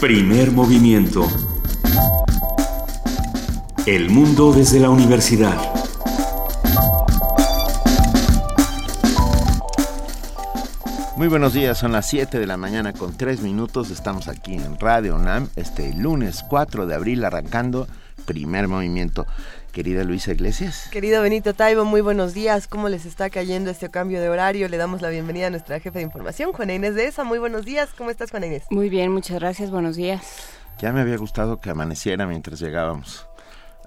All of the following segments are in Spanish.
Primer movimiento. El mundo desde la universidad. Muy buenos días, son las 7 de la mañana con 3 minutos. Estamos aquí en Radio UNAM este lunes 4 de abril arrancando primer movimiento. Querida Luisa Iglesias. Querido Benito Taibo, muy buenos días. ¿Cómo les está cayendo este cambio de horario? Le damos la bienvenida a nuestra jefa de información, Juana Inés de ESA. Muy buenos días. ¿Cómo estás, Juana Inés? Muy bien, muchas gracias. Buenos días. Ya me había gustado que amaneciera mientras llegábamos.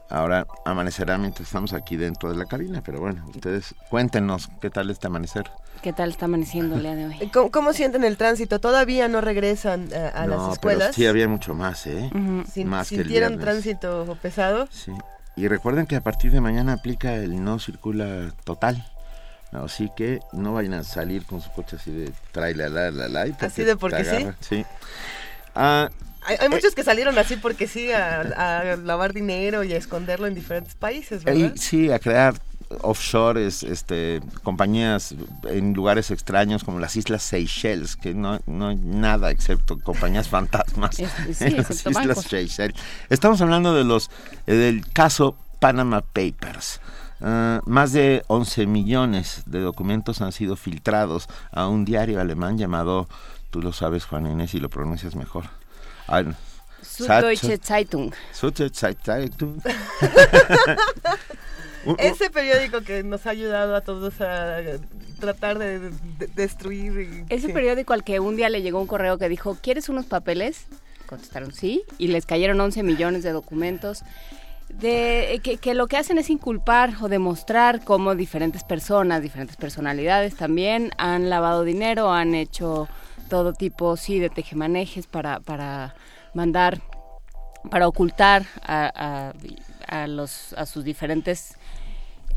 Ahora amanecerá mientras estamos aquí dentro de la cabina, pero bueno, ustedes cuéntenos qué tal este amanecer. ¿Qué tal está amaneciendo el día de hoy? ¿Cómo, sienten el tránsito? ¿Todavía no regresan eh, a las escuelas? Pero sí, había mucho más, ¿eh? más ¿Sintieron tránsito pesado? Sí. Y recuerden que a partir de mañana aplica el no circula total. Así que no vayan a salir con su coche así de traila la la la. Así de porque sí. Sí. Ah, hay, hay, muchos que salieron así porque sí, a, a, lavar dinero y a esconderlo en diferentes países, ¿verdad? sí, a crear offshores, este, compañías en lugares extraños como las Islas Seychelles, que no, no hay nada excepto compañías fantasmas en las Islas Seychelles. Estamos hablando de los eh, del caso Panama Papers. Uh, más de 11 millones de documentos han sido filtrados a un diario alemán llamado, tú lo sabes Juan Inés y lo pronuncias mejor. Süddeutsche Zeitung. Süddeutsche Zeitung. Ese periódico que nos ha ayudado a todos a tratar de, destruir. Ese periódico al que un día le llegó un correo que dijo, ¿quieres unos papeles? Contestaron sí, y les cayeron 11 millones de documentos. De, que, que, lo que hacen es inculpar o demostrar cómo diferentes personas, diferentes personalidades también han lavado dinero, han hecho todo tipo, sí, de tejemanejes para, para mandar, para ocultar a, a, a los, a sus diferentes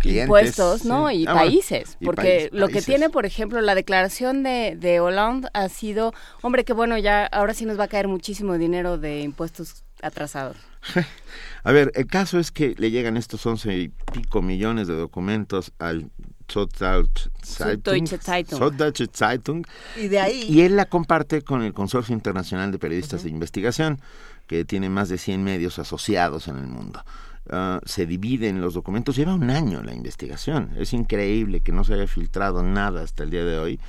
impuestos, ¿no? Y ah, países, porque lo que tiene, por ejemplo, la declaración de, de Hollande ha sido, hombre, que bueno, ya ahora sí nos va a caer muchísimo dinero de impuestos atrasados. A ver, el caso es que le llegan estos once y pico millones de documentos al Süddeutsche Zeitung. Y de ahí. Y él la comparte con el Consorcio Internacional de Periodistas de Investigación, que tiene más de 100 medios asociados en el mundo. Uh, se dividen los documentos. Lleva un año la investigación. Es increíble que no se haya filtrado nada hasta el día de hoy.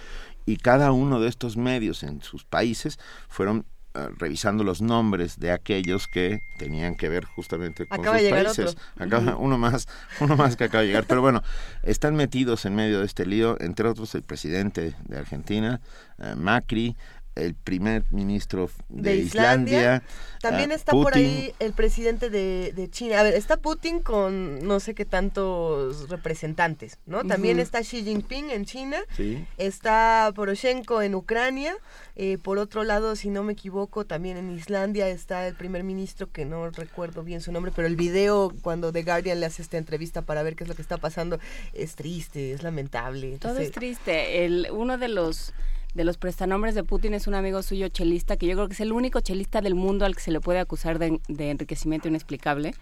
Y cada uno de estos medios en sus países fueron uh, revisando los nombres de aquellos que tenían que ver justamente con acaba sus países. Acaba, uno más, uno más que acaba de llegar. Pero bueno, están metidos en medio de este lío, entre otros el presidente de Argentina, uh, Macri, el primer ministro de, de Islandia. Islandia. También uh, está Putin. por ahí el presidente de, de, China. A ver, está Putin con no sé qué tantos representantes, ¿no? También uh -huh. está Xi Jinping en China. Sí. Está Poroshenko en Ucrania. Eh, por otro lado, si no me equivoco, también en Islandia está el primer ministro, que no recuerdo bien su nombre, pero el video cuando The Guardian le hace esta entrevista para ver qué es lo que está pasando es triste, es lamentable. Todo Entonces, es triste. El, uno de los de los prestanombres de Putin es un amigo suyo chelista, que yo creo que es el único chelista del mundo al que se le puede acusar de, de enriquecimiento inexplicable.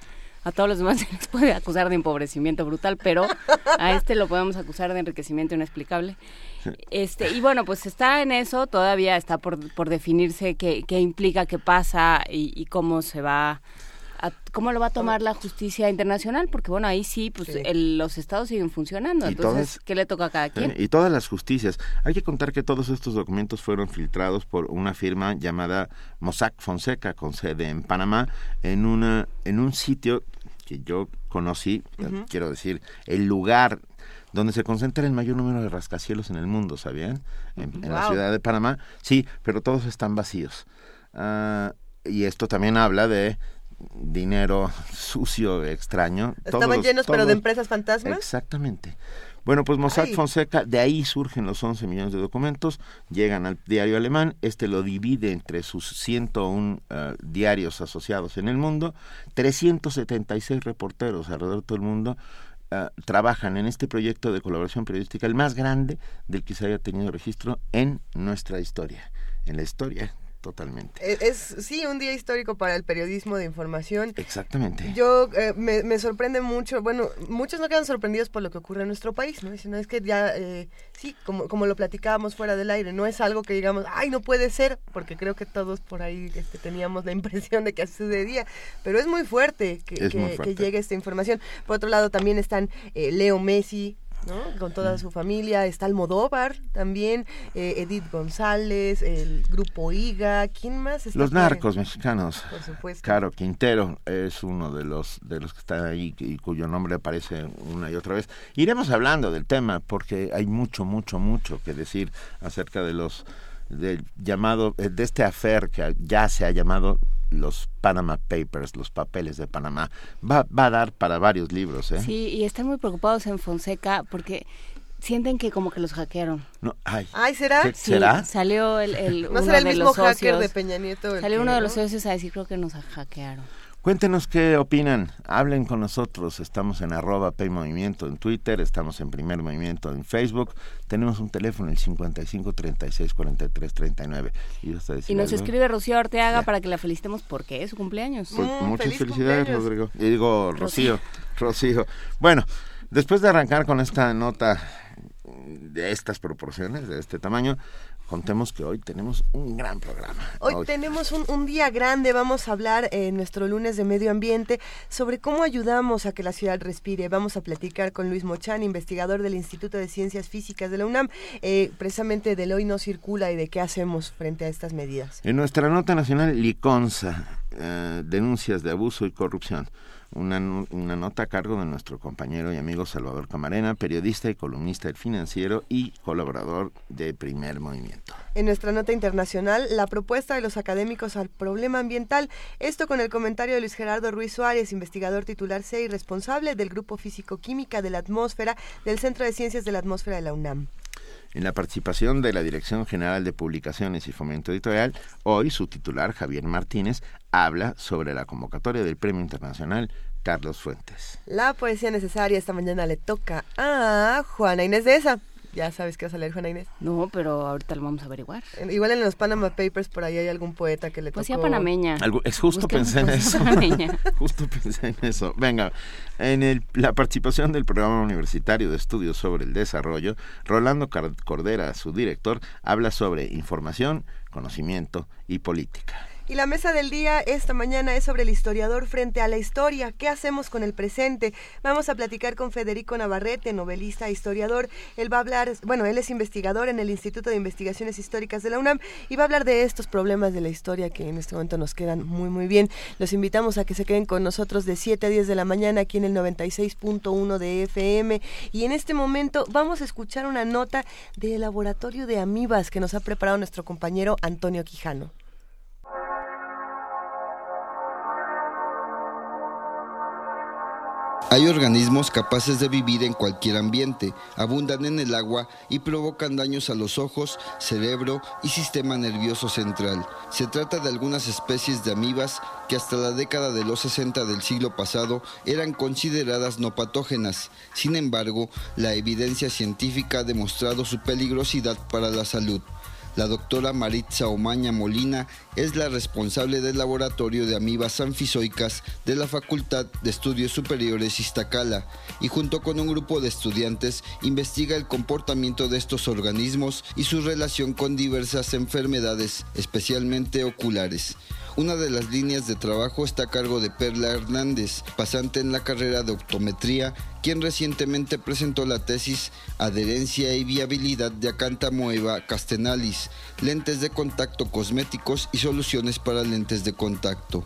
A todos los demás se les puede acusar de empobrecimiento brutal, pero a este lo podemos acusar de enriquecimiento inexplicable. Este, y bueno, pues está en eso, todavía está por, por definirse qué, qué implica, qué pasa y, y cómo se va a, cómo lo va a tomar la justicia internacional, porque bueno, ahí sí, pues sí. El, los estados siguen funcionando, entonces, todas, ¿qué le toca a cada quien? Eh, y todas las justicias. Hay que contar que todos estos documentos fueron filtrados por una firma llamada Mossack Fonseca, con sede en Panamá, en, una, en un sitio que yo conocí, uh -huh. quiero decir, el lugar donde se concentra el mayor número de rascacielos en el mundo, ¿sabían? En, la ciudad de Panamá. Sí, pero todos están vacíos. Uh, y esto también habla de dinero sucio, extraño. Estaban todos, llenos, todos, pero de empresas fantasmas. Exactamente. Bueno, pues Mossack Ay. Fonseca, de ahí surgen los 11 millones de documentos, llegan al diario alemán, este lo divide entre sus 101 uh, diarios asociados en el mundo, 376 reporteros alrededor de todo el mundo uh, trabajan en este proyecto de colaboración periodística, el más grande del que se haya tenido registro en nuestra historia, en la historia totalmente. Eh, Es, sí, un día histórico para el periodismo de información. Exactamente. Yo eh, me, me sorprende mucho, bueno, muchos no quedan sorprendidos por lo que ocurre en nuestro país, ¿no? Dicen, no, es que ya, eh, sí, como, como lo platicábamos fuera del aire, no es algo que digamos, ay, no puede ser, porque creo que todos por ahí este, teníamos la impresión de que así sucedía, pero es muy fuerte que, que- llegue esta información. Por otro lado, también están eh, Leo Messi, ¿no? Con toda su familia, está Almodóvar también, eh, Edith González, el grupo IGA, ¿quién más está? Los narcos mexicanos. Por supuesto. Caro Quintero es uno de los de los que están ahí y cuyo nombre aparece una y otra vez. Iremos hablando del tema porque hay mucho, mucho, mucho que decir acerca de los del llamado de este afer que ya se ha llamado los Panama Papers, los papeles de Panamá. Va, va a dar para varios libros, ¿eh? Sí, y están muy preocupados en Fonseca porque sienten que como que los hackearon. No, ay, Ay, ¿será? ¿qué Sí, será? Salió el, el- ¿No uno será el de mismo los hacker socios. de Peña Nieto? el Salió que, uno de ¿no? los socios a decir creo que nos hackearon. Cuéntenos qué opinan, hablen con nosotros, estamos en arroba P Movimiento en Twitter, estamos en Primer Movimiento en Facebook, tenemos un teléfono el 55 36 43 39. Y, Y nos algo? escribe Rocío Arteaga Ya. para que la felicitemos porque es su cumpleaños. Pues, Mm, muchas felicidades, cumpleaños. Rodrigo. Y digo, Rocío, Rocío. Bueno, después de arrancar con esta nota de estas proporciones, de este tamaño, contemos que hoy tenemos un gran programa. Hoy tenemos un, un día grande, vamos a hablar en nuestro lunes de medio ambiente sobre cómo ayudamos a que la ciudad respire. Vamos a platicar con Luis Mochán, investigador del Instituto de Ciencias Físicas de la UNAM, eh, precisamente del hoy no circula y de qué hacemos frente a estas medidas. En nuestra nota nacional, Liconza, eh, denuncias de abuso y corrupción. Una, una nota a cargo de nuestro compañero y amigo Salvador Camarena, periodista y columnista del Financiero y colaborador de Primer Movimiento. En nuestra nota internacional, la propuesta de los académicos al problema ambiental, esto con el comentario de Luis Gerardo Ruiz Suárez, investigador titular C y responsable del Grupo Físico-Química de la Atmósfera del Centro de Ciencias de la Atmósfera de la UNAM. En la participación de la Dirección General de Publicaciones y Fomento Editorial, hoy su titular, Javier Martínez, habla sobre la convocatoria del Premio Internacional Carlos Fuentes. La poesía necesaria esta mañana le toca a Juana Inés de esa. Ya sabes que vas a leer Juana Inés. No, pero ahorita lo vamos a averiguar. Igual en los Panama Papers por ahí hay algún poeta que le Poesía tocó. panameña. Algo- es justo Busquemos pensé en poesía eso. panameña. justo pensé en eso. Venga, en el- la participación del programa universitario de estudios sobre el desarrollo, Rolando Cordera, su director, habla sobre información, conocimiento y política. Y la mesa del día esta mañana es sobre el historiador frente a la historia. ¿Qué hacemos con el presente? Vamos a platicar con Federico Navarrete, novelista e historiador. Él va a hablar, bueno, él es investigador en el Instituto de Investigaciones Históricas de la UNAM y va a hablar de estos problemas de la historia que en este momento nos quedan muy, muy bien. Los invitamos a que se queden con nosotros de 7 a 10 de la mañana aquí en el 96.1 de FM. Y en este momento vamos a escuchar una nota del laboratorio de amibas que nos ha preparado nuestro compañero Antonio Quijano. Hay organismos capaces de vivir en cualquier ambiente, abundan en el agua y provocan daños a los ojos, cerebro y sistema nervioso central. Se trata de algunas especies de amibas que hasta la década de los 60 del siglo pasado eran consideradas no patógenas. Sin embargo, la evidencia científica ha demostrado su peligrosidad para la salud. La doctora Maritza Omaña Molina es la responsable del laboratorio de amibas anfizoicas de la Facultad de Estudios Superiores Iztacala y junto con un grupo de estudiantes investiga el comportamiento de estos organismos y su relación con diversas enfermedades, especialmente oculares. Una de las líneas de trabajo está a cargo de Perla Hernández, pasante en la carrera de optometría, quien recientemente presentó la tesis Adherencia y viabilidad de Acantamoeba castenalis, lentes de contacto cosméticos y soluciones para lentes de contacto.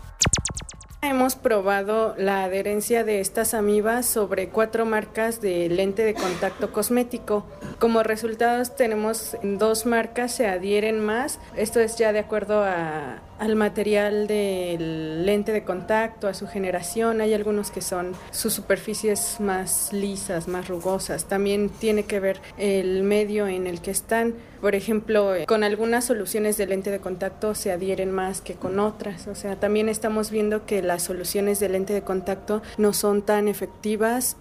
Hemos probado la adherencia de estas amibas sobre cuatro marcas de lente de contacto cosmético. Como resultados tenemos dos marcas se adhieren más. Esto es ya de acuerdo a, al material del lente de contacto, a su generación. Hay algunos que son sus superficies más lisas, más rugosas. También tiene que ver el medio en el que están. Por ejemplo, con algunas soluciones de lente de contacto se adhieren más que con otras. O sea, también estamos viendo que las soluciones de lente de contacto no son tan efectivas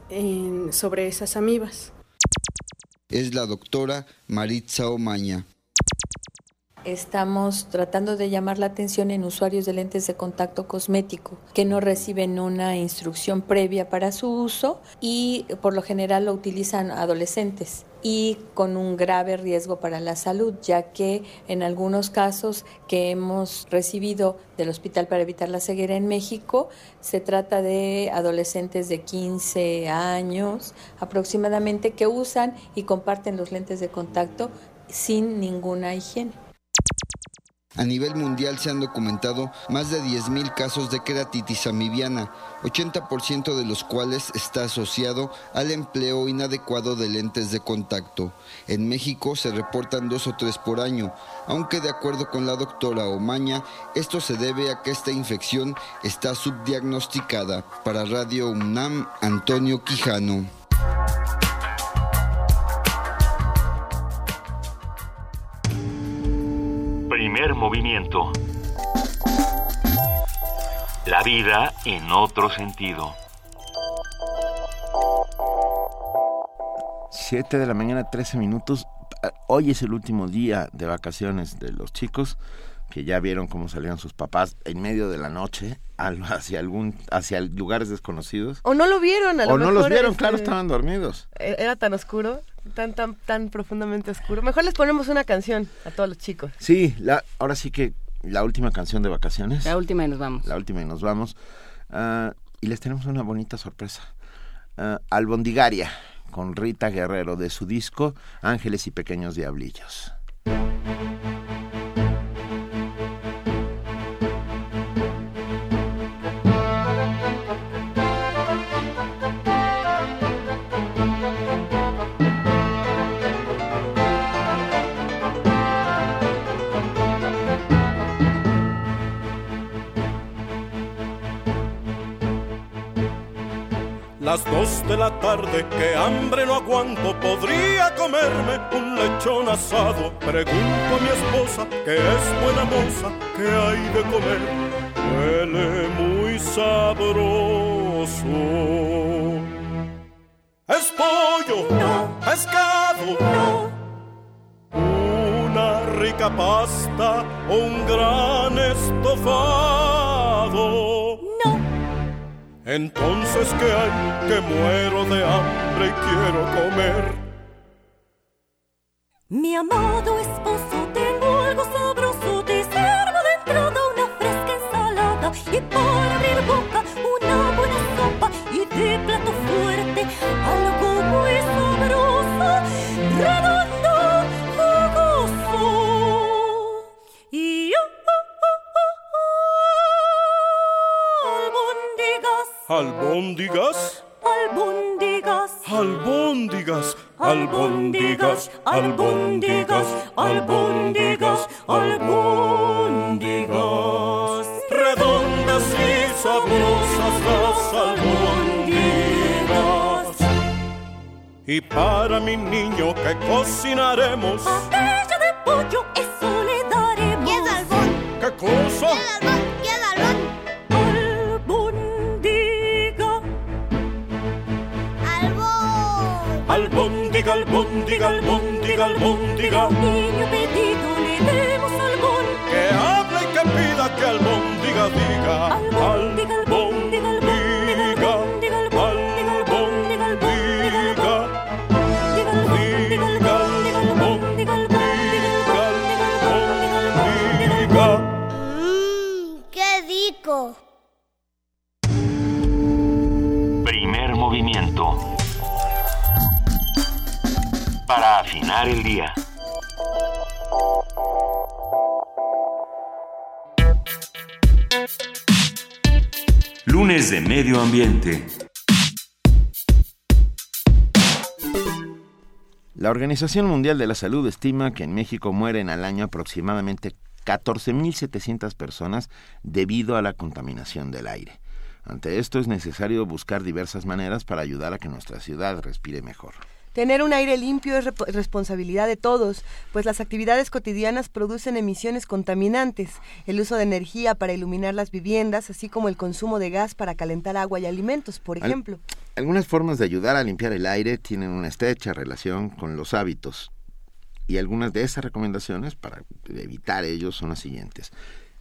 sobre esas amibas. Es la doctora Maritza Omaña. Estamos tratando de llamar la atención en usuarios de lentes de contacto cosmético que no reciben una instrucción previa para su uso y por lo general lo utilizan adolescentes y con un grave riesgo para la salud, ya que en algunos casos que hemos recibido del Hospital para Evitar la Ceguera en México, se trata de adolescentes de 15 años aproximadamente que usan y comparten los lentes de contacto sin ninguna higiene. A nivel mundial se han documentado más de 10.000 casos de queratitis amibiana, 80% de los cuales está asociado al empleo inadecuado de lentes de contacto. En México se reportan dos o tres por año, aunque de acuerdo con la doctora Omaña, esto se debe a que esta infección está subdiagnosticada. Para Radio UNAM, Antonio Quijano. Primer movimiento. La vida en otro sentido. 7 de la mañana, 13 minutos. Hoy es el último día de vacaciones de los chicos que ya vieron cómo salían sus papás en medio de la noche hacia algún hacia lugares desconocidos. O no lo vieron, a lo O no los vieron, este, claro, estaban dormidos. e- Era tan oscuro, tan tan tan profundamente oscuro. Mejor les ponemos una canción a todos los chicos. Sí, la, ahora sí que la última canción de vacaciones. La última y nos vamos. La última y nos vamos. Ah, y les tenemos una bonita sorpresa. Ah, Albondigaria, con Rita Guerrero, de su disco Ángeles y Pequeños Diablillos. Las dos de la tarde, que hambre no aguanto, podría comerme un lechón asado. Pregunto a mi esposa, que es buena moza, ¿qué hay de comer? Huele muy sabroso. Es pollo, no. pescado, no. Una rica pasta o un gran estofado. Entonces, ¿qué hay? Que muero de hambre y quiero comer. Mi amado esposo, tengo albóndigas, ¿Albóndigas? albóndigas, Albóndigas, albóndigas, albóndigas, albóndigas. Redondas y sabrosas las albóndigas. Y para mi niño que cocinaremos, Bella de pollo, eso le daremos. ¿Qué es albón? ¿qué cosa? ¿Qué es albón? Albóndiga, albóndiga, albóndiga. Niño pedido le demos albón. Que hable y que pida que albóndiga diga. Albóndiga, albóndiga, El día. Lunes de Medio Ambiente. La Organización Mundial de la Salud estima que en México mueren al año aproximadamente 14.700 personas debido a la contaminación del aire. Ante esto es necesario buscar diversas maneras para ayudar a que nuestra ciudad respire mejor. Tener un aire limpio es responsabilidad de todos, pues las actividades cotidianas producen emisiones contaminantes, el uso de energía para iluminar las viviendas, así como el consumo de gas para calentar agua y alimentos, por Al- ejemplo. Algunas formas de ayudar a limpiar el aire tienen una estrecha relación con los hábitos. y algunas de esas recomendaciones para evitar ellos son las siguientes.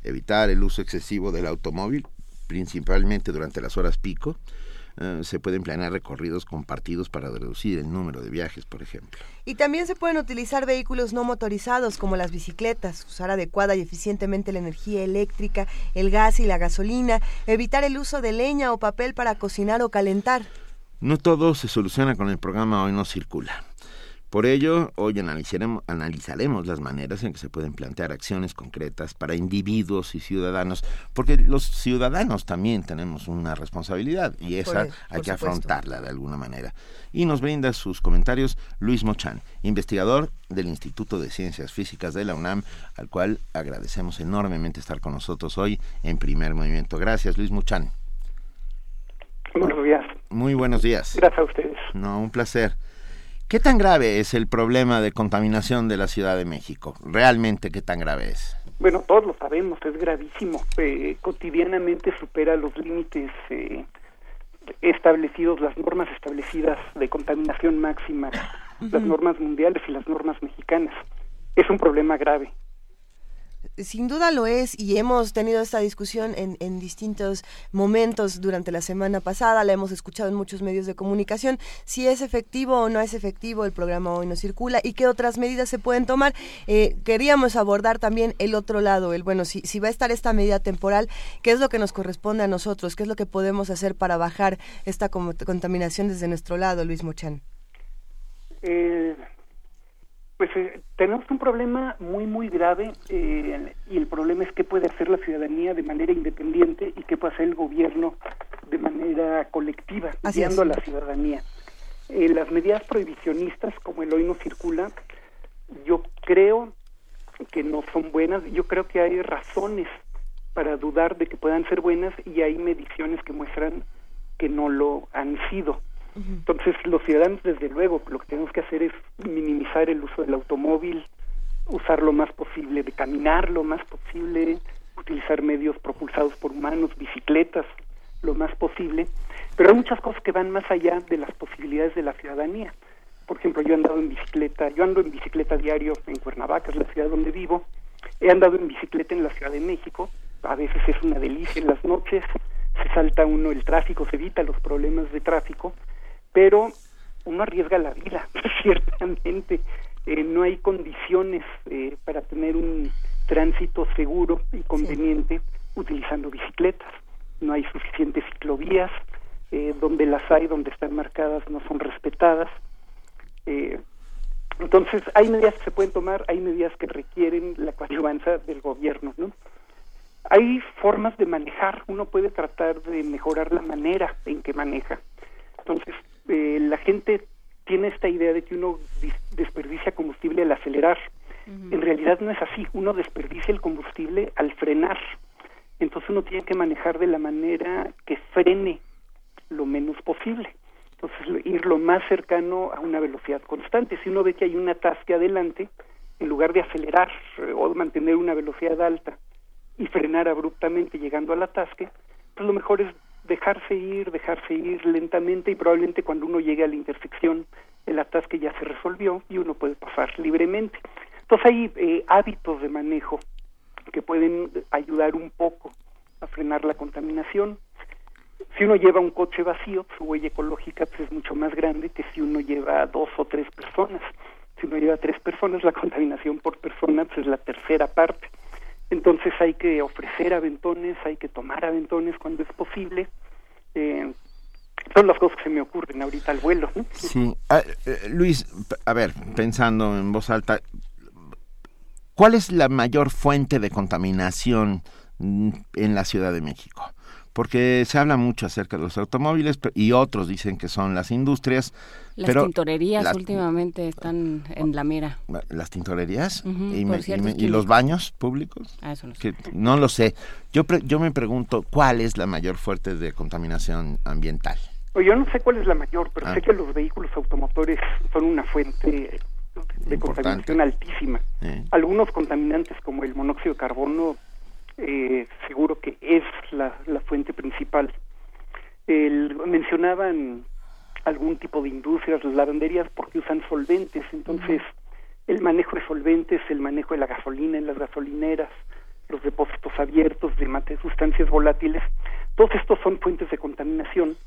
Evitar el uso excesivo del automóvil, principalmente durante las horas pico. Eh, se pueden planear recorridos compartidos para reducir el número de viajes, por ejemplo. Y también se pueden utilizar vehículos no motorizados como las bicicletas, usar adecuada y eficientemente la energía eléctrica, el gas y la gasolina, evitar el uso de leña o papel para cocinar o calentar. No todo se soluciona con el programa Hoy no circula. Por ello, hoy analizaremos, analizaremos las maneras en que se pueden plantear acciones concretas para individuos y ciudadanos, porque los ciudadanos también tenemos una responsabilidad y esa Por- hay por que supuesto. afrontarla de alguna manera. Y nos brinda sus comentarios Luis Mochan, investigador del Instituto de Ciencias Físicas de la UNAM, al cual agradecemos enormemente estar con nosotros hoy en Primer Movimiento. Gracias, Luis Mochan. Buenos días. Muy buenos días. Gracias a ustedes. No, un placer. ¿Qué tan grave es el problema de contaminación de la Ciudad de México? ¿Realmente qué tan grave es? Bueno, todos lo sabemos, es gravísimo. Eh, cotidianamente supera los límites eh, establecidos, las normas establecidas de contaminación máxima, las normas mundiales y las normas mexicanas. Es un problema grave. Sin duda lo es y hemos tenido esta discusión en, en distintos momentos durante la semana pasada, la hemos escuchado en muchos medios de comunicación, si es efectivo o no es efectivo el programa Hoy no circula y qué otras medidas se pueden tomar. Eh, queríamos abordar también el otro lado, el bueno, si, va a estar esta medida temporal, ¿qué es lo que nos corresponde a nosotros? ¿Qué es lo que podemos hacer para bajar esta contaminación desde nuestro lado, Luis Mochan? Eh, pues eh, tenemos un problema muy, muy grave eh, y el problema es qué puede hacer la ciudadanía de manera independiente y qué puede hacer el gobierno de manera colectiva, Así guiando es. a la ciudadanía. Eh, las medidas prohibicionistas, como el hoy no circula, yo creo que no son buenas. Yo creo que hay razones para dudar de que puedan ser buenas y hay mediciones que muestran que no lo han sido. Entonces, los ciudadanos, desde luego, lo que tenemos que hacer es minimizar el uso del automóvil, usar lo más posible de caminar, lo más posible, utilizar medios propulsados por humanos, bicicletas, lo más posible. Pero hay muchas cosas que van más allá de las posibilidades de la ciudadanía. Por ejemplo, yo he andado en bicicleta, yo ando en bicicleta diario en Cuernavaca, es la ciudad donde vivo. He andado en bicicleta en la Ciudad de México, a veces es una delicia en las noches, se salta uno el tráfico, se evita los problemas de tráfico, pero uno arriesga la vida, ciertamente. Eh, no hay condiciones eh, para tener un tránsito seguro y conveniente utilizando bicicletas. No hay suficientes ciclovías, eh, donde las hay, donde están marcadas, no son respetadas. Eh, entonces, hay medidas que se pueden tomar, hay medidas que requieren la coadyuvanza del gobierno, ¿no? Hay formas de manejar, uno puede tratar de mejorar la manera en que maneja. Entonces, eh, la gente tiene esta idea de que uno desperdicia combustible al acelerar. En realidad no es así, uno desperdicia el combustible al frenar. Entonces uno tiene que manejar de la manera que frene lo menos posible. Entonces ir lo más cercano a una velocidad constante. Si uno ve que hay un atasque adelante, en lugar de acelerar eh, o mantener una velocidad alta y frenar abruptamente llegando al atasque, pues lo mejor es dejarse ir, dejarse ir lentamente y probablemente cuando uno llegue a la intersección el atasque ya se resolvió y uno puede pasar libremente. Entonces hay eh, hábitos de manejo que pueden ayudar un poco a frenar la contaminación. Si uno lleva un coche vacío, su huella ecológica pues, es mucho más grande que si uno lleva dos o tres personas. Si uno lleva tres personas, la contaminación por persona pues, es la tercera parte. Entonces hay que ofrecer aventones, hay que tomar aventones cuando es posible. Eh, son las cosas que se me ocurren ahorita al vuelo. Sí. Ah, eh, Luis, a ver, pensando en voz alta, ¿cuál es la mayor fuente de contaminación mm, en la Ciudad de México? Porque se habla mucho acerca de los automóviles y otros dicen que son las industrias. Las pero tintorerías las- últimamente están en la mira. las tintorerías y, por me- y ciertos me- y químicos. los baños públicos. Ah, eso no sé. Que no lo sé. Yo pre- yo me pregunto cuál es la mayor fuente de contaminación ambiental. Yo no sé cuál es la mayor, pero Ah. sé que los vehículos automotores son una fuente de Importante. contaminación altísima. Eh. Algunos contaminantes como el monóxido de carbono eh, seguro que es la, la fuente principal. El- mencionaban algún tipo de industrias, las lavanderías, porque usan solventes, entonces el manejo de solventes, el manejo de la gasolina en las gasolineras, los depósitos abiertos de mate- sustancias volátiles, todos estos son fuentes de contaminación.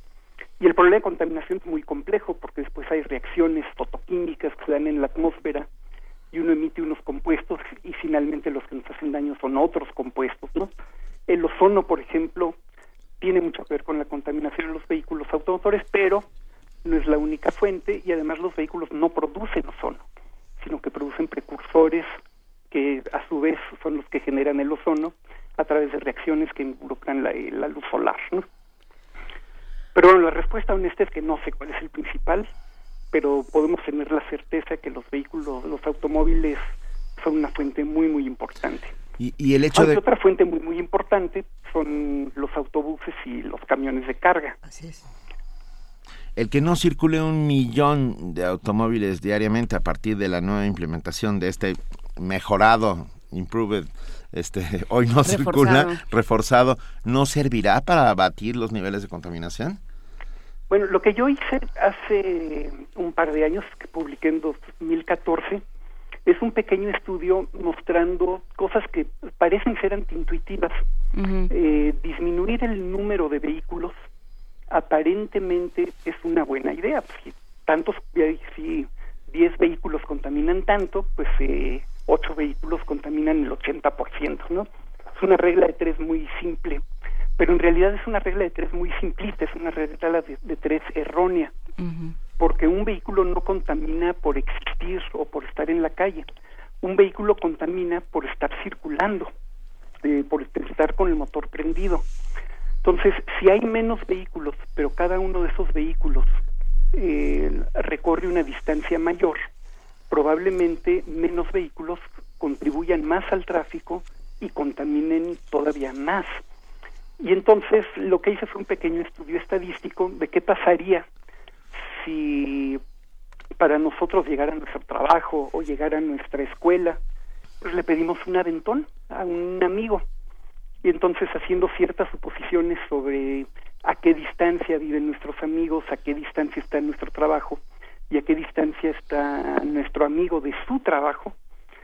Y el problema de contaminación es muy complejo porque después hay reacciones fotoquímicas que se dan en la atmósfera y uno emite unos compuestos y finalmente los que nos hacen daño son otros compuestos, ¿no? El ozono, por ejemplo, tiene mucho que ver con la contaminación en los vehículos automotores, pero no es la única fuente y además los vehículos no producen ozono, sino que producen precursores que a su vez son los que generan el ozono a través de reacciones que involucran la, la luz solar. ¿no? Pero la respuesta honesta es que no sé cuál es el principal, pero podemos tener la certeza que los vehículos, los automóviles son una fuente muy, muy importante. Y, y el hecho Aunque de... otra fuente muy, muy importante son los autobuses y los camiones de carga. Así es. El que no circule un millón de automóviles diariamente a partir de la nueva implementación de este mejorado, improved, este, hoy no Reforzado. circula, reforzado, ¿no servirá para abatir los niveles de contaminación? Bueno, lo que yo hice hace un par de años, que publiqué en 2014, es un pequeño estudio mostrando cosas que parecen ser antiintuitivas. Eh, disminuir el número de vehículos aparentemente es una buena idea. Pues, si tantos, si 10 vehículos contaminan tanto, pues eh, 8 vehículos contaminan el 80%, ¿no? Es una regla de tres muy simple, pero en realidad es una regla de tres muy simplista, es una regla de, de tres errónea, porque un vehículo no contamina por existir o por estar en la calle, un vehículo contamina por estar circulando, eh, por estar con el motor prendido. Entonces, si hay menos vehículos, pero cada uno de esos vehículos eh, recorre una distancia mayor, probablemente menos vehículos contribuyan más al tráfico y contaminen todavía más. Y entonces lo que hice fue un pequeño estudio estadístico de qué pasaría si para nosotros llegar a nuestro trabajo o llegar a nuestra escuela, pues le pedimos un aventón a un amigo. Y entonces haciendo ciertas suposiciones sobre a qué distancia viven nuestros amigos, a qué distancia está nuestro trabajo y a qué distancia está nuestro amigo de su trabajo.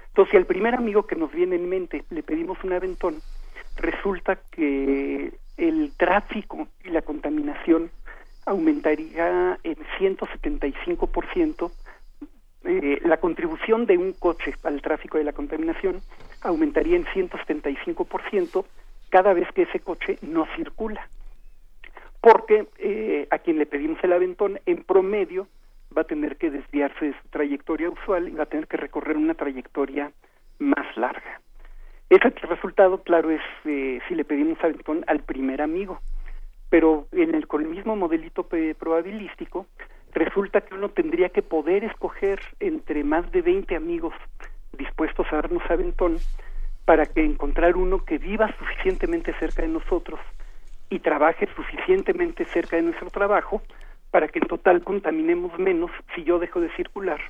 Entonces, si al primer amigo que nos viene en mente le pedimos un aventón, resulta que el tráfico y la contaminación aumentaría en 175%, eh, la contribución de un coche al tráfico y la contaminación aumentaría en 175% cada vez que ese coche no circula. Porque eh, a quien le pedimos el aventón, en promedio, va a tener que desviarse de su trayectoria usual y va a tener que recorrer una trayectoria más larga. Ese resultado, claro, es eh, si le pedimos aventón al primer amigo. Pero en el, con el mismo modelito probabilístico, resulta que uno tendría que poder escoger entre más de 20 amigos dispuestos a darnos aventón para que encontrar uno que viva suficientemente cerca de nosotros y trabaje suficientemente cerca de nuestro trabajo para que en total contaminemos menos si yo dejo de circular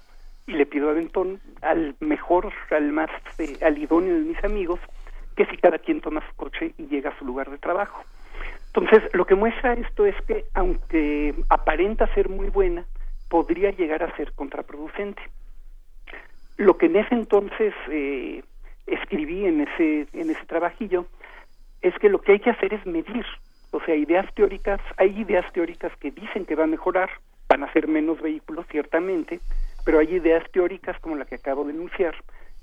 y le pido aventón al mejor, al más, eh, al idóneo de mis amigos, que si cada quien toma su coche y llega a su lugar de trabajo. Entonces, lo que muestra esto es que, aunque aparenta ser muy buena, podría llegar a ser contraproducente. Lo que en ese entonces eh, escribí en ese, en ese trabajillo es que lo que hay que hacer es medir. O sea, ideas teóricas, hay ideas teóricas que dicen que va a mejorar, van a ser menos vehículos, ciertamente, pero hay ideas teóricas como la que acabo de enunciar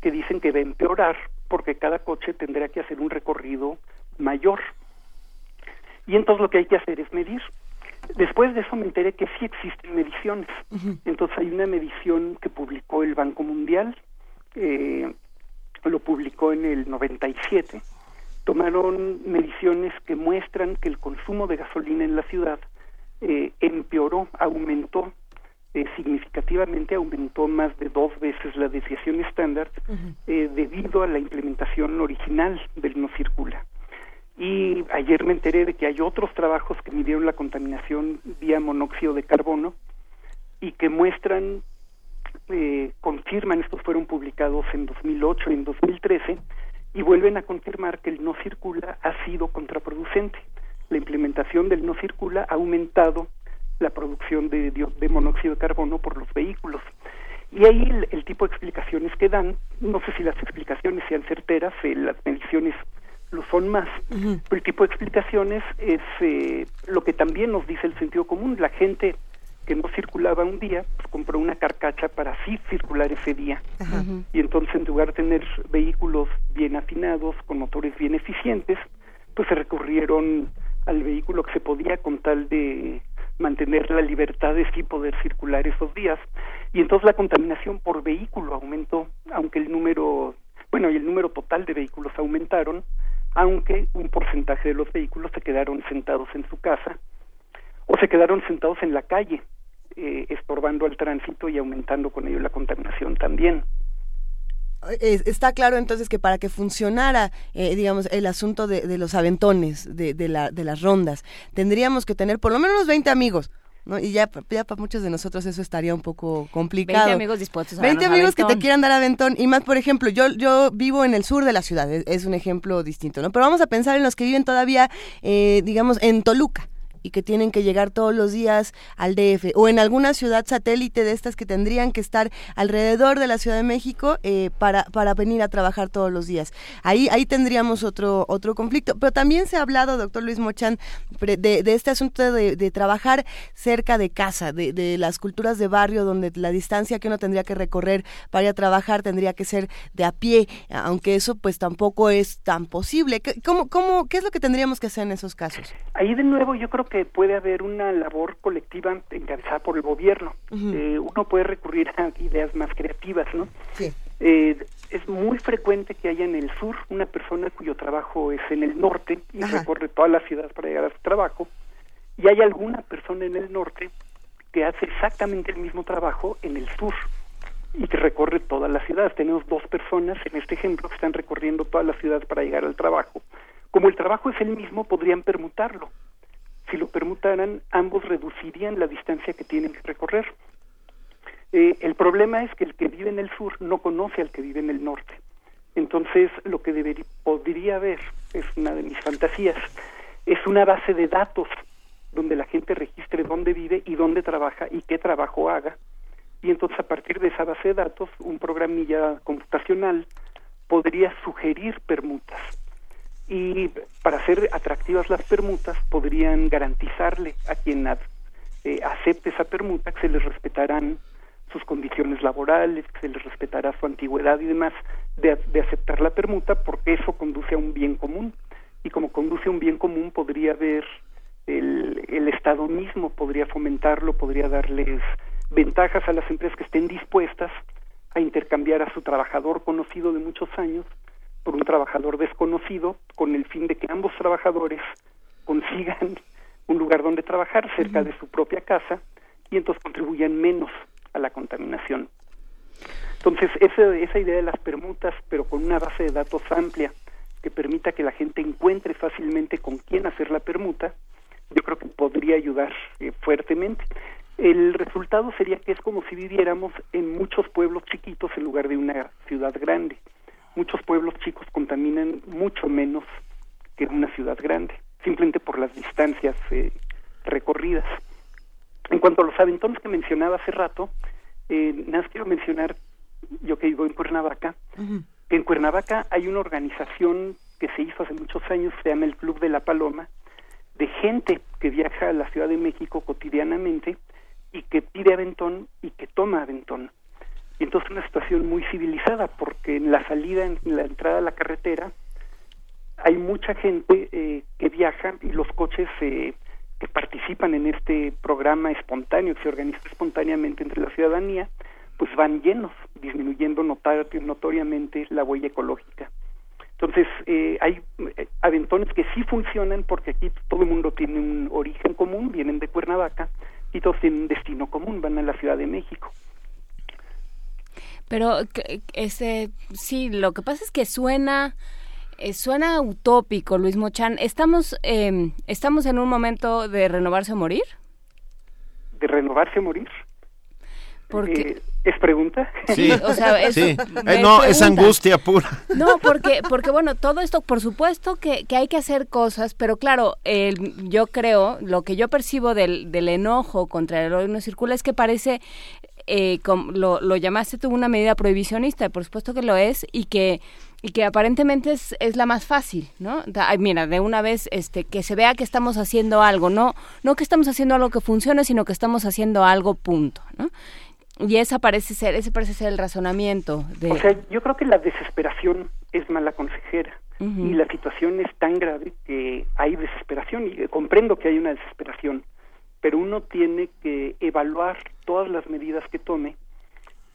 que dicen que va a empeorar porque cada coche tendrá que hacer un recorrido mayor. Y entonces lo que hay que hacer es medir. Después de eso me enteré que sí existen mediciones. Entonces hay una medición que publicó el Banco Mundial, eh, lo publicó en el 97. Tomaron mediciones que muestran que el consumo de gasolina en la ciudad eh, empeoró, aumentó eh, significativamente, aumentó más de dos veces la desviación estándar eh, debido a la implementación original del no circula. Y ayer me enteré de que hay otros trabajos que midieron la contaminación vía monóxido de carbono y que muestran, eh, confirman, estos fueron publicados en 2008 y en 2013, y vuelven a confirmar que el no circula ha sido contraproducente. La implementación del no circula ha aumentado la producción de, de monóxido de carbono por los vehículos. Y ahí el, el tipo de explicaciones que dan, no sé si las explicaciones sean certeras, eh, las mediciones lo son más, pero el tipo de explicaciones es eh, lo que también nos dice el sentido común. La gente que no circulaba un día, pues compró una carcacha para sí circular ese día. Y entonces en lugar de tener vehículos bien afinados, con motores bien eficientes, pues se recurrieron al vehículo que se podía con tal de mantener la libertad de sí poder circular esos días. Y entonces la contaminación por vehículo aumentó, aunque el número, bueno, y el número total de vehículos aumentaron, aunque un porcentaje de los vehículos se quedaron sentados en su casa o se quedaron sentados en la calle, eh, estorbando al tránsito y aumentando con ello la contaminación también. Es- está claro entonces que para que funcionara, eh, digamos, el asunto de, de los aventones, de, de, la, de las rondas, tendríamos que tener por lo menos unos 20 amigos. ¿no? Y ya, ya para muchos de nosotros eso estaría un poco complicado. 20 amigos dispuestos a 20 darnos amigos que te quieran dar aventón. Y más, por ejemplo, yo, yo vivo en el sur de la ciudad, es, es un ejemplo distinto, ¿no? Pero vamos a pensar en los que viven todavía, eh, digamos, en Toluca y que tienen que llegar todos los días al DF o en alguna ciudad satélite de estas que tendrían que estar alrededor de la Ciudad de México eh, para, para venir a trabajar todos los días. Ahí, ahí tendríamos otro, otro conflicto. Pero también se ha hablado, doctor Luis Mochan, pre- de, de este asunto de, trabajar cerca de casa, de, de las culturas de barrio, donde la distancia que uno tendría que recorrer para ir a trabajar tendría que ser de a pie, aunque eso pues tampoco es tan posible. ¿Qué- ¿Cómo, cómo, ¿Qué es lo que tendríamos que hacer en esos casos? Ahí de nuevo yo creo que puede haber una labor colectiva encabezada por el gobierno. Eh, uno puede recurrir a ideas más creativas, ¿no? Sí. Eh, es muy frecuente que haya en el sur una persona cuyo trabajo es en el norte y Ajá. recorre toda la ciudad para llegar a su trabajo, y hay alguna persona en el norte que hace exactamente el mismo trabajo en el sur y que recorre toda la ciudad. Tenemos dos personas en este ejemplo que están recorriendo toda la ciudad para llegar al trabajo. Como el trabajo es el mismo, podrían permutarlo. Si lo permutaran, ambos reducirían la distancia que tienen que recorrer. Eh, el problema es que el que vive en el sur no conoce al que vive en el norte. Entonces, lo que debería, podría haber, es una de mis fantasías, es una base de datos donde la gente registre dónde vive y dónde trabaja y qué trabajo haga. Y entonces, a partir de esa base de datos, un programilla computacional podría sugerir permutas. Y para hacer atractivas las permutas, podrían garantizarle a quien eh, acepte esa permuta que se les respetarán sus condiciones laborales, que se les respetará su antigüedad y demás de, aceptar la permuta, porque eso conduce a un bien común. Y como conduce a un bien común, podría haber el, el Estado mismo, podría fomentarlo, podría darles ventajas a las empresas que estén dispuestas a intercambiar a su trabajador conocido de muchos años trabajador desconocido, con el fin de que ambos trabajadores consigan un lugar donde trabajar cerca de su propia casa y entonces contribuyan menos a la contaminación. Entonces, esa, esa idea de las permutas, pero con una base de datos amplia que permita que la gente encuentre fácilmente con quién hacer la permuta, yo creo que podría ayudar eh, fuertemente. El resultado sería que es como si viviéramos en muchos pueblos chiquitos en lugar de una ciudad grande. Muchos pueblos chicos contaminan mucho menos que una ciudad grande, simplemente por las distancias eh, recorridas. En cuanto a los aventones que mencionaba hace rato, eh, nada más quiero mencionar, yo que vivo en Cuernavaca, que en Cuernavaca hay una organización que se hizo hace muchos años, se llama el Club de la Paloma, de gente que viaja a la Ciudad de México cotidianamente y que pide aventón y que toma aventón. Y entonces una situación muy civilizada, porque en la salida, en la entrada a la carretera, hay mucha gente eh, que viaja y los coches eh, que participan en este programa espontáneo que se organiza espontáneamente entre la ciudadanía, pues van llenos, disminuyendo notoriamente la huella ecológica. Entonces, eh, hay eh, aventones que sí funcionan porque aquí todo el mundo tiene un origen común, vienen de Cuernavaca y todos tienen un destino común, van a la Ciudad de México. Pero que- ese sí, lo que pasa es que suena eh, suena utópico, Luis Mochan. Estamos eh, estamos en un momento de renovarse o morir. ¿De renovarse o morir? Porque Eh, ¿Es pregunta? Sí, o sea, es- sí. Eh, no, es angustia pura. No, porque, porque bueno, todo esto, por supuesto que, que hay que hacer cosas, pero claro, el- yo creo, lo que yo percibo del, del enojo contra el hoy no circula es que parece eh, com- lo, lo llamaste tú una medida prohibicionista, por supuesto que lo es, y que y que aparentemente es, es la más fácil, ¿no? Da- mira, de una vez este que se vea que estamos haciendo algo, no no que estamos haciendo algo que funcione, sino que estamos haciendo algo punto, ¿no? Y esa parece ser ese parece ser el razonamiento de O sea, yo creo que la desesperación es mala consejera y la situación es tan grave que hay desesperación y comprendo que hay una desesperación, pero uno tiene que evaluar todas las medidas que tome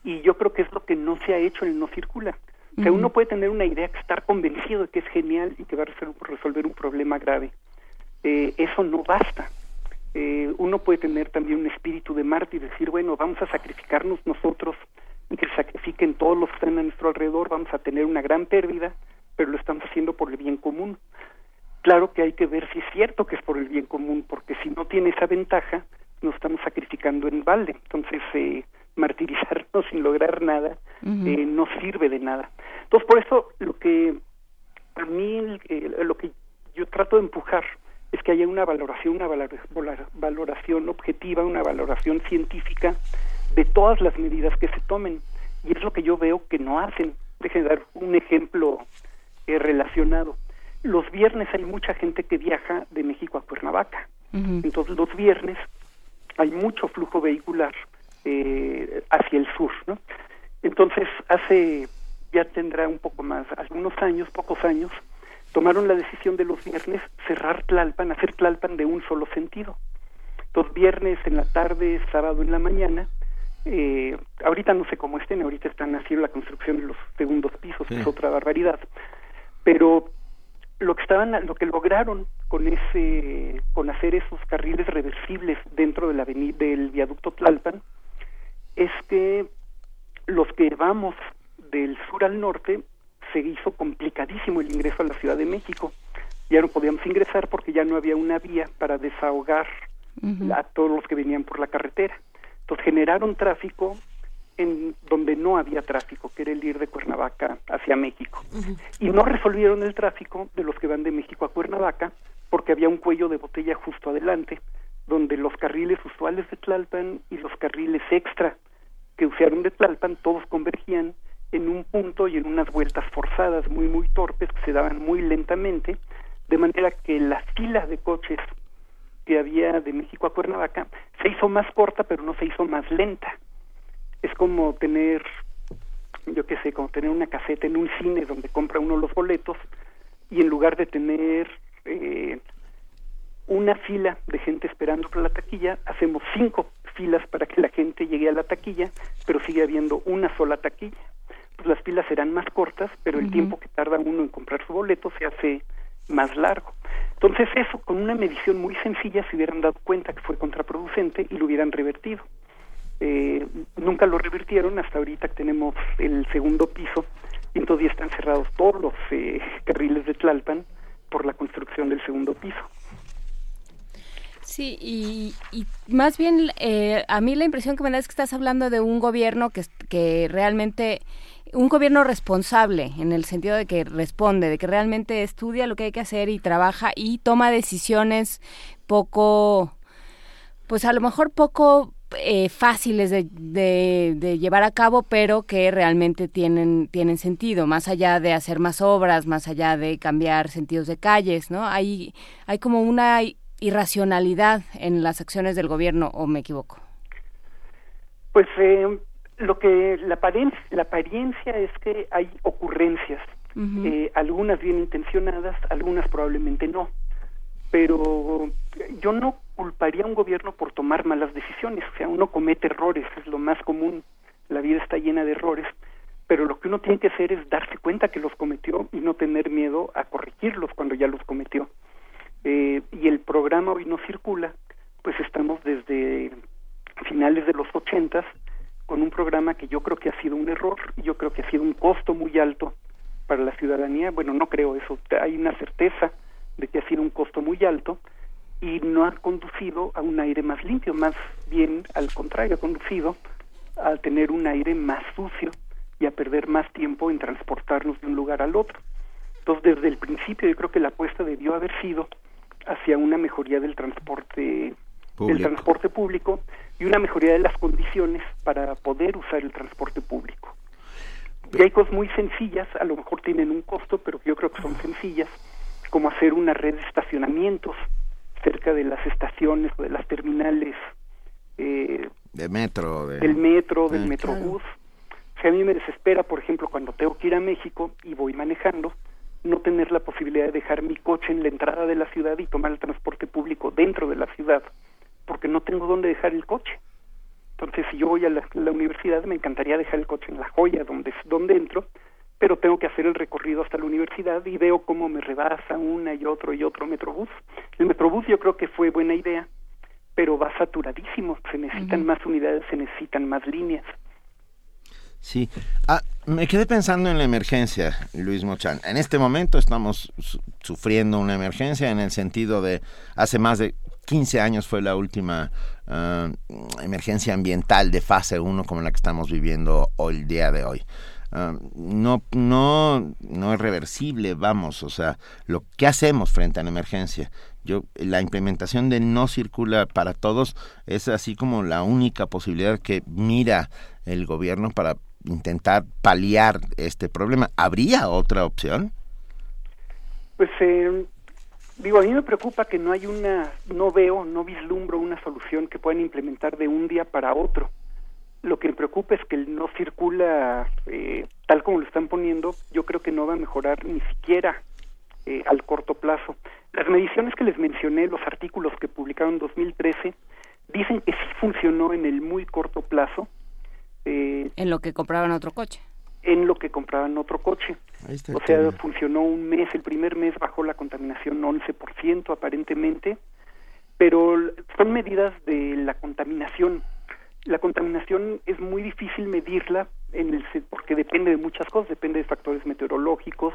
y yo creo que es lo que no se ha hecho en el no circula. O sea, uno puede tener una idea, estar convencido de que es genial y que va a resol- resolver un problema grave. Eh, eso no basta. Eh, uno puede tener también un espíritu de mártir y decir, bueno, vamos a sacrificarnos nosotros y que sacrifiquen todos los que están a nuestro alrededor, vamos a tener una gran pérdida, pero lo estamos haciendo por el bien común. Claro que hay que ver si es cierto que es por el bien común, porque si no tiene esa ventaja, nos estamos sacrificando en balde. Entonces, eh, martirizarnos sin lograr nada eh, no sirve de nada. Entonces, por eso lo que a mí eh, lo que yo trato de empujar es que haya una valoración, una valoración objetiva, una valoración científica de todas las medidas que se tomen. Y es lo que yo veo que no hacen. Déjenme dar un ejemplo eh, relacionado. Los viernes hay mucha gente que viaja de México a Cuernavaca. Entonces los viernes hay mucho flujo vehicular eh, hacia el sur, ¿no? Entonces hace ya tendrá un poco más, algunos años, pocos años, tomaron la decisión de los viernes cerrar Tlalpan, hacer Tlalpan de un solo sentido. Entonces viernes en la tarde, sábado en la mañana, eh, ahorita no sé cómo estén, ahorita están haciendo la construcción de los segundos pisos, que es otra barbaridad, pero lo que estaban lo que lograron con ese con hacer esos carriles reversibles dentro de la del viaducto Tlalpan es que los que vamos del sur al norte se hizo complicadísimo el ingreso a la Ciudad de México. Ya no podíamos ingresar porque ya no había una vía para desahogar a todos los que venían por la carretera. Entonces generaron tráfico en donde no había tráfico, que era el ir de Cuernavaca hacia México. Y no resolvieron el tráfico de los que van de México a Cuernavaca porque había un cuello de botella justo adelante, donde los carriles usuales de Tlalpan y los carriles extra que usaron de Tlalpan todos convergían en un punto y en unas vueltas forzadas muy muy torpes que se daban muy lentamente, de manera que la fila de coches que había de México a Cuernavaca se hizo más corta pero no se hizo más lenta es como tener, yo qué sé, como tener una caseta en un cine donde compra uno los boletos y en lugar de tener eh, una fila de gente esperando por la taquilla, hacemos cinco filas para que la gente llegue a la taquilla, pero sigue habiendo una sola taquilla. Pues las filas serán más cortas, pero el tiempo que tarda uno en comprar su boleto se hace más largo. Entonces eso, con una medición muy sencilla, se hubieran dado cuenta que fue contraproducente y lo hubieran revertido eh, nunca lo revirtieron hasta ahorita tenemos el segundo piso y entonces están cerrados todos los eh, carriles de Tlalpan por la construcción del segundo piso. Sí, y, y más bien eh, a mí la impresión que me da es que estás hablando de un gobierno que, que realmente, un gobierno responsable, en el sentido de que responde, de que realmente estudia lo que hay que hacer y trabaja y toma decisiones poco, pues a lo mejor poco eh, fáciles de, de, de llevar a cabo, pero que realmente tienen, tienen sentido, más allá de hacer más obras, más allá de cambiar sentidos de calles, ¿no? Hay, hay como una irracionalidad en las acciones del gobierno, o me equivoco. Pues eh, lo que la apariencia, la apariencia es que hay ocurrencias, eh, algunas bien intencionadas, algunas probablemente no, pero yo no culparía a un gobierno por tomar malas decisiones, o sea, uno comete errores, es lo más común, la vida está llena de errores, pero lo que uno tiene que hacer es darse cuenta que los cometió y no tener miedo a corregirlos cuando ya los cometió. Eh, y el programa hoy no circula, pues estamos desde finales de los ochentas con un programa que yo creo que ha sido un error y yo creo que ha sido un costo muy alto para la ciudadanía. Bueno, no creo eso, hay una certeza de que ha sido un costo muy alto y no ha conducido a un aire más limpio, más bien al contrario, ha conducido a tener un aire más sucio y a perder más tiempo en transportarnos de un lugar al otro. Entonces, desde el principio yo creo que la apuesta debió haber sido hacia una mejoría del transporte Público. del transporte público, y una mejoría de las condiciones para poder usar el transporte público. Y hay cosas muy sencillas, a lo mejor tienen un costo, pero yo creo que son sencillas, como hacer una red de estacionamientos cerca de las estaciones o de las terminales eh, de metro, de... del metro, del Eh, metrobús. Si a mí me desespera, por ejemplo, cuando tengo que ir a México y voy manejando, no tener la posibilidad de dejar mi coche en la entrada de la ciudad y tomar el transporte público dentro de la ciudad, porque no tengo dónde dejar el coche. Entonces, si yo voy a la, la universidad, me encantaría dejar el coche en la joya, donde, donde entro, pero tengo que hacer el recorrido hasta la universidad y veo cómo me rebasa una y otro y otro metrobús. El metrobús yo creo que fue buena idea, pero va saturadísimo, se necesitan más unidades, se necesitan más líneas. Sí. Ah, me quedé pensando en la emergencia, Luis Mochan. En este momento estamos su- sufriendo una emergencia en el sentido de hace más de 15 años fue la última ah, emergencia ambiental de fase 1 como la que estamos viviendo hoy, el día de hoy. Ah, no, no, no es reversible, vamos, o sea, lo que hacemos frente a la emergencia. Yo, la implementación de no circula para todos es así como la única posibilidad que mira el gobierno para intentar paliar este problema. ¿Habría otra opción? Pues eh, digo, a mí me preocupa que no hay una, no veo, no vislumbro una solución que puedan implementar de un día para otro. Lo que me preocupa es que no circula eh, tal como lo están poniendo, yo creo que no va a mejorar ni siquiera eh, al corto plazo. Las mediciones que les mencioné, los artículos que publicaron en 2013, dicen que sí funcionó en el muy corto plazo, eh, En lo que compraban otro coche. en lo que compraban otro coche. O sea, tema. funcionó un mes, el primer mes bajó la contaminación 11% aparentemente, pero son medidas de la contaminación. La contaminación es muy difícil medirla en el, porque depende de muchas cosas, depende de factores meteorológicos,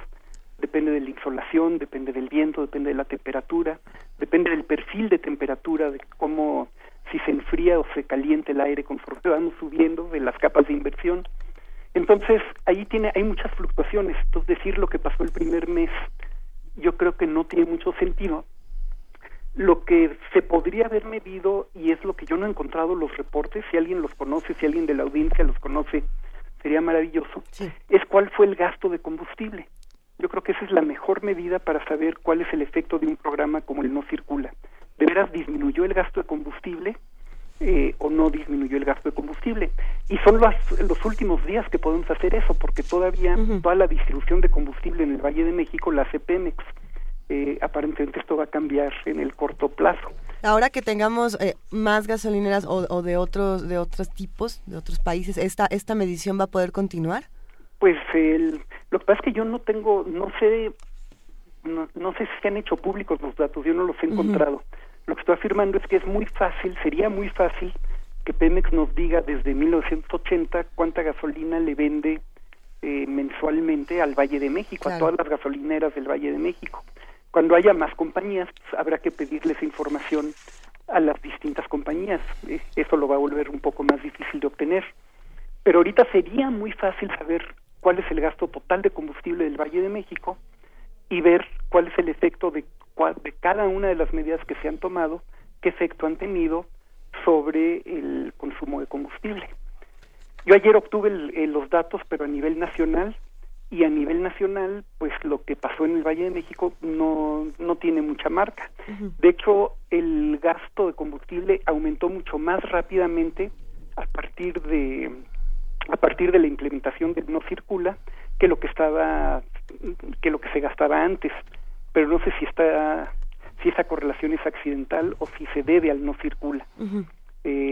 depende de la insolación, depende del viento, depende de la temperatura, depende del perfil de temperatura, de cómo si se enfría o se calienta el aire conforme vamos subiendo, de las capas de inversión. Entonces, ahí tiene, hay muchas fluctuaciones. Entonces, decir lo que pasó el primer mes, yo creo que no tiene mucho sentido. Lo que se podría haber medido, y es lo que yo no he encontrado los reportes, si alguien los conoce, si alguien de la audiencia los conoce, sería maravilloso, es cuál fue el gasto de combustible. Yo creo que esa es la mejor medida para saber cuál es el efecto de un programa como el No Circula. ¿De veras disminuyó el gasto de combustible? eh, o no disminuyó el gasto de combustible. Y son los, los últimos días que podemos hacer eso, porque todavía toda la distribución de combustible en el Valle de México la hace Pemex. Eh, aparentemente esto va a cambiar en el corto plazo. Ahora que tengamos eh, más gasolineras o, o de otros de otros tipos, de otros países, esta esta medición va a poder continuar. Pues el, lo que pasa es que yo no tengo, no sé, no, no sé si se han hecho públicos los datos, yo no los he encontrado. Lo que estoy afirmando es que es muy fácil, sería muy fácil que Pemex nos diga desde 1980 cuánta gasolina le vende eh, mensualmente al Valle de México, a todas las gasolineras del Valle de México. Cuando haya más compañías, pues, habrá que pedirles información a las distintas compañías. Eh, Eso lo va a volver un poco más difícil de obtener. Pero ahorita sería muy fácil saber cuál es el gasto total de combustible del Valle de México y ver cuál es el efecto de, de cada una de las medidas que se han tomado, qué efecto han tenido sobre el consumo de combustible. Yo ayer obtuve el- eh, los datos, pero a nivel nacional, y a nivel nacional, pues lo que pasó en el Valle de México no, no tiene mucha marca. De hecho, el gasto de combustible aumentó mucho más rápidamente a partir de a partir de la implementación del no circula que lo que estaba que lo que se gastaba antes. Pero no sé si está si esa correlación es accidental o si se debe al no circula. Eh, pero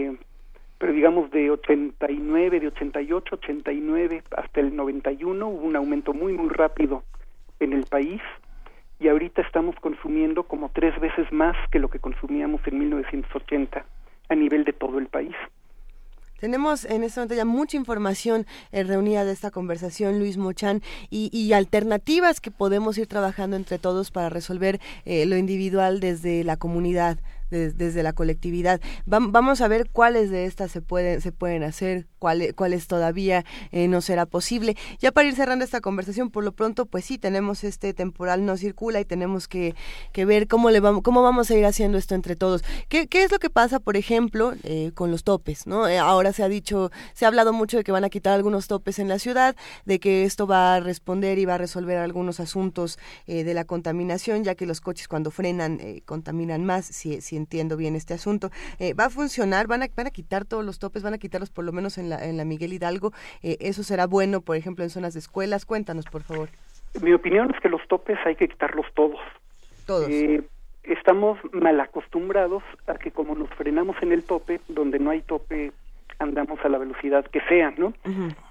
digamos de 89 de 88 89 hasta el 91 hubo un aumento muy muy rápido en el país. Y ahorita estamos consumiendo como tres veces más que lo que consumíamos en 1980 a nivel de todo el país. Tenemos en este momento ya mucha información eh, reunida de esta conversación, Luis Mochan, y, y alternativas que podemos ir trabajando entre todos para resolver eh, lo individual desde la comunidad, desde la colectividad. vamos a ver cuáles de estas se pueden, se pueden hacer, cuáles, cuáles todavía eh, no será posible. Ya para ir cerrando esta conversación, por lo pronto, pues sí, tenemos este temporal no circula y tenemos que, que ver cómo, le vamos, cómo vamos a ir haciendo esto entre todos. ¿Qué, qué es lo que pasa, por ejemplo, eh, con los topes? ¿no? Eh, ahora se ha dicho, se ha hablado mucho de que van a quitar algunos topes en la ciudad, de que esto va a responder y va a resolver algunos asuntos de la contaminación, ya que los coches cuando frenan contaminan más, si, si entiendo bien este asunto. ¿Va a funcionar? ¿Van a, ¿Van a quitar todos los topes? ¿Van a quitarlos por lo menos en la, en la Miguel Hidalgo? ¿Eso será bueno, por ejemplo, en zonas de escuelas? Cuéntanos, por favor. Mi opinión es que los topes hay que quitarlos todos. Todos. Eh, estamos mal acostumbrados a que como nos frenamos en el tope, donde no hay tope, andamos a la velocidad que sea, ¿no?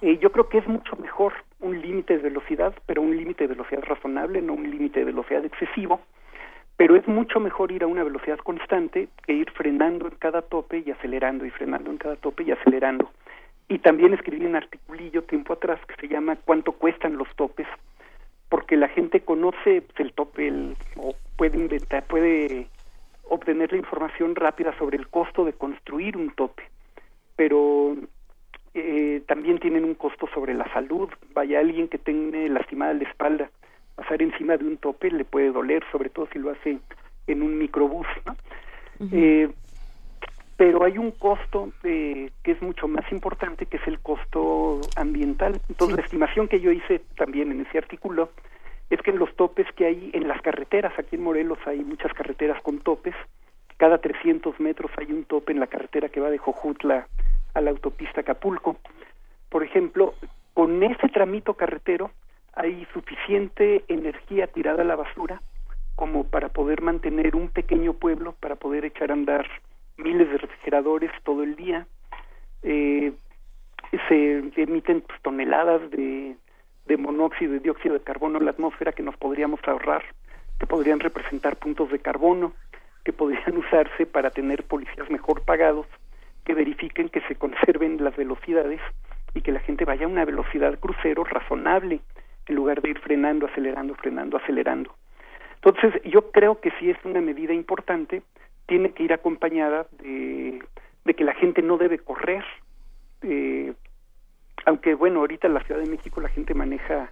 Eh, yo creo que es mucho mejor un límite de velocidad, pero un límite de velocidad razonable, no un límite de velocidad excesivo. Pero es mucho mejor ir a una velocidad constante que ir frenando en cada tope y acelerando y frenando en cada tope y acelerando. Y también escribí un articulillo tiempo atrás que se llama ¿Cuánto cuestan los topes? porque la gente conoce el tope o puede inventar, puede obtener la información rápida sobre el costo de construir un tope, pero eh, también tienen un costo sobre la salud. Vaya alguien que tenga lastimada la espalda, pasar encima de un tope le puede doler, sobre todo si lo hace en un microbús. ¿no? eh, pero hay un costo eh, que es mucho más importante, que es el costo ambiental. Entonces, la estimación que yo hice también en ese artículo es que en los topes que hay en las carreteras, aquí en Morelos hay muchas carreteras con topes, cada 300 metros hay un tope en la carretera que va de Jojutla a la autopista Acapulco. Por ejemplo, con ese tramito carretero hay suficiente energía tirada a la basura como para poder mantener un pequeño pueblo, para poder echar a andar miles de refrigeradores todo el día, eh, se emiten pues, toneladas de, de monóxido y dióxido de carbono en la atmósfera que nos podríamos ahorrar, que podrían representar puntos de carbono, que podrían usarse para tener policías mejor pagados, que verifiquen que se conserven las velocidades y que la gente vaya a una velocidad crucero razonable en lugar de ir frenando, acelerando, frenando, acelerando. Entonces, yo creo que sí es una medida importante tiene que ir acompañada de, que la gente no debe correr. Eh, aunque bueno, ahorita en la Ciudad de México la gente maneja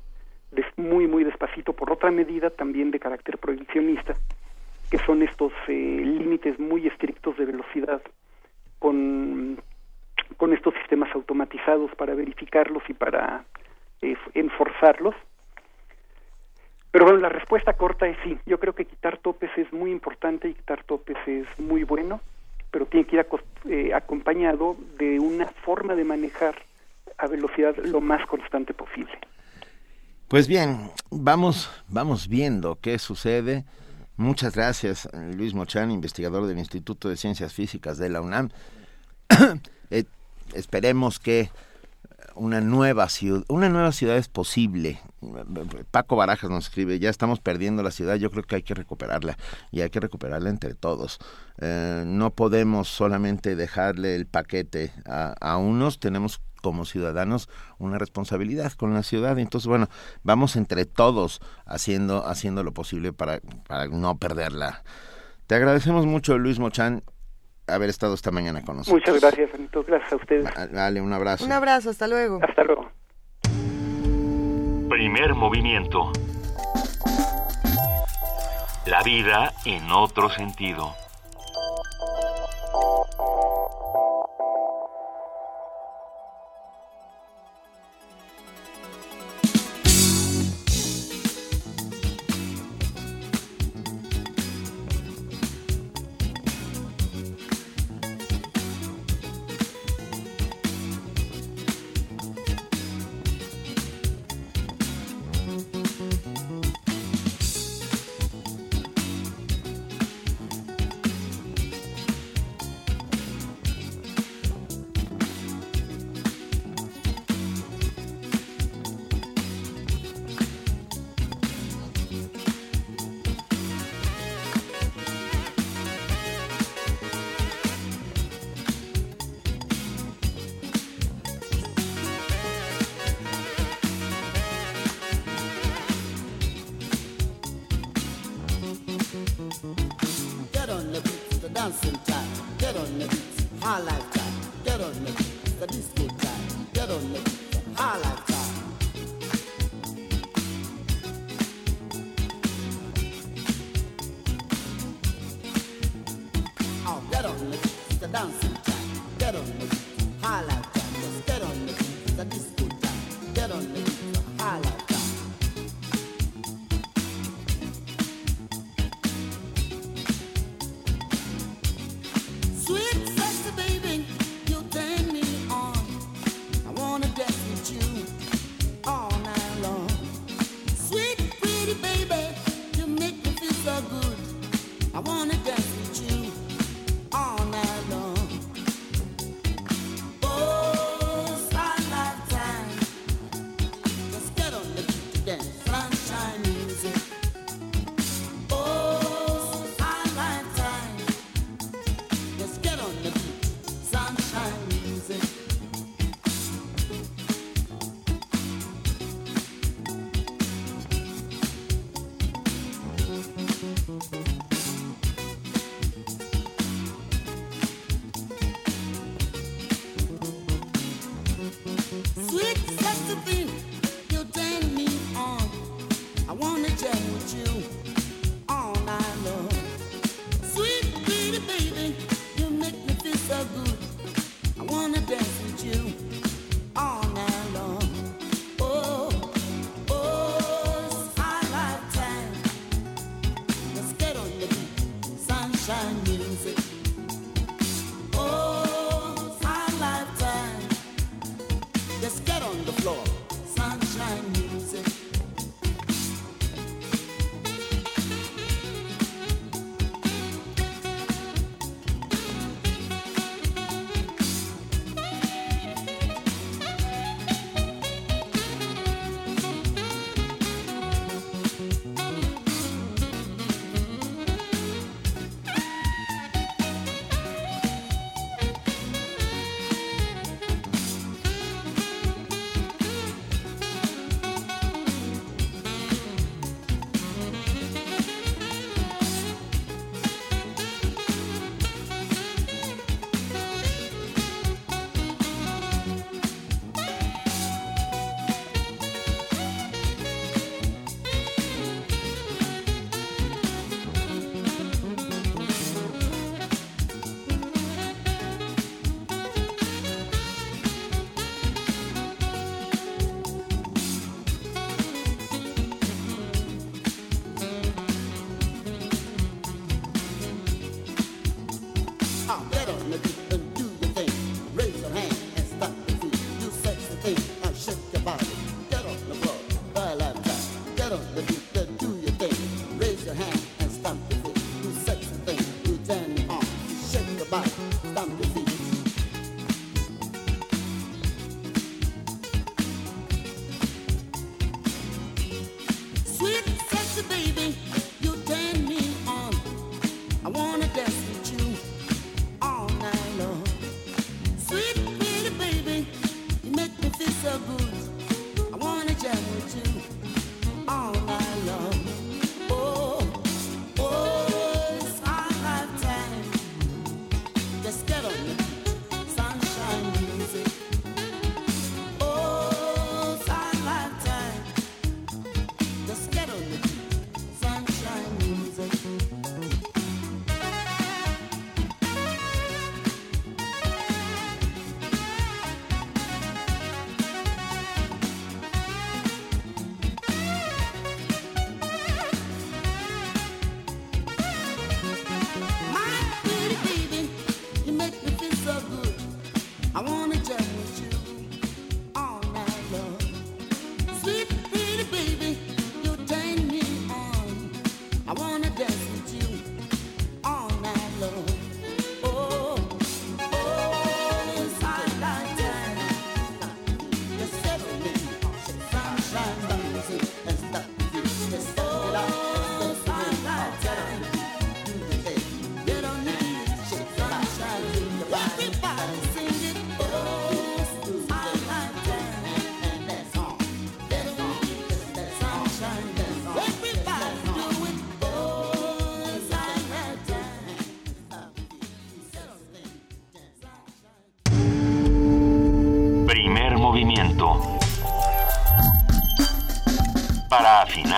muy, muy despacito por otra medida también de carácter prohibicionista, que son estos eh, límites muy estrictos de velocidad con, con estos sistemas automatizados para verificarlos y para eh, enforzarlos pero bueno, la respuesta corta es sí. Yo creo que quitar topes es muy importante y quitar topes es muy bueno, pero tiene que ir eh, acompañado de una forma de manejar a velocidad lo más constante posible. Pues bien, vamos, vamos viendo qué sucede. Muchas gracias, Luis Mochán, investigador del Instituto de Ciencias Físicas de la UNAM. Eh, esperemos que una nueva ciudad, una nueva ciudad es posible. Paco Barajas nos escribe, ya estamos perdiendo la ciudad, yo creo que hay que recuperarla y hay que recuperarla entre todos. Eh, no podemos solamente dejarle el paquete a, a unos, tenemos como ciudadanos una responsabilidad con la ciudad. Entonces, bueno, vamos entre todos haciendo, haciendo lo posible para, para no perderla. Te agradecemos mucho, Luis Mochán, haber estado esta mañana con nosotros. Muchas gracias, Anito. Gracias a ustedes. Dale, un abrazo. Un abrazo, hasta luego. Hasta luego. Primer movimiento. La vida en otro sentido.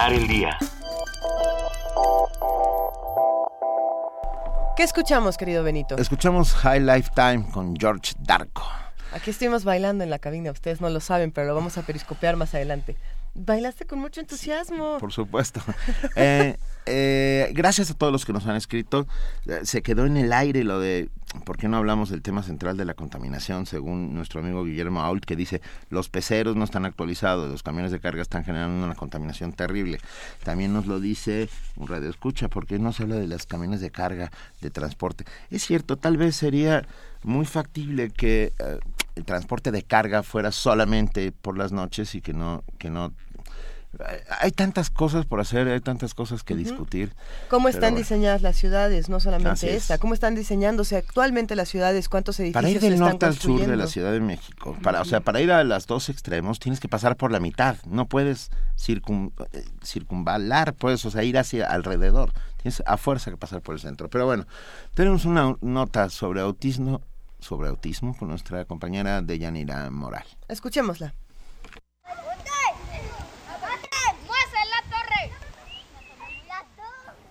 Afinar el día. ¿Qué escuchamos, querido Benito? Escuchamos High Lifetime con George Darko. Aquí estuvimos bailando en la cabina, ustedes no lo saben, pero lo vamos a periscopear más adelante. Bailaste con mucho entusiasmo. Por supuesto. Eh, eh, gracias a todos los que nos han escrito. Eh, Se quedó en el aire lo de qué no hablamos del tema central de la contaminación, según nuestro amigo Guillermo Ault, que dice los peceros no están actualizados, los camiones de carga están generando una contaminación terrible. También nos lo dice un radio escucha, ¿por qué no se habla de los camiones de carga, de transporte? Es cierto, tal vez sería muy factible que eh, el transporte de carga fuera solamente por las noches y que no que no hay tantas cosas por hacer, hay tantas cosas que discutir. ¿Cómo están bueno. diseñadas las ciudades? No solamente es. esta. ¿Cómo están diseñándose actualmente las ciudades? ¿Cuántos edificios Para ir del norte al sur de la Ciudad de México, para, o sea, para ir a los dos extremos tienes que pasar por la mitad, no puedes circun, eh, circunvalar, pues, o sea, ir hacia alrededor, tienes a fuerza que pasar por el centro. Pero bueno, tenemos una nota sobre autismo, sobre autismo con nuestra compañera Deyanira Moral. Escuchémosla.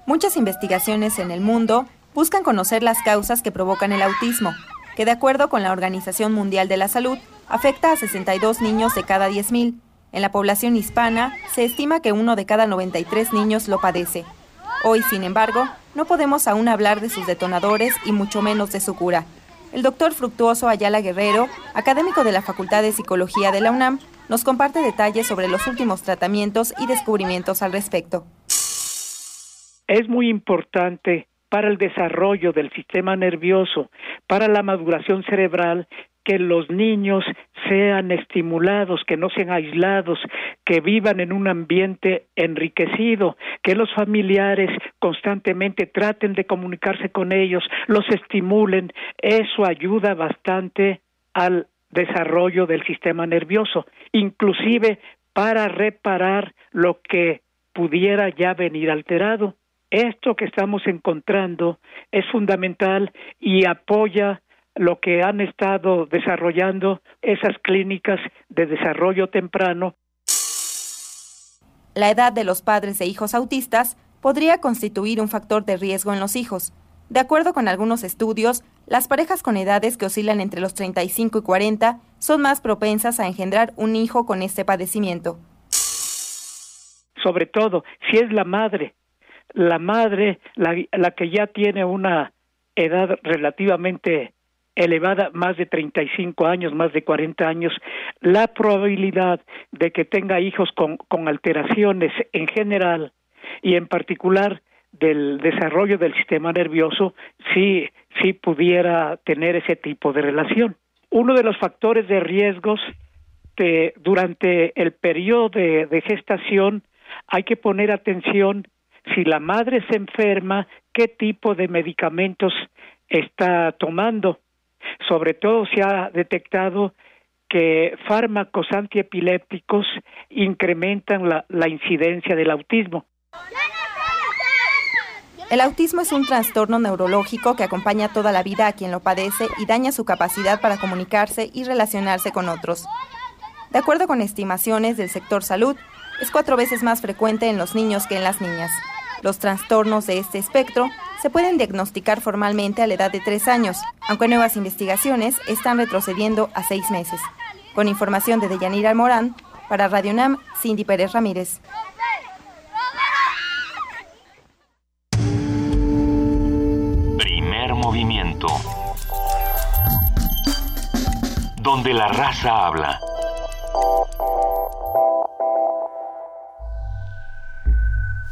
Muchas investigaciones en el mundo buscan conocer las causas que provocan el autismo, que de acuerdo con la Organización Mundial de la Salud, afecta a 62 niños de cada 10.000. En la población hispana, se estima que uno de cada 93 niños lo padece. Hoy, sin embargo, no podemos aún hablar de sus detonadores y mucho menos de su cura. El doctor Fructuoso Ayala Guerrero, académico de la Facultad de Psicología de la UNAM, nos comparte detalles sobre los últimos tratamientos y descubrimientos al respecto. Es muy importante para el desarrollo del sistema nervioso, para la maduración cerebral, que los niños sean estimulados, que no sean aislados, que vivan en un ambiente enriquecido, que los familiares constantemente traten de comunicarse con ellos, los estimulen. Eso ayuda bastante al desarrollo del sistema nervioso, inclusive para reparar lo que pudiera ya venir alterado. Esto que estamos encontrando es fundamental y apoya lo que han estado desarrollando esas clínicas de desarrollo temprano La edad de los padres de hijos autistas podría constituir un factor de riesgo en los hijos. De acuerdo con algunos estudios, las parejas con edades que oscilan entre los 35 y 40 son más propensas a engendrar un hijo con este padecimiento. sobre todo si es la madre, la madre, la, la que ya tiene una edad relativamente elevada, más de 35 años, más de 40 años, la probabilidad de que tenga hijos con, con alteraciones en general y en particular del desarrollo del sistema nervioso, sí, sí pudiera tener ese tipo de relación. Uno de los factores de riesgos que durante el periodo de, de gestación hay que poner atención si la madre se enferma, qué tipo de medicamentos está tomando. Sobre todo se ha detectado que fármacos antiepilépticos incrementan la, incidencia del autismo. El autismo es un trastorno neurológico que acompaña toda la vida a quien lo padece y daña su capacidad para comunicarse y relacionarse con otros. De acuerdo con estimaciones del sector salud, es cuatro veces más frecuente en los niños que en las niñas. Los trastornos de este espectro se pueden diagnosticar formalmente a la edad de tres años, aunque nuevas investigaciones están retrocediendo a seis meses. Con información de Deyanira Morán, para Radio UNAM, Cindy Pérez Ramírez. Primer movimiento. Donde la raza habla.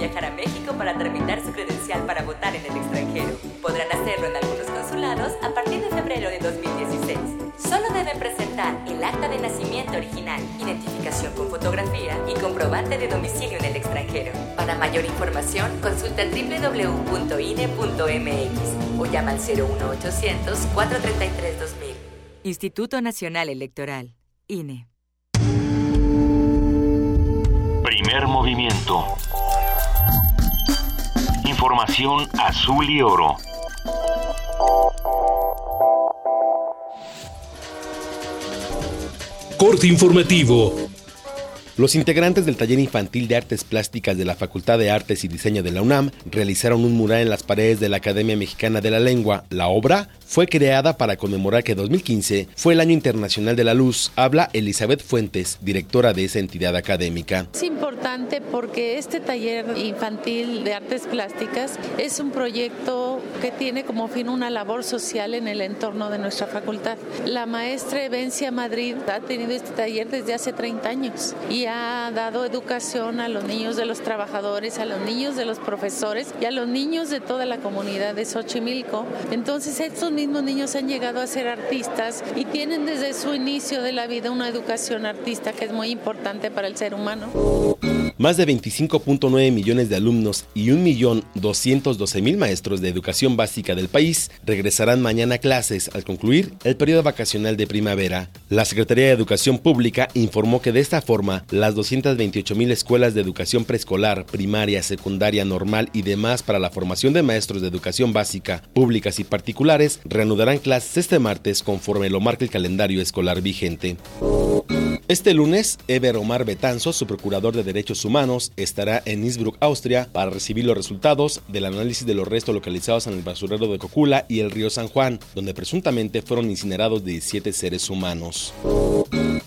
viajar a México para tramitar su credencial para votar en el extranjero. Podrán hacerlo en algunos consulados a partir de febrero de 2016. Solo deben presentar el acta de nacimiento original, identificación con fotografía y comprobante de domicilio en el extranjero. Para mayor información, consulta www.ine.mx o llama al 01800 433 2000. Instituto Nacional Electoral, INE. Primer movimiento. Información azul y oro. Corte informativo. Los integrantes del taller infantil de artes plásticas de la Facultad de Artes y Diseño de la UNAM realizaron un mural en las paredes de la Academia Mexicana de la Lengua. La obra fue creada para conmemorar que 2015 fue el Año Internacional de la Luz. Habla Elizabeth Fuentes, directora de esa entidad académica. Es importante porque este taller infantil de artes plásticas es un proyecto que tiene como fin una labor social en el entorno de nuestra facultad. La maestra Evencia Madrid ha tenido este taller desde hace 30 años y ha dado educación a los niños de los trabajadores, a los niños de los profesores y a los niños de toda la comunidad de Xochimilco. Entonces estos mismos niños han llegado a ser artistas y tienen desde su inicio de la vida una educación artista que es muy importante para el ser humano. Más de 25.9 millones de alumnos y 1.212.000 maestros de educación básica del país regresarán mañana a clases al concluir el periodo vacacional de primavera. La Secretaría de Educación Pública informó que de esta forma las 228.000 escuelas de educación preescolar, primaria, secundaria, normal y demás para la formación de maestros de educación básica, públicas y particulares reanudarán clases este martes conforme lo marca el calendario escolar vigente. Este lunes, Eber Omar Betanzo, su procurador de Derechos Humanos, estará en Innsbruck, Austria, para recibir los resultados del análisis de los restos localizados en el basurero de Cocula y el río San Juan, donde presuntamente fueron incinerados 17 seres humanos.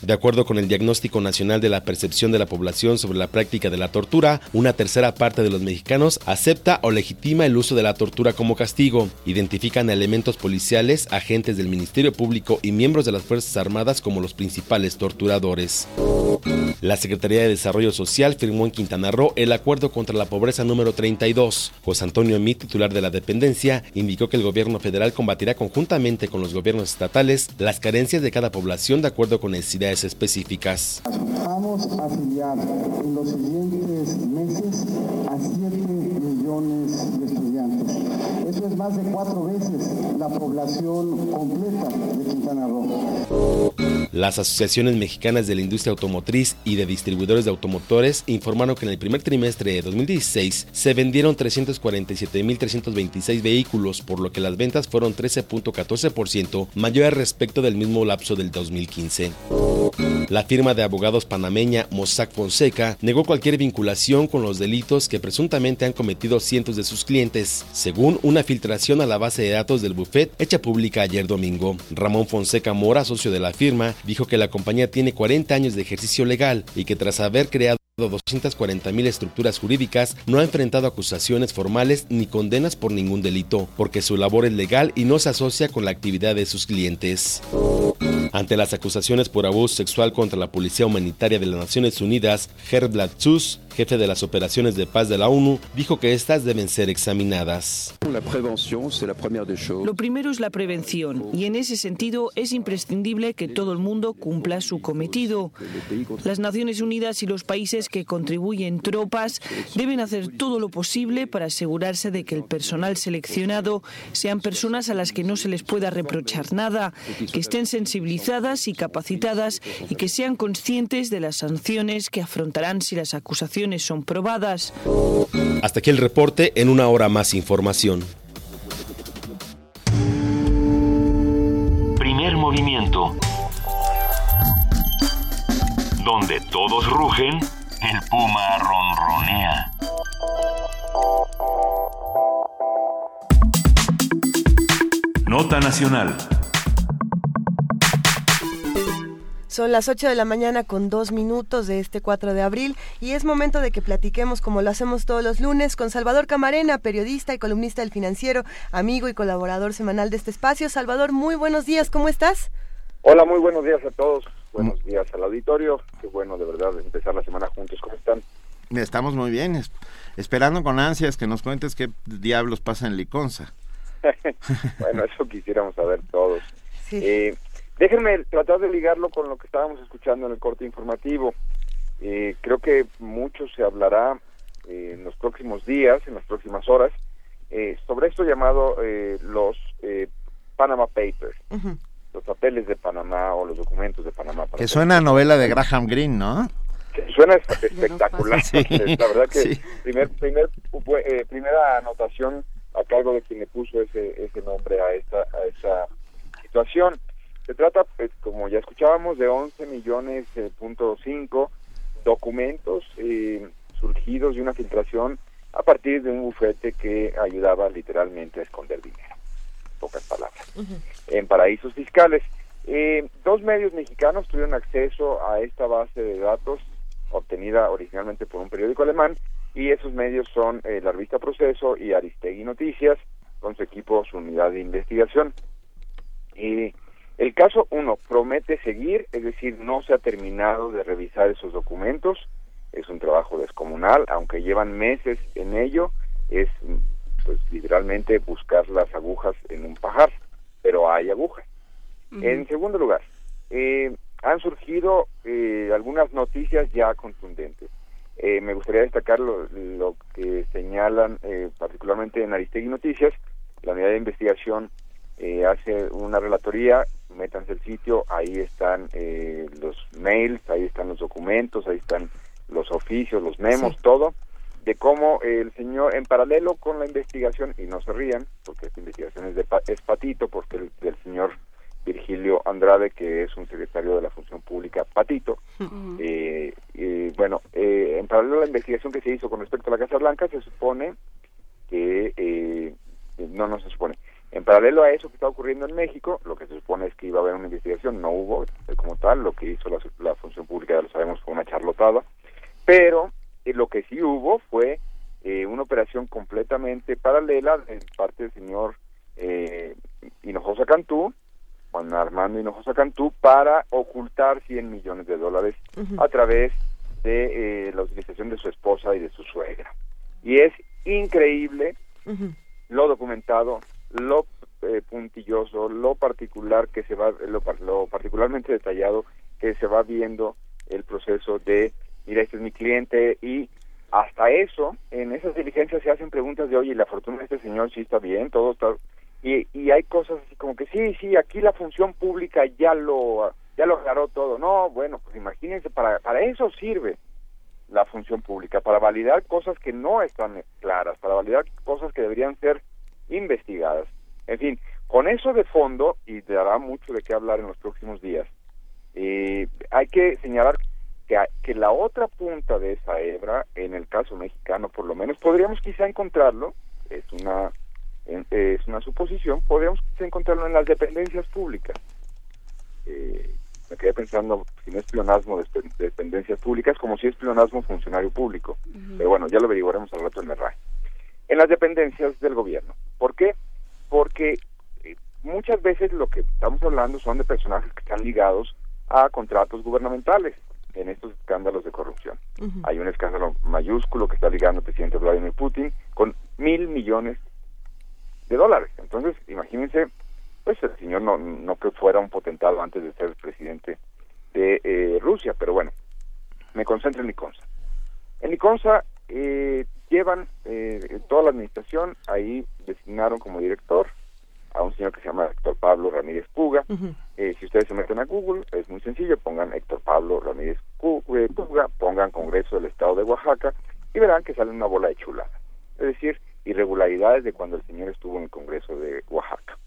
De acuerdo con el Diagnóstico Nacional de la Percepción de la Población sobre la práctica de la tortura, una tercera parte de los mexicanos acepta o legitima el uso de la tortura como castigo. Identifican a elementos policiales, agentes del Ministerio Público y miembros de las Fuerzas Armadas como los principales torturadores. La Secretaría de Desarrollo Social firmó en Quintana Roo el acuerdo contra la pobreza número 32. José Antonio Emí, titular de la dependencia, indicó que el gobierno federal combatirá conjuntamente con los gobiernos estatales las carencias de cada población de acuerdo con necesidades específicas. Vamos a afiliar en los siguientes meses a 7 millones de estudiantes. Eso es más de cuatro veces la población completa de Quintana Roo. Las asociaciones mexicanas de la industria automotriz y de distribuidores de automotores informaron que en el primer trimestre de 2016 se vendieron 347.326 vehículos, por lo que las ventas fueron 13.14% mayores respecto del mismo lapso del 2015. La firma de abogados panameña Mossack Fonseca negó cualquier vinculación con los delitos que presuntamente han cometido cientos de sus clientes, según una filtración a la base de datos del buffet hecha pública ayer domingo. Ramón Fonseca Mora, socio de la firma, dijo que la compañía tiene 40 años de ejercicio legal y que tras haber creado 240.000 estructuras jurídicas no ha enfrentado acusaciones formales ni condenas por ningún delito, porque su labor es legal y no se asocia con la actividad de sus clientes. Ante las acusaciones por abuso sexual contra la Policía Humanitaria de las Naciones Unidas, Herb Sus, jefe de las operaciones de paz de la ONU, dijo que estas deben ser examinadas. Lo primero es la prevención y en ese sentido es imprescindible que todo el mundo cumpla su cometido. Las Naciones Unidas y los países que contribuyen tropas deben hacer todo lo posible para asegurarse de que el personal seleccionado sean personas a las que no se les pueda reprochar nada, que estén sensibilizadas y capacitadas y que sean conscientes de las sanciones que afrontarán si las acusaciones son probadas. Hasta aquí el reporte, en una hora más información. Primer movimiento. Donde todos rugen, el puma ronronea. Nota nacional. Son las 8 de la mañana con dos minutos de este 4 de abril y es momento de que platiquemos como lo hacemos todos los lunes con Salvador Camarena, periodista y columnista del financiero, amigo y colaborador semanal de este espacio. Salvador, muy buenos días, ¿cómo estás? Hola, muy buenos días a todos. buenos días al auditorio. Qué bueno de verdad empezar la semana juntos. ¿Cómo están? Estamos muy bien, es- esperando con ansias que nos cuentes qué diablos pasa en Liconza. bueno, eso quisiéramos saber todos. Eh, déjenme tratar de ligarlo con lo que estábamos escuchando en el corte informativo. Eh, creo que mucho se hablará eh, en los próximos días, en las próximas horas, eh, sobre esto llamado eh, los eh, Panama Papers, los papeles de Panamá o los documentos de Panamá. para Que suena a novela de Graham Greene, ¿no? que suena espe- espectacular. Sí. La verdad que Sí. primer, eh, primera anotación a cargo de quien le puso ese, ese nombre a esta, a esa situación. Se trata, pues, como ya escuchábamos, de 11 millones eh, punto cinco documentos eh, surgidos de una filtración a partir de un bufete que ayudaba literalmente a esconder dinero. En pocas palabras en paraísos fiscales. Eh, dos medios mexicanos tuvieron acceso a esta base de datos obtenida originalmente por un periódico alemán y esos medios son eh, la revista Proceso y Aristegui Noticias con su equipo, su unidad de investigación. Eh, el caso uno promete seguir, es decir, no se ha terminado de revisar esos documentos, es un trabajo descomunal, aunque llevan meses en ello, es pues literalmente buscar las agujas en un pajar, pero hay agujas. En segundo lugar, eh, han surgido eh, algunas noticias ya contundentes. Eh, me gustaría destacar lo, lo que señalan eh, particularmente en Aristegui Noticias, la unidad de investigación eh, hace una relatoría, métanse el sitio, ahí están eh, los mails, ahí están los documentos, ahí están los oficios, los memos, todo, de cómo el señor, en paralelo con la investigación, y no se rían, porque esta investigación es, de, es patito, porque el, del señor Virgilio Andrade, que es un secretario de la Función Pública, patito, eh, eh, bueno, eh, en paralelo a la investigación que se hizo con respecto a la Casa Blanca, se supone que, eh, no, no se supone, en paralelo a eso que está ocurriendo en México, lo que se supone es que iba a haber una investigación, no hubo eh, como tal, lo que hizo la, la Función Pública, ya lo sabemos, fue una charlotada, pero eh, lo que sí hubo fue eh, una operación completamente paralela en parte del señor eh, Hinojosa Cantú, Juan Armando Hinojosa Cantú, para ocultar 100 millones de dólares a través de eh, la utilización de su esposa y de su suegra. Y es increíble lo documentado, lo eh, puntilloso, lo particular que se va, lo, par- lo particularmente detallado que se va viendo el proceso de, mira, este es mi cliente y hasta eso, en esas diligencias se hacen preguntas de, oye, la fortuna de este señor sí está bien, todo está... Y, y hay cosas así como que sí, sí, aquí la función pública ya lo ya lo aclaró todo. No, bueno, pues imagínense, para, para eso sirve la función pública, para validar cosas que no están claras, para validar cosas que deberían ser investigadas. En fin, con eso de fondo, y dará mucho de qué hablar en los próximos días, eh, hay que señalar que, que la otra punta de esa hebra, en el caso mexicano por lo menos, podríamos quizá encontrarlo, es una es una suposición, podríamos quizá encontrarlo en las dependencias públicas. Eh, me quedé pensando si no es pleonasmo de dependencias públicas, como si es pleonasmo funcionario público. Pero bueno, ya lo averiguaremos al rato en el RAE. En las dependencias del gobierno. ¿Por qué? Porque eh, muchas veces lo que estamos hablando son de personajes que están ligados a contratos gubernamentales en estos escándalos de corrupción. Hay un escándalo mayúsculo que está ligando al presidente Vladimir Putin con mil millones de dólares. Entonces, imagínense, pues el señor no, no que fuera un potentado antes de ser presidente de eh, Rusia, pero bueno, me concentro en Liconza. En Liconza eh, llevan eh, toda la administración, ahí designaron como director a un señor que se llama Héctor Pablo Ramírez Puga. Eh, si ustedes se meten a Google, es muy sencillo, pongan Héctor Pablo Ramírez Cu- eh, Puga, pongan Congreso del Estado de Oaxaca y verán que sale una bola de chulada. Es decir, irregularidades de cuando el señor estuvo en el Congreso de Oaxaca.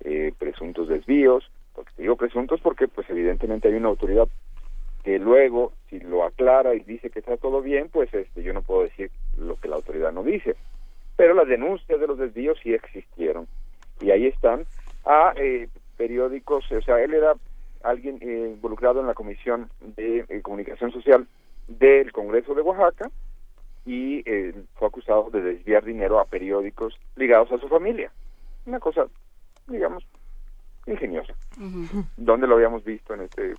Eh, presuntos desvíos, porque te digo presuntos porque pues evidentemente hay una autoridad que luego, si lo aclara y dice que está todo bien, pues este, yo no puedo decir lo que la autoridad no dice. Pero las denuncias de los desvíos sí existieron. Y ahí están a eh, periódicos, o sea, él era alguien eh, involucrado en la Comisión de eh, Comunicación Social del Congreso de Oaxaca y eh, fue acusado de desviar dinero a periódicos ligados a su familia. Una cosa, digamos, ingeniosa. ¿Dónde lo habíamos visto en este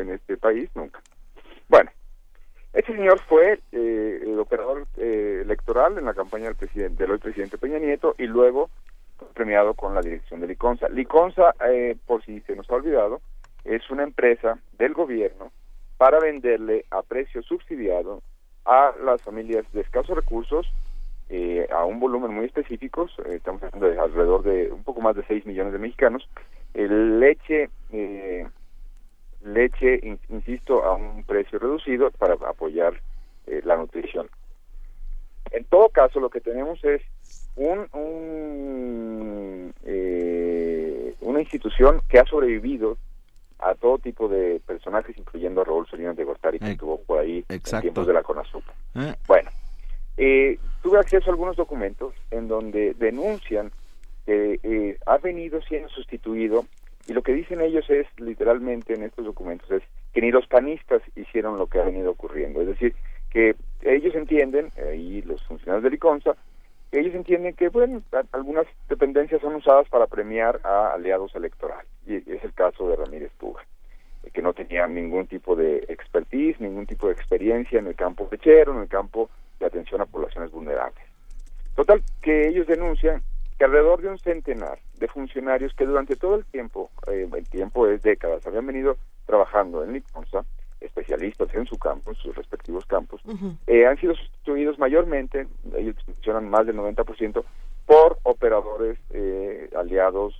en este país nunca. Bueno, este señor fue eh, el operador eh, electoral en la campaña del presidente, del hoy presidente Peña Nieto y luego premiado con la dirección de Liconza. Liconza, eh, por si se nos ha olvidado, es una empresa del gobierno para venderle a precio subsidiado a las familias de escasos recursos eh, a un volumen muy específico, eh, estamos hablando de alrededor de un poco más de 6 millones de mexicanos, leche, eh, leche, in- insisto, a un precio reducido para apoyar eh, la nutrición. En todo caso, lo que tenemos es un, un, eh, una institución que ha sobrevivido a todo tipo de personajes, incluyendo a Raúl Salinas de Gortari, que estuvo por ahí en tiempos de la CONASUP. Eh, Bueno, eh, tuve acceso a algunos documentos en donde denuncian que eh, ha venido siendo sustituido y lo que dicen ellos es literalmente en estos documentos es que ni los panistas hicieron lo que ha venido ocurriendo, es decir, que ellos entienden, y los funcionarios de Liconza, que ellos entienden que bueno, algunas dependencias son usadas para premiar a aliados electorales y es el caso de Ramírez Puga eh, que no tenía ningún tipo de expertise, ningún tipo de experiencia en el campo lechero, en el campo de atención a poblaciones vulnerables. Total, que ellos denuncian que alrededor de un centenar de funcionarios que durante todo el tiempo, eh, el tiempo es décadas, habían venido trabajando en Liconza, especialistas en su campo, en sus respectivos campos, eh, han sido sustituidos mayormente, ellos mencionan más del 90%, por operadores eh, aliados,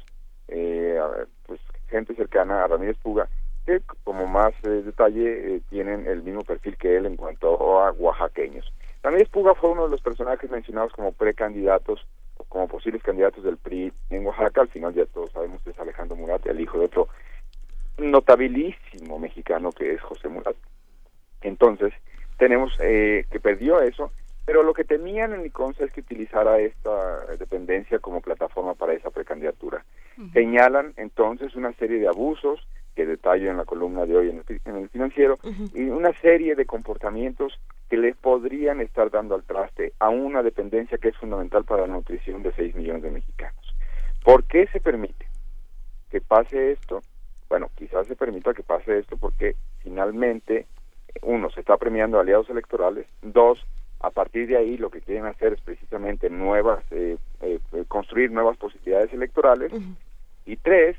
eh, pues gente cercana a Ramírez Puga, que como más eh, detalle eh, tienen el mismo perfil que él en cuanto a oaxaqueños. Ramírez Puga fue uno de los personajes mencionados como precandidatos, como posibles candidatos del PRI en Oaxaca, al final ya todos sabemos que es Alejandro Murat, el hijo de otro notabilísimo mexicano que es José Murat. Entonces, tenemos eh, que perdió eso, pero lo que temían en Liconza es que utilizara esta dependencia como plataforma para esa precandidatura. Señalan entonces una serie de abusos que detallo en la columna de hoy en el, fi- en el financiero y una serie de comportamientos que le podrían estar dando al traste a una dependencia que es fundamental para la nutrición de 6 millones de mexicanos. ¿Por qué se permite que pase esto? Bueno, quizás se permita que pase esto porque finalmente, uno, se está premiando aliados electorales, dos, a partir de ahí lo que quieren hacer es precisamente nuevas, eh, eh, construir nuevas posibilidades electorales, y tres,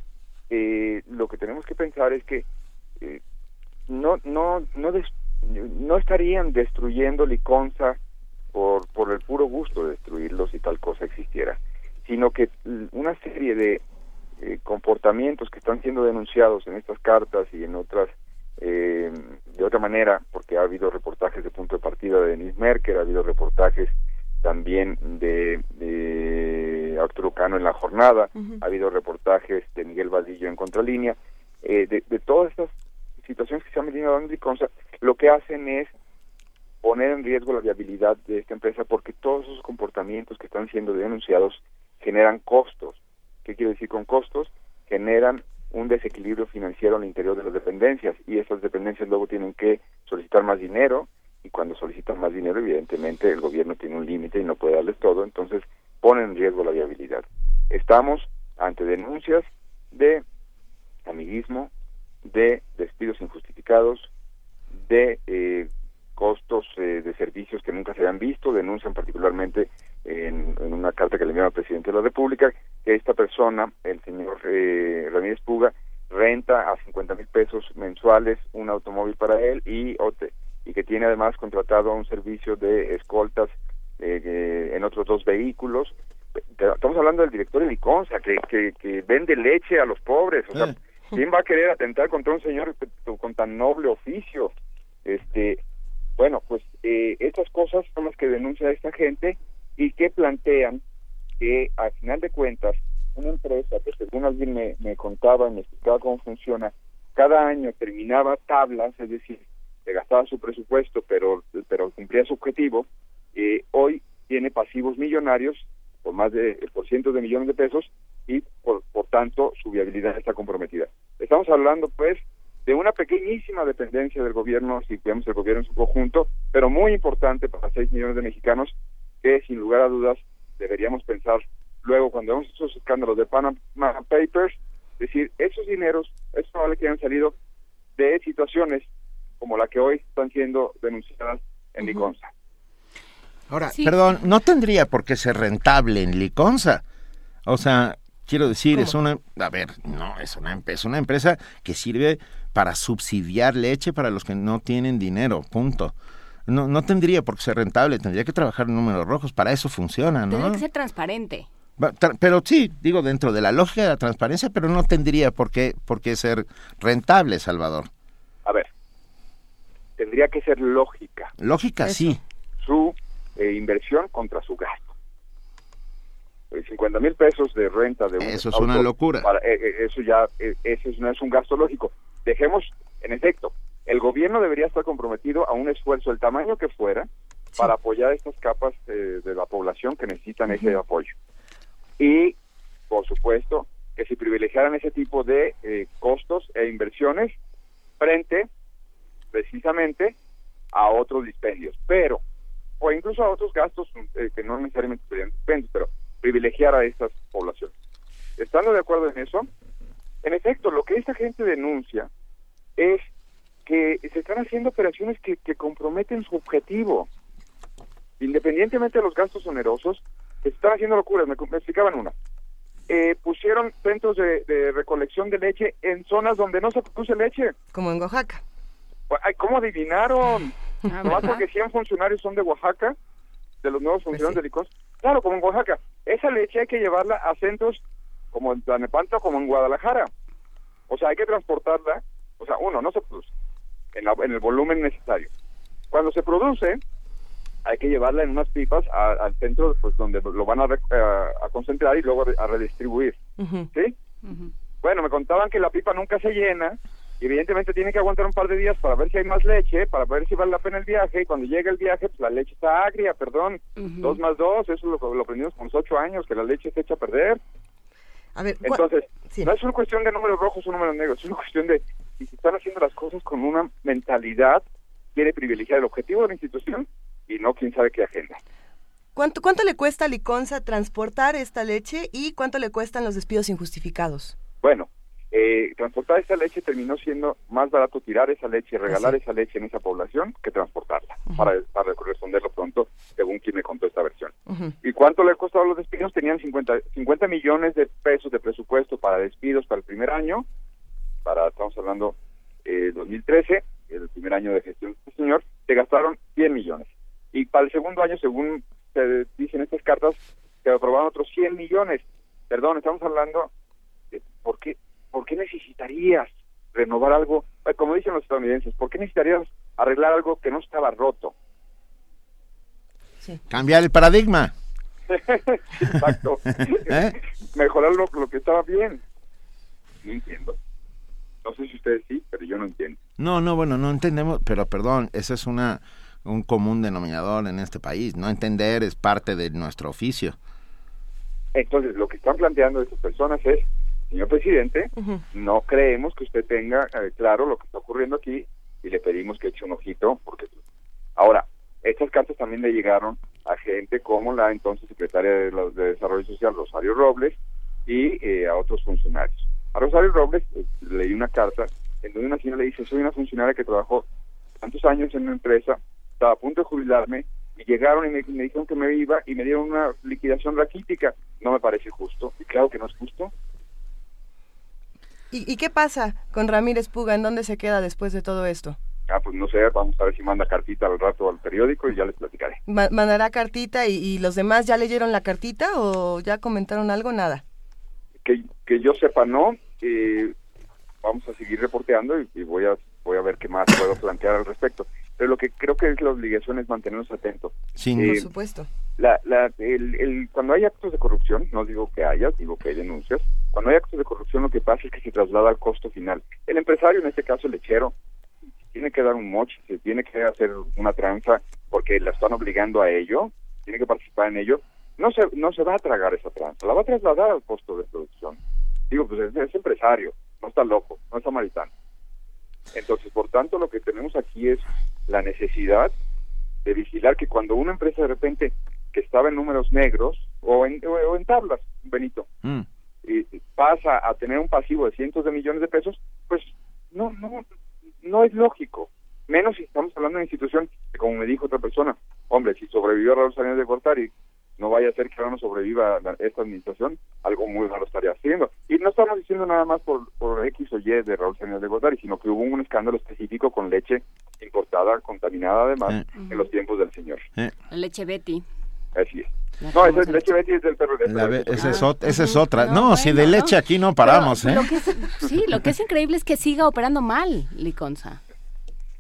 eh, lo que tenemos que pensar es que eh, no no no des- no estarían destruyendo Liconza por por el puro gusto de destruirlos si tal cosa existiera, sino que una serie de eh, comportamientos que están siendo denunciados en estas cartas y en otras eh, de otra manera, porque ha habido reportajes de punto de partida de Denise Merker, ha habido reportajes también de, de Arturo Cano en la jornada, ha habido reportajes de Miguel Vadillo en Contralínea, eh, de, de todas estas situaciones que se han venido dando Liconza, lo que hacen es poner en riesgo la viabilidad de esta empresa porque todos esos comportamientos que están siendo denunciados generan costos. ¿Qué quiere decir con costos? Generan un desequilibrio financiero al interior de las dependencias y esas dependencias luego tienen que solicitar más dinero y cuando solicitan más dinero evidentemente el gobierno tiene un límite y no puede darles todo, entonces ponen en riesgo la viabilidad. Estamos ante denuncias de amiguismo, de despidos injustificados, de eh, costos eh, de servicios que nunca se habían visto, denuncian particularmente en, una carta que le enviaron al presidente de la República que esta persona, el señor eh, Ramírez Puga, renta a 50 mil pesos mensuales un automóvil para él y, y que tiene además contratado un servicio de escoltas eh, eh, en otros dos vehículos. Estamos hablando del director de Liconza, que, que, que vende leche a los pobres. O sea, ¿quién va a querer atentar contra un señor con tan noble oficio? Este, bueno, pues eh, estas cosas son las que denuncia esta gente y que plantean que al final de cuentas una empresa que según alguien me, me contaba me explicaba cómo funciona, cada año terminaba tablas, es decir, se gastaba su presupuesto pero pero cumplía su objetivo, eh, hoy tiene pasivos millonarios por más de por cientos de millones de pesos y por, por tanto su viabilidad está comprometida. Estamos hablando pues de una pequeñísima dependencia del gobierno, si vemos el gobierno en su conjunto, pero muy importante para 6 millones de mexicanos que sin lugar a dudas deberíamos pensar luego cuando vemos esos escándalos de Panama Papers, decir, esos dineros es probable que hayan salido de situaciones como la que hoy están siendo denunciadas en Liconza. Ahora, perdón, no tendría por qué ser rentable en Liconza. O sea, quiero decir, es una, a ver, no, es una, es una empresa que sirve para subsidiar leche para los que no tienen dinero, punto. No, no tendría por qué ser rentable, tendría que trabajar en números rojos, para eso funciona, Tendría ¿no? que ser transparente. Pero sí, digo, dentro de la lógica de la transparencia, pero no tendría por qué, por qué ser rentable, Salvador. A ver, tendría que ser lógica Lógica, sí. su eh, inversión contra su gasto. Eh, 50 mil pesos de renta de un Eso es auto una locura. para- eh, eh, eso ya, eh, ese es- no es un gasto lógico. Dejemos, en efecto, el gobierno debería estar comprometido a un esfuerzo, el tamaño que fuera, para apoyar a estas capas eh, de la población que necesitan ese apoyo. Y, por supuesto, que se privilegiaran ese tipo de eh, costos e inversiones frente, precisamente, a otros dispendios. Pero, o incluso a otros gastos eh, que no necesariamente serían dispendios, pero privilegiar a estas poblaciones. Estando de acuerdo en eso, en efecto, lo que esta gente denuncia es que se están haciendo operaciones que, que comprometen su objetivo. Independientemente de los gastos onerosos, se están haciendo locuras. Me, me explicaban una. Eh, pusieron centros de, de recolección de leche en zonas donde no se produce leche. Como en Oaxaca. Ay, ¿Cómo adivinaron? Ah, ¿verdad? porque 100 funcionarios son de Oaxaca, de los nuevos Pues funcionarios de Licos. Claro, como en Oaxaca. Esa leche hay que llevarla a centros como en Tlanepantla o como en Guadalajara. O sea, hay que transportarla. O sea, uno, no se produce en, la- en el volumen necesario. Cuando se produce, hay que llevarla en unas pipas a- al centro pues donde lo van a, re- a- a concentrar y luego re- a redistribuir. ¿Sí? Bueno, me contaban que la pipa nunca se llena y evidentemente tiene que aguantar un par de días para ver si hay más leche, para ver si vale la pena el viaje y cuando llega el viaje, pues la leche está agria, perdón. Dos más dos, eso lo, lo aprendimos con los ocho años, que la leche se echa a perder. A ver, Entonces, no es una cuestión de números rojos o números negros, es una cuestión de si se están haciendo las cosas con una mentalidad, quiere privilegiar el objetivo de la institución y no quién sabe qué agenda. ¿Cuánto, ¿Cuánto le cuesta a Liconza transportar esta leche y cuánto le cuestan los despidos injustificados? Bueno, eh, transportar esa leche terminó siendo más barato tirar esa leche, regalar esa leche en esa población que transportarla, para, para responderlo pronto, según quien me contó esta versión. ¿Y cuánto le ha costado los despidos? Tenían 50, 50 millones de pesos de presupuesto para despidos para el primer año, para, estamos hablando, eh, 2013, el primer año de gestión de este señor, se gastaron 100 millones. Y para el segundo año, según se dicen estas cartas, se aprobaron otros 100 millones. Perdón, estamos hablando de por qué, por qué necesitarías renovar algo, como dicen los estadounidenses, ¿por qué necesitarías arreglar algo que no estaba roto? Cambiar el paradigma. Exacto. ¿Eh? Mejorar lo, lo que estaba bien. No entiendo. No sé si ustedes sí, pero yo no entiendo. No, no, bueno, no entendemos, pero perdón, ese es una un común denominador en este país. No entender es parte de nuestro oficio. Entonces, lo que están planteando estas personas es, señor presidente, no creemos que usted tenga eh, claro lo que está ocurriendo aquí y le pedimos que eche un ojito, porque ahora, estas cartas también le llegaron a gente como la entonces secretaria de, la- de Desarrollo Social, Rosario Robles, y eh, a otros funcionarios. A Rosario Robles eh, leí una carta en donde una señora le dice, soy una funcionaria que trabajó tantos años en una empresa, estaba a punto de jubilarme, y llegaron y me, me dijeron que me iba y me dieron una liquidación raquítica. No me parece justo. Y claro que no es justo. ¿Y, y qué pasa con Ramírez Puga? ¿En dónde se queda después de todo esto? Ah, pues no sé, vamos a ver si manda cartita al rato al periódico y ya les platicaré. Ma- ¿Mandará cartita y, y los demás ya leyeron la cartita o ya comentaron algo? Nada. Que, que yo sepa, no. eh, vamos a seguir reporteando y, y voy a voy a ver qué más puedo plantear al respecto. Pero lo que creo que es la obligación es mantenernos atentos. Sin Eh, Por supuesto. la, la, el, el- cuando hay actos de corrupción, no digo que haya, digo que hay denuncias, cuando hay actos de corrupción lo que pasa es que se traslada al costo final. El empresario, en este caso el lechero, tiene que dar un moche, se tiene que hacer una tranza porque la están obligando a ello, tiene que participar en ello, no se, no se va a tragar esa tranza, la va a trasladar al costo de producción. Digo, pues es, es empresario, no está loco, no es samaritano. Entonces, por tanto, lo que tenemos aquí es la necesidad de vigilar que cuando una empresa de repente que estaba en números negros o en, o, en tablas, Benito, Mm. y pasa a tener un pasivo de cientos de millones de pesos, pues no, no, no es lógico. Menos si estamos hablando de una institución que, como me dijo otra persona, hombre, si sobrevivió Raúl Salinas de Gortari, no vaya a ser que ahora no sobreviva la- esta administración, algo muy malo estaría haciendo. Y no estamos diciendo nada más por, por X o Y de Raúl Salinas de Gortari, sino que hubo un escándalo específico con leche importada, contaminada además, en los tiempos del señor. Eh, La leche Betty. Así es. No, esa es leche Betty es del perro de la ve- esa, es, Ah, ot- esa es otra. No, si de leche aquí no paramos, ¿eh? Lo que es- sí, lo que es increíble es que siga operando mal, Liconza.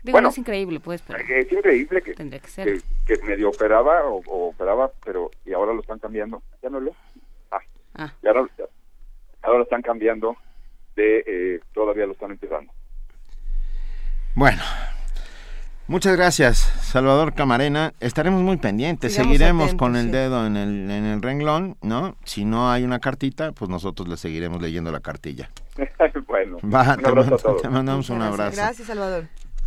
Digo, Bueno. no es increíble, pues, pero Es increíble que, tendría que ser. que, que medio operaba o, o operaba, pero y ahora lo están cambiando. Ya no lo. Ah, Ah. y ahora, ya- ahora lo están cambiando de eh, todavía lo están empezando. Bueno, muchas gracias, Salvador Camarena. Estaremos muy pendientes, Sigamos seguiremos atentos, con el sí. dedo en el, en el renglón, ¿no? Si no hay una cartita, pues nosotros le seguiremos leyendo la cartilla. bueno, Va, un te, abrazo a mando- todos. te mandamos un Gracias, abrazo. Gracias, Salvador.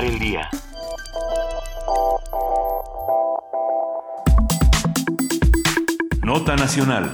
El día. Nota nacional.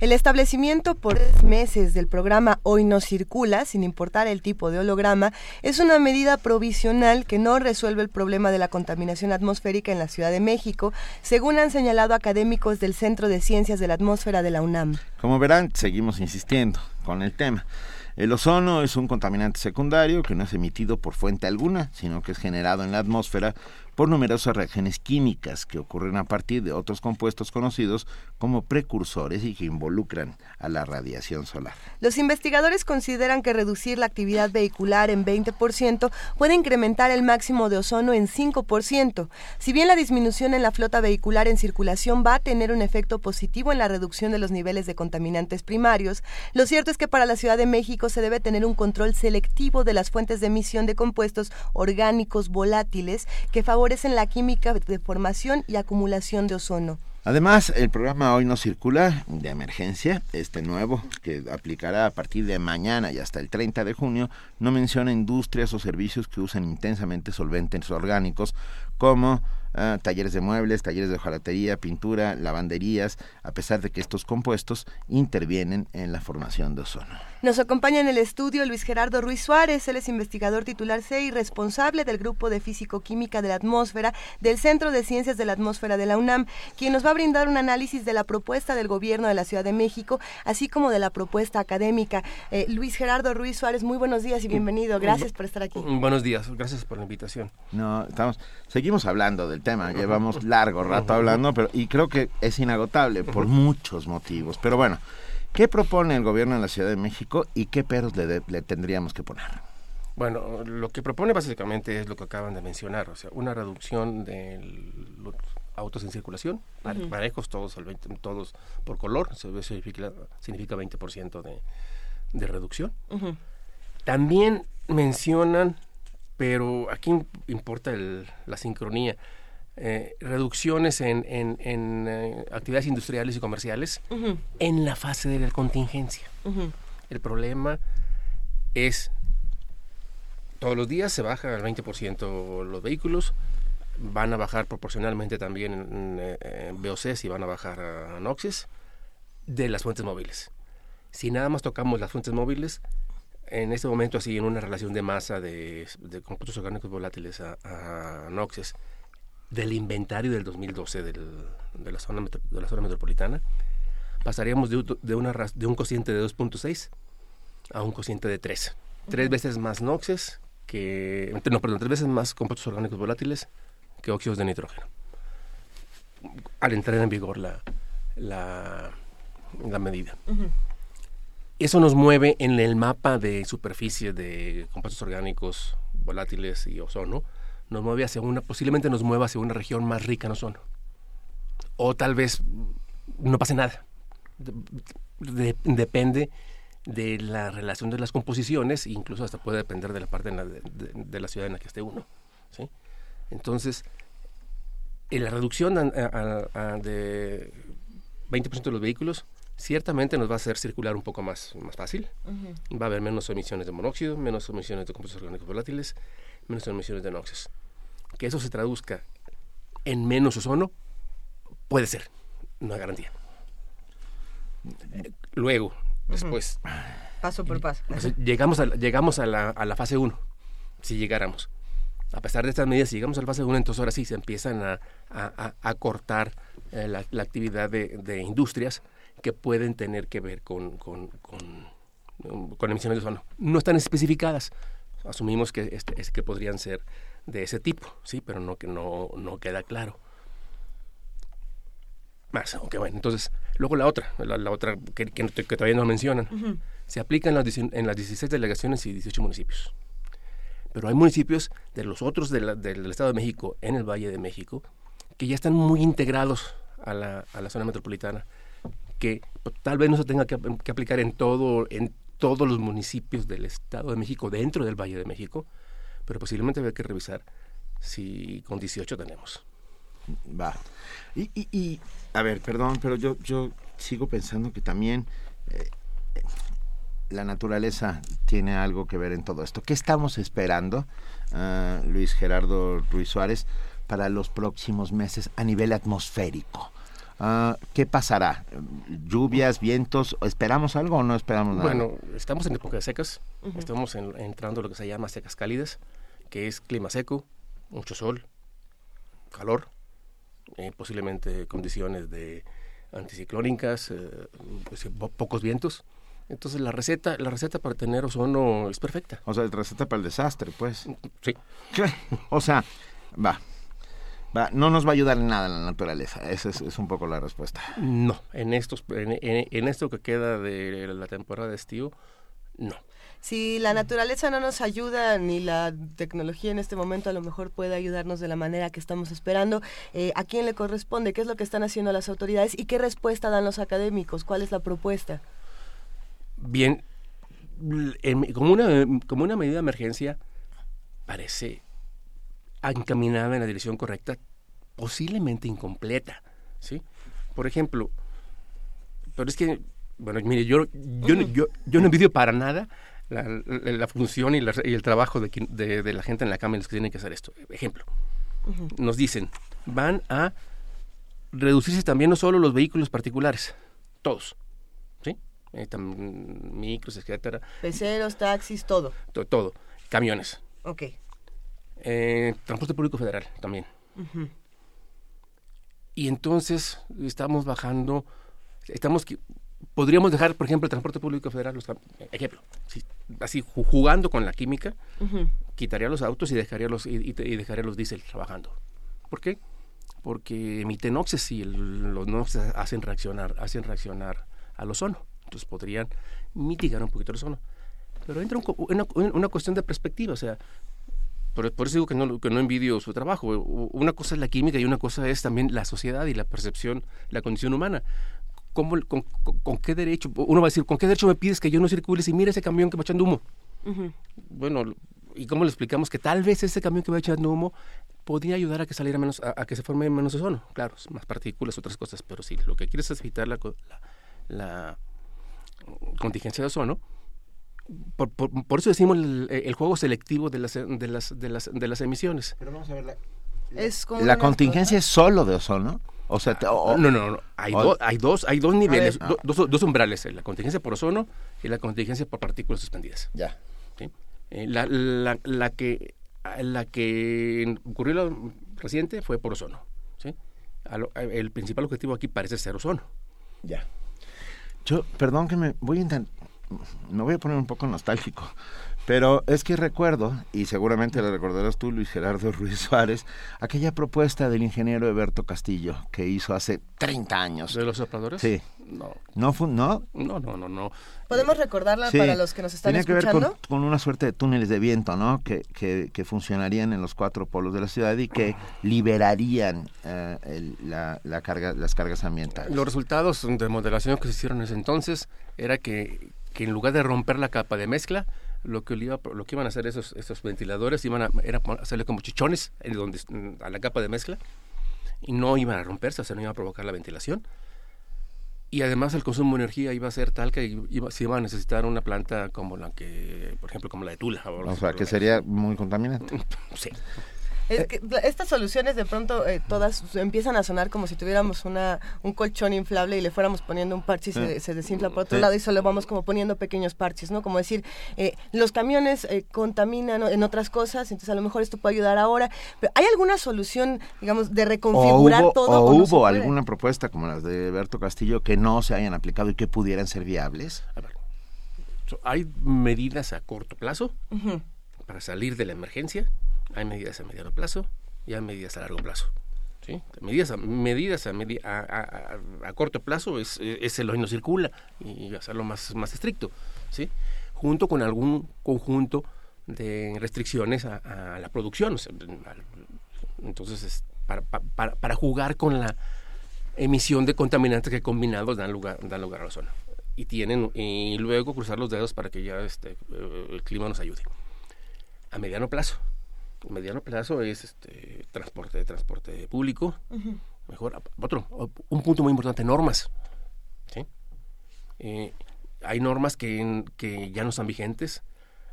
El establecimiento por tres meses del programa Hoy no circula, sin importar el tipo de holograma, es una medida provisional que no resuelve el problema de la contaminación atmosférica en la Ciudad de México, según han señalado académicos del Centro de Ciencias de la Atmósfera de la UNAM. Como verán, seguimos insistiendo con el tema. El ozono es un contaminante secundario que no es emitido por fuente alguna, sino que es generado en la atmósfera por numerosas reacciones químicas que ocurren a partir de otros compuestos conocidos como precursores y que involucran a la radiación solar. Los investigadores consideran que reducir la actividad vehicular en 20% puede incrementar el máximo de ozono en 5%. Si bien la disminución en la flota vehicular en circulación va a tener un efecto positivo en la reducción de los niveles de contaminantes primarios, lo cierto es que para la Ciudad de México se debe tener un control selectivo de las fuentes de emisión de compuestos orgánicos volátiles que favorecen la química de formación y acumulación de ozono. Además, el programa Hoy no circula de emergencia, este nuevo, que aplicará a partir de mañana y hasta el 30 de junio, no menciona industrias o servicios que usen intensamente solventes orgánicos como ah, talleres de muebles, talleres de hojalatería, pintura, lavanderías, a pesar de que estos compuestos intervienen en la formación de ozono. Nos acompaña en el estudio Luis Gerardo Ruiz Suárez, él es investigador titular C y responsable del Grupo de Físico-Química de la Atmósfera del Centro de Ciencias de la Atmósfera de la UNAM, quien nos va a brindar un análisis de la propuesta del gobierno de la Ciudad de México, así como de la propuesta académica. Eh, Luis Gerardo Ruiz Suárez, muy buenos días y bienvenido. Gracias por estar aquí. Buenos días, gracias por la invitación. No, estamos, seguimos hablando del tema, llevamos largo rato hablando, pero y creo que es inagotable por muchos motivos. Pero bueno, ¿qué propone el gobierno de la Ciudad de México y qué peros le, de- le tendríamos que poner? Bueno, lo que propone básicamente es lo que acaban de mencionar, o sea, una reducción de los autos en circulación, parejos, todos, al 20 todos por color, eso significa, significa 20% de, de reducción. También mencionan, pero aquí im- importa el- la sincronía, eh, reducciones en, en- en, eh, actividades industriales y comerciales Ujú. en la fase de la contingencia. Ujú. El problema es, todos los días se baja al 20% los vehículos, van a bajar proporcionalmente también en, en VOCs y van a bajar a NOxes de las fuentes móviles. Si nada más tocamos las fuentes móviles, en este momento así en una relación de masa de, de compuestos orgánicos volátiles a, a NOxes del inventario del 2012 del- de, la zona metro- de la zona metropolitana, pasaríamos de, un- de, una, de un cociente de 2.6 a un cociente de 3. Tres veces más NOxes que... No, perdón, tres veces más compuestos orgánicos volátiles que óxidos de nitrógeno. al entrar en vigor la, la, la medida. Eso nos mueve en el mapa de superficie de compuestos orgánicos volátiles y ozono, nos mueve hacia una, posiblemente nos mueva hacia una región más rica en ozono. O tal vez no pase nada. De- de- depende de la relación de las composiciones, incluso hasta puede depender de la parte en la de, la ciudad en la que esté uno. ¿sí? Entonces, en la reducción a- a- a- de 20% de los vehículos ciertamente nos va a hacer circular un poco más, más fácil. Va a haber menos emisiones de monóxido, menos emisiones de compuestos orgánicos volátiles, menos emisiones de NOxes. Que eso se traduzca en menos ozono, puede ser, no hay garantía. Luego, después, Paso por paso. o sea, llegamos, a, la- llegamos a, la, a la fase 1, si llegáramos. A pesar de estas medidas, si llegamos a la fase 1, entonces ahora sí se empiezan a, a- a- cortar eh, la, la actividad de, de industrias que pueden tener que ver con, con, con, con emisiones de ozono. No están especificadas. Asumimos que, este, es que podrían ser de ese tipo, sí, pero no, que no, no queda claro. Más, ok, bueno, entonces, luego la otra, la, la otra que, que- que todavía no mencionan Ujú. se aplica en las, 19 en las 16 delegaciones y 18 municipios. Pero hay municipios de los otros de la- del Estado de México, en el Valle de México, que ya están muy integrados a la, a la zona metropolitana, que tal vez no se tenga que, que aplicar en, todo, en todos los municipios del Estado de México, dentro del Valle de México, pero posiblemente habría que revisar si con 18 tenemos. Va. Y, y, a ver, perdón, pero yo, yo sigo pensando que también eh, la naturaleza tiene algo que ver en todo esto. ¿Qué estamos esperando, ah, Luis Gerardo Ruiz Suárez, para los próximos meses a nivel atmosférico? Ah, ¿Qué pasará? ¿Lluvias, vientos? ¿Esperamos algo o no esperamos nada? Bueno, estamos en época de secas, Ujú. estamos en- entrando a lo que se llama secas cálidas, que es clima seco, mucho sol, calor, eh, posiblemente condiciones de anticiclónicas, eh, pues, po- pocos vientos. Entonces la receta, la receta para tener ozono es perfecta. O sea, receta para el desastre, pues. Sí. O sea, va. Va, no nos va a ayudar en nada la naturaleza. Esa es, es un poco la respuesta. No, en estos, en, en- en esto que queda de la temporada de estío, no. Si la naturaleza no nos ayuda, ni la tecnología en este momento a lo mejor puede ayudarnos de la manera que estamos esperando, eh, ¿a quién le corresponde? ¿Qué es lo que están haciendo las autoridades? ¿Y qué respuesta dan los académicos? ¿Cuál es la propuesta? Bien, en- como, una, como una medida de emergencia, parece encaminada en la dirección correcta, posiblemente incompleta, ¿sí? Por ejemplo, pero es que, bueno, mire, yo, yo, no- yo, yo no envidio para nada la, la- la función y, la- y el trabajo de, quien- de, de la gente en la Cámara los que tienen que hacer esto. Ejemplo, nos dicen, van a reducirse también no solo los vehículos particulares, todos, ¿sí? Eh, tam- micros, etcétera, Peceros, taxis, todo. to- todo, camiones, Ok. Eh, transporte público federal también. Y entonces estamos bajando, estamos, podríamos dejar, por ejemplo, el transporte público federal, los ejemplo, si- así ju- jugando con la química, quitaría los autos y dejaría los, y, y- dejaría los diésel trabajando. ¿Por qué? Porque emiten noxes y el- los noxes hacen reaccionar, hacen reaccionar al ozono. Entonces podrían mitigar un poquito el ozono. Pero entra un una, una cuestión de perspectiva, o sea, por, por eso digo que no, que no envidio su trabajo. Una cosa es la química y una cosa es también la sociedad y la percepción, la condición humana. ¿Cómo, con, con- con qué derecho? Uno va a decir, ¿con qué derecho me pides que yo no circule si mira ese camión que va echando humo? Ujú. Bueno, ¿y cómo le explicamos que tal vez ese camión que va echando humo podría ayudar a que saliera menos, a, a que se forme menos ozono? Claro, más partículas, otras cosas, pero sí, lo que quieres es evitar la, la, la contingencia de ozono. Por, por, por eso decimos el, el juego selectivo de las, de las, de las, de las emisiones. Pero vamos a ver, Es como La contingencia es solo de ozono. O sea, te- o- no, no, no. Hay, o- do- hay dos, hay dos niveles, ver. do- dos, dos umbrales, eh, la contingencia por ozono y la contingencia por partículas suspendidas. Ya. ¿sí? Eh, la, la, la que la que ocurrió la reciente fue por ozono. ¿sí? A lo- el principal objetivo aquí parece ser ozono. Ya. Yo, perdón que me voy a intentar, me voy a poner un poco nostálgico. Pero es que recuerdo, y seguramente lo recordarás tú, Luis Gerardo Ruiz Suárez, aquella propuesta del ingeniero Eberto Castillo que hizo hace 30 años. ¿De los sopladores? Sí. No. ¿No? ¿No? No, no, no, no. ¿Podemos recordarla Sí. para los que nos están Tenía que ver escuchando? con, con una suerte de túneles de viento, ¿no? Que, que, que funcionarían en los cuatro polos de la ciudad y que liberarían eh, el- la, la carga, las cargas ambientales. Los resultados de modelación que se hicieron en ese entonces era que, que en lugar de romper la capa de mezcla, lo que, iba- lo que iban a hacer esos, esos ventiladores iban a, era hacerle como chichones en donde, a la capa de mezcla y no iban a romperse, o sea, no iba a provocar la ventilación. Y además el consumo de energía iba a ser tal que iba, se iba a necesitar una planta como la que, por ejemplo, como la de Tula. O sea, que sería muy contaminante. Sí. Es que la- estas soluciones de pronto eh, todas empiezan a sonar como si tuviéramos una un colchón inflable y le fuéramos poniendo un parche y se, se desinfla por otro Sí. lado y solo vamos como poniendo pequeños parches, ¿no? Como decir, eh, los camiones eh, contaminan en otras cosas, entonces a lo mejor esto puede ayudar ahora. Pero ¿hay alguna solución, digamos, de O reconfigurar hubo, todo? o o hubo alguna propuesta como las de Berto Castillo que no se hayan aplicado y que pudieran ser viables. So, Hay medidas a corto plazo para salir de la emergencia, hay medidas a mediano plazo y hay medidas a largo plazo. ¿sí? Medidas, a, medidas a, corto plazo es, es el hoy no circula y hacerlo más, más estricto, ¿sí? junto con algún conjunto de restricciones a, la producción. Entonces, es para, pa- para, para jugar con la emisión de contaminantes que combinados dan lugar, dan lugar a la zona. Y tienen, y luego cruzar los dedos para que ya este, eh, el clima nos ayude. A mediano plazo. Mediano plazo es este transporte, transporte público. Mejor, otro, un punto muy importante, normas. ¿sí? Eh, hay normas que, que ya no están vigentes,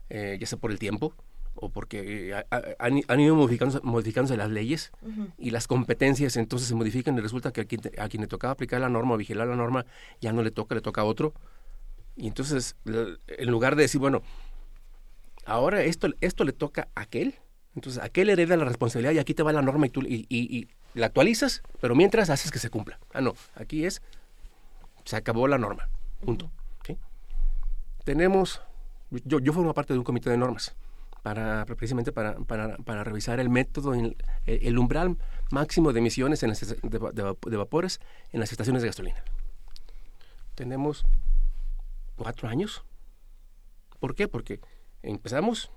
eh, ya sea por el tiempo o porque eh, ha- ha- han, han ido modificándose, modificándose las leyes y las competencias entonces se modifican y resulta que a quien, te- a quien le tocaba aplicar la norma o vigilar la norma ya no le toca, le toca a otro. Y entonces, en lugar de decir, bueno, ahora esto, esto le toca a aquel, entonces aquel hereda la responsabilidad y aquí te va la norma y tú la actualizas, pero mientras haces que se cumpla. Ah, no, aquí es, se acabó la norma, punto. Tenemos, yo, yo formo parte de un comité de normas para precisamente para, para, revisar el método, el, umbral máximo de emisiones de, de vapores en las estaciones de gasolina. Tenemos cuatro años. ¿Por qué? Porque empezamos,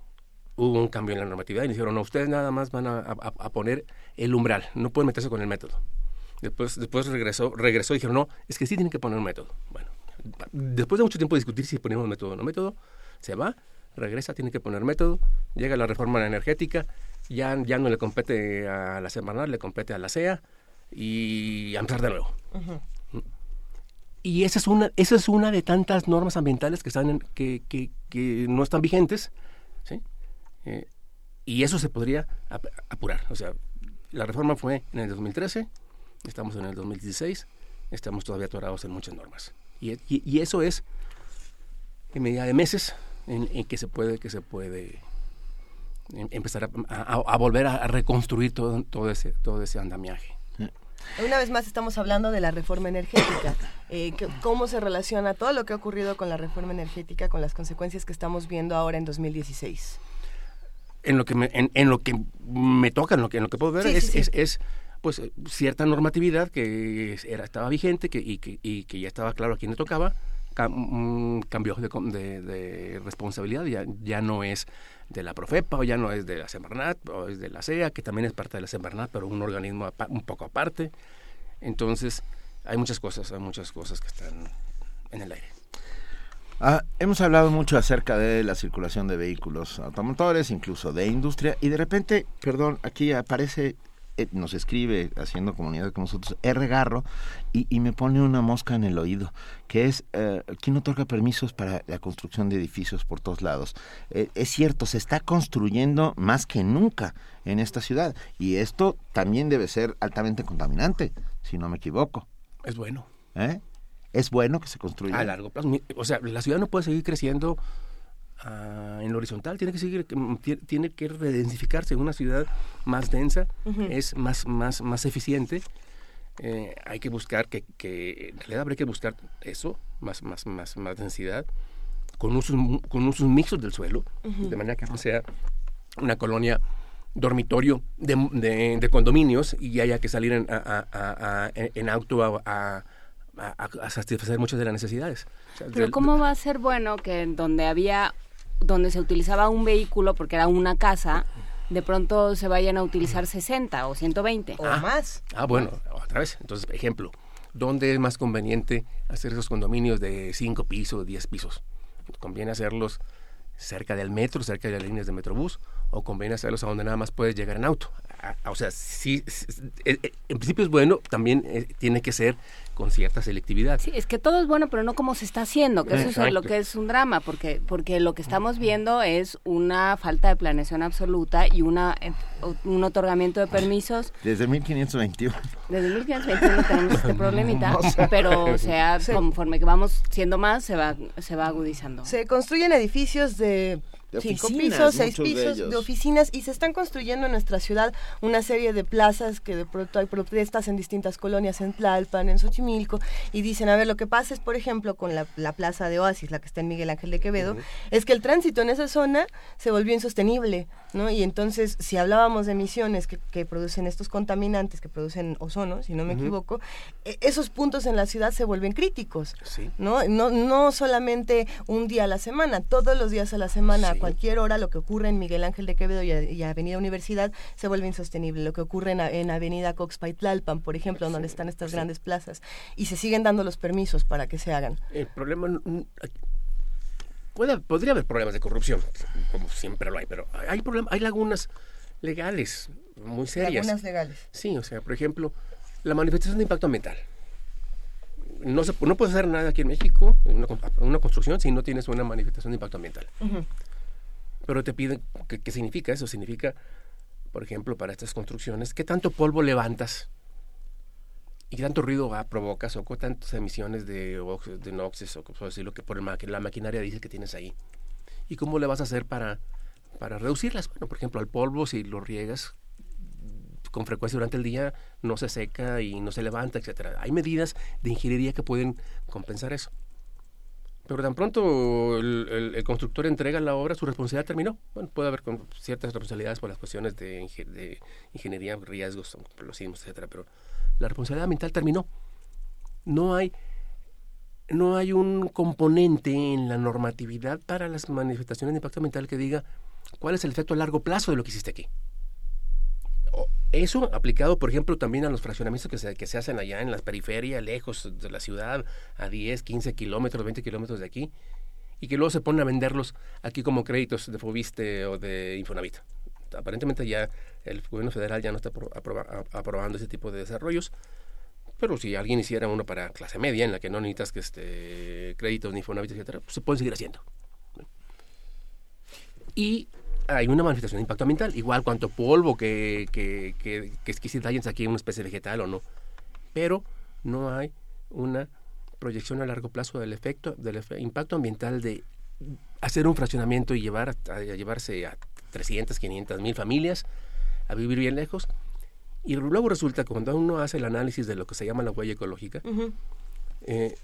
hubo un cambio en la normatividad y nos dijeron, no, ustedes nada más van a, a- a poner el umbral, no pueden meterse con el método. Después, después regresó, regresó y dijeron, no, es que sí tienen que poner un método. Bueno, después de mucho tiempo de discutir si ponemos método o no método, se va, regresa, tiene que poner método, llega la reforma energética, ya, ya no le compete a la Semarnat, le compete a la CEA y a empezar de nuevo. Y esa es una, esa es una de tantas normas ambientales que están en- que, que, que no están vigentes, ¿sí? Eh, y eso se podría ap- apurar. O sea, la reforma fue en el 2013, estamos en el 2016, estamos todavía atorados en muchas normas. Y, eso es en medida de meses en, que se puede, que se puede em- empezar a, volver a, reconstruir todo, ese, todo ese andamiaje. Una vez más estamos hablando de la reforma energética. Eh, ¿Cómo se relaciona todo lo que ha ocurrido con la reforma energética con las consecuencias que estamos viendo ahora en 2016? En lo que me, en, en lo que me toca, en lo que, en lo que puedo ver, Sí, es, sí, sí. es, es, pues cierta normatividad que era, estaba vigente que, y, que, y que ya estaba claro a quién le tocaba, cam- mm, cambió de, de- de responsabilidad, ya, ya no es de la Profepa, o ya no es de la Semarnat, o es de la CEA, que también es parte de la Semarnat, pero un organismo apa- un poco aparte. Entonces, hay muchas cosas, hay muchas cosas que están en el aire. Ah, hemos hablado mucho acerca de la circulación de vehículos automotores, incluso de industria, y de repente, perdón, aquí aparece, eh, nos escribe haciendo comunidad con nosotros, R. Garro, y, y me pone una mosca en el oído, que es, eh, ¿quién otorga permisos para la construcción de edificios por todos lados? Eh, es cierto, se está construyendo más que nunca en esta ciudad, y esto también debe ser altamente contaminante, si no me equivoco. Es bueno. ¿Eh? Es bueno que se construya. A largo plazo. O sea, la ciudad no puede seguir creciendo ah, en lo horizontal, tiene que seguir, mm, ti- tiene que redensificarse. Una ciudad más densa es más, más, más eficiente. Eh, hay que buscar que, que, en realidad habría que buscar eso, más, más, más, más densidad, con usos, con usos mixtos del suelo, de manera que no sea una colonia dormitorio de, de- de condominios y haya que salir en, a- a- a- a- en auto a, a- satisfacer muchas de las necesidades. O sea, Pero ¿cómo va a ser bueno que en donde había, donde se utilizaba un vehículo porque era una casa, de pronto se vayan a utilizar 60 o 120? O más. Ah, bueno, otra vez. Entonces, ejemplo, ¿dónde es más conveniente hacer esos condominios de 5 pisos, 10 pisos? ¿Conviene hacerlos cerca del metro, cerca de las líneas de Metrobús? ¿O conviene hacerlos a donde nada más puedes llegar en auto? Ah, O sea, sí, sí, eh, eh, en principio es bueno, también eh, tiene que ser con cierta selectividad. Sí, es que todo es bueno, pero no como se está haciendo, que eso es lo que es un drama, porque porque lo que estamos viendo es una falta de planeación absoluta y una un otorgamiento de permisos. Desde 1521. Desde 1521 tenemos este problemita, pero o sea, conforme que vamos siendo más, se va se va agudizando. Se construyen edificios de, De cinco oficinas, pisos, seis de pisos de oficinas y se están construyendo en nuestra ciudad una serie de plazas que de pronto hay protestas en distintas colonias, en Tlalpan, en Xochimilco, y dicen, a ver, lo que pasa es, por ejemplo, con la, la plaza de Oasis, la que está en Miguel Ángel de Quevedo, es que el tránsito en esa zona se volvió insostenible, ¿no? Y entonces, si hablábamos de emisiones que, que producen estos contaminantes, que producen ozono, si no me equivoco, e- esos puntos en la ciudad se vuelven críticos. Sí. ¿no? No, no solamente un día a la semana, todos los días a la semana, a cualquier hora, lo que ocurre en Miguel Ángel de Quevedo y, a- y Avenida Universidad se vuelve insostenible. Lo que ocurre en, Avenida Coxpaitlalpan, por ejemplo, donde están estas grandes plazas, y se siguen dando los permisos para que se hagan. El problema... Puede, podría haber problemas de corrupción, como siempre lo hay, pero hay, problem- hay lagunas legales muy serias. Lagunas legales. Sí, o sea, por ejemplo, la manifestación de impacto ambiental. No, se, no puedes hacer nada aquí en México, en una, con- una construcción, si no tienes una manifestación de impacto ambiental. Pero te piden, ¿qué, qué significa eso? Significa, por ejemplo, para estas construcciones, ¿qué tanto polvo levantas? ¿Y qué tanto ruido va- provocas? ¿O qué tantas emisiones de, de noxes? O cosas así, lo que por el la maquinaria dice que tienes ahí. ¿Y cómo le vas a hacer para, para reducirlas? Bueno, por ejemplo, al polvo, si lo riegas con frecuencia durante el día, no se seca y no se levanta, etcétera. Hay medidas de ingeniería que pueden compensar eso. Pero tan pronto el, el- el constructor entrega la obra, su responsabilidad terminó. Bueno, puede haber con ciertas responsabilidades por las cuestiones de, de ingeniería, riesgos, los sismos, etcétera, pero la responsabilidad ambiental terminó. No hay no hay un componente en la normatividad para las manifestaciones de impacto ambiental que diga cuál es el efecto a largo plazo de lo que hiciste aquí. Eso aplicado, por ejemplo, también a los fraccionamientos que se, que se hacen allá en las periferias, lejos de la ciudad, a 10, 15 kilómetros, 20 kilómetros de aquí, y que luego se ponen a venderlos aquí como créditos de Fobiste o de Infonavit. Aparentemente ya el gobierno federal ya no está aprobando ese tipo de desarrollos, pero si alguien hiciera uno para clase media, en la que no necesitas que este, créditos ni Infonavit, etcétera, pues se pueden seguir haciendo. Y hay una manifestación de impacto ambiental, igual cuanto polvo que, que, que, que si aquí una especie vegetal o no. Pero no hay una proyección a largo plazo del efecto, del impacto ambiental de hacer un fraccionamiento y llevar a llevarse a 300, 500 mil familias a vivir bien lejos. Y luego resulta que cuando uno hace el análisis de lo que se llama la huella ecológica, eh,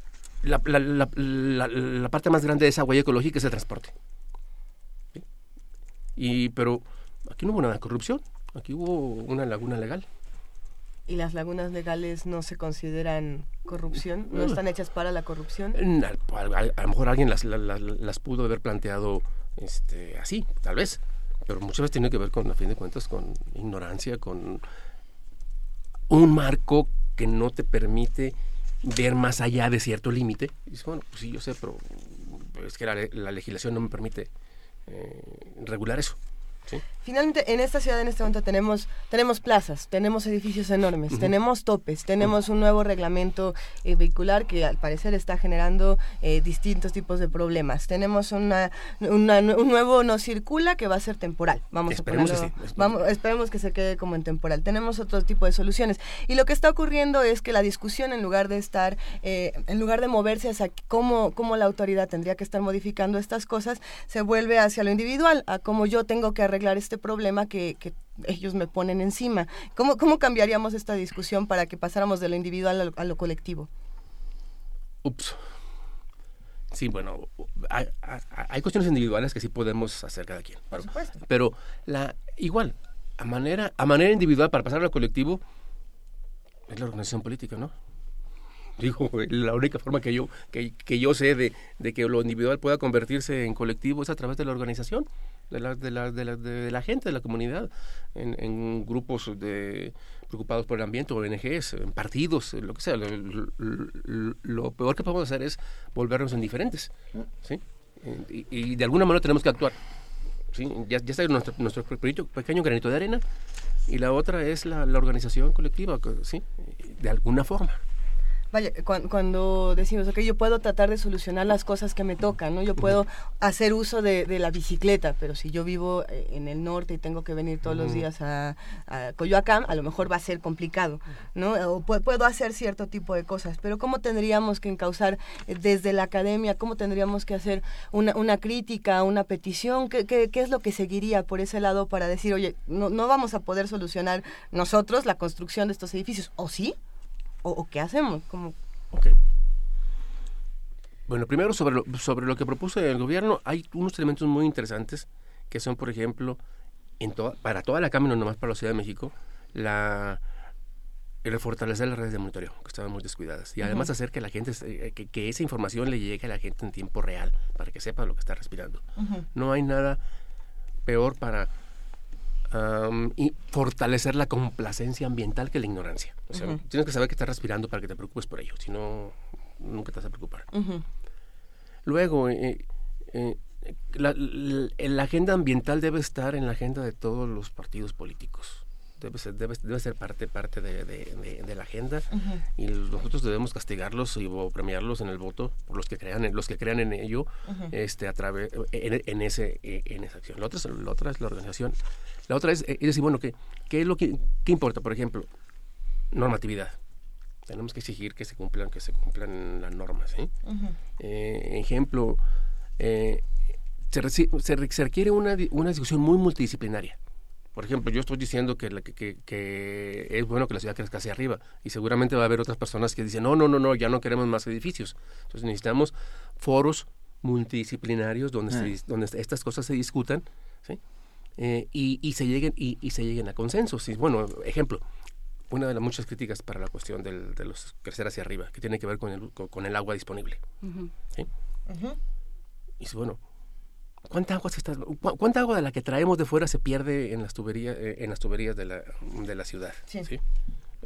la, la- la- la- la parte más grande de esa huella ecológica es el transporte. ¿Sí? Y, pero aquí no hubo nada de corrupción, aquí hubo una laguna legal. ¿Y las lagunas legales no se consideran corrupción? ¿No están hechas para la corrupción? Mm, A, a- a lo mejor alguien las, la- la- las pudo haber planteado este, así, tal vez, pero muchas veces tiene que ver con, a fin de cuentas, con ignorancia, con un marco que no te permite ver más allá de cierto límite. Y dices, bueno, pues sí, yo sé, pero es que la, le- la legislación no me permite eh, regular eso. ¿Sí? Finalmente, en esta ciudad en este momento tenemos, tenemos plazas, tenemos edificios enormes, tenemos topes, tenemos un nuevo reglamento eh, vehicular que al parecer está generando eh, distintos tipos de problemas. Tenemos una, una- un nuevo no circula que va a ser temporal. Vamos Esperemos a que ponerlo- sí. vamos, esperemos que se quede como en temporal. Tenemos otro tipo de soluciones. Y lo que está ocurriendo es que la discusión, en lugar de estar, eh, en lugar de moverse hacia cómo, cómo la autoridad tendría que estar modificando estas cosas, se vuelve hacia lo individual, a cómo yo tengo que arreglar este problema que, que ellos me ponen encima. ¿Cómo, ¿Cómo cambiaríamos esta discusión para que pasáramos de lo individual a lo, a lo colectivo? Ups. Sí, bueno, hay, cuestiones individuales que sí podemos hacer cada quien. Pero, pero la igual, a manera, a manera individual, para pasar al colectivo, es la organización política, ¿no? Digo, la única forma que yo, que, que yo sé de, de que lo individual pueda convertirse en colectivo es a través de la organización, de la, de la, de la, de la gente, de la comunidad, en, en grupos de preocupados por el ambiente, ONGs, en partidos, lo que sea. Lo, peor que podemos hacer es volvernos indiferentes, ¿sí? Y, de alguna manera tenemos que actuar. ¿sí? Ya, ya está nuestro, nuestro pequeño granito de arena y la otra es la, la organización colectiva, ¿sí? De alguna forma. Vaya, cuan- cuando decimos, ok, yo puedo tratar de solucionar las cosas que me tocan, ¿no? Yo puedo hacer uso de, de la bicicleta, pero si yo vivo eh, en el norte y tengo que venir todos los días a, a Coyoacán, a lo mejor va a ser complicado, ¿no? O pu- puedo hacer cierto tipo de cosas, pero ¿cómo tendríamos que encauzar eh, desde la academia? ¿Cómo tendríamos que hacer una, una crítica, una petición? ¿Qué, qué, qué es lo que seguiría por ese lado para decir, oye, no, no vamos a poder solucionar nosotros la construcción de estos edificios? ¿O sí? ¿O, o qué hacemos? Como, Bueno, primero sobre lo, sobre lo que propuso el gobierno, hay unos elementos muy interesantes que son, por ejemplo, en toda, para toda la Cámara, no nomás para la Ciudad de México, la el fortalecer las redes de monitoreo, que estaban muy descuidadas. Y además hacer que la gente, eh, que, que esa información le llegue a la gente en tiempo real, para que sepa lo que está respirando. No hay nada peor para am, y fortalecer la complacencia ambiental que la ignorancia. O sea, tienes que saber que estás respirando para que te preocupes por ello, si no, nunca te vas a preocupar. Luego, eh, eh, la, la- la agenda ambiental debe estar en la agenda de todos los partidos políticos. Debe ser, debe, debe ser parte, parte de, de- de- de la agenda. Y nosotros debemos castigarlos y o premiarlos en el voto por los que crean en, los que crean en ello este a través en, en ese en esa acción. La otra es, la otra es la organización. La otra es, es decir bueno qué qué es lo que qué importa por ejemplo normatividad. Tenemos que exigir que se cumplan que se cumplan las normas. Eh, ejemplo, eh, se, se se requiere una, una discusión muy multidisciplinaria. Por ejemplo, yo estoy diciendo que, la- que, que- que es bueno que la ciudad crezca hacia arriba y seguramente va a haber otras personas que dicen, no, no, no, no, ya no queremos más edificios. Entonces necesitamos foros multidisciplinarios donde, se Ah. dis- donde estas cosas se discutan ¿sí? Eh, y, y se lleguen, y, y se lleguen a consensos. Y, bueno, ejemplo, una de las muchas críticas para la cuestión del, de los crecer hacia arriba, que tiene que ver con el, con, con el agua disponible. ¿sí? Y bueno, ¿cuánta agua, se está, cu- ¿cuánta agua de la que traemos de fuera se pierde en las tuberías, eh, en las tuberías de, la, de la ciudad? Sí.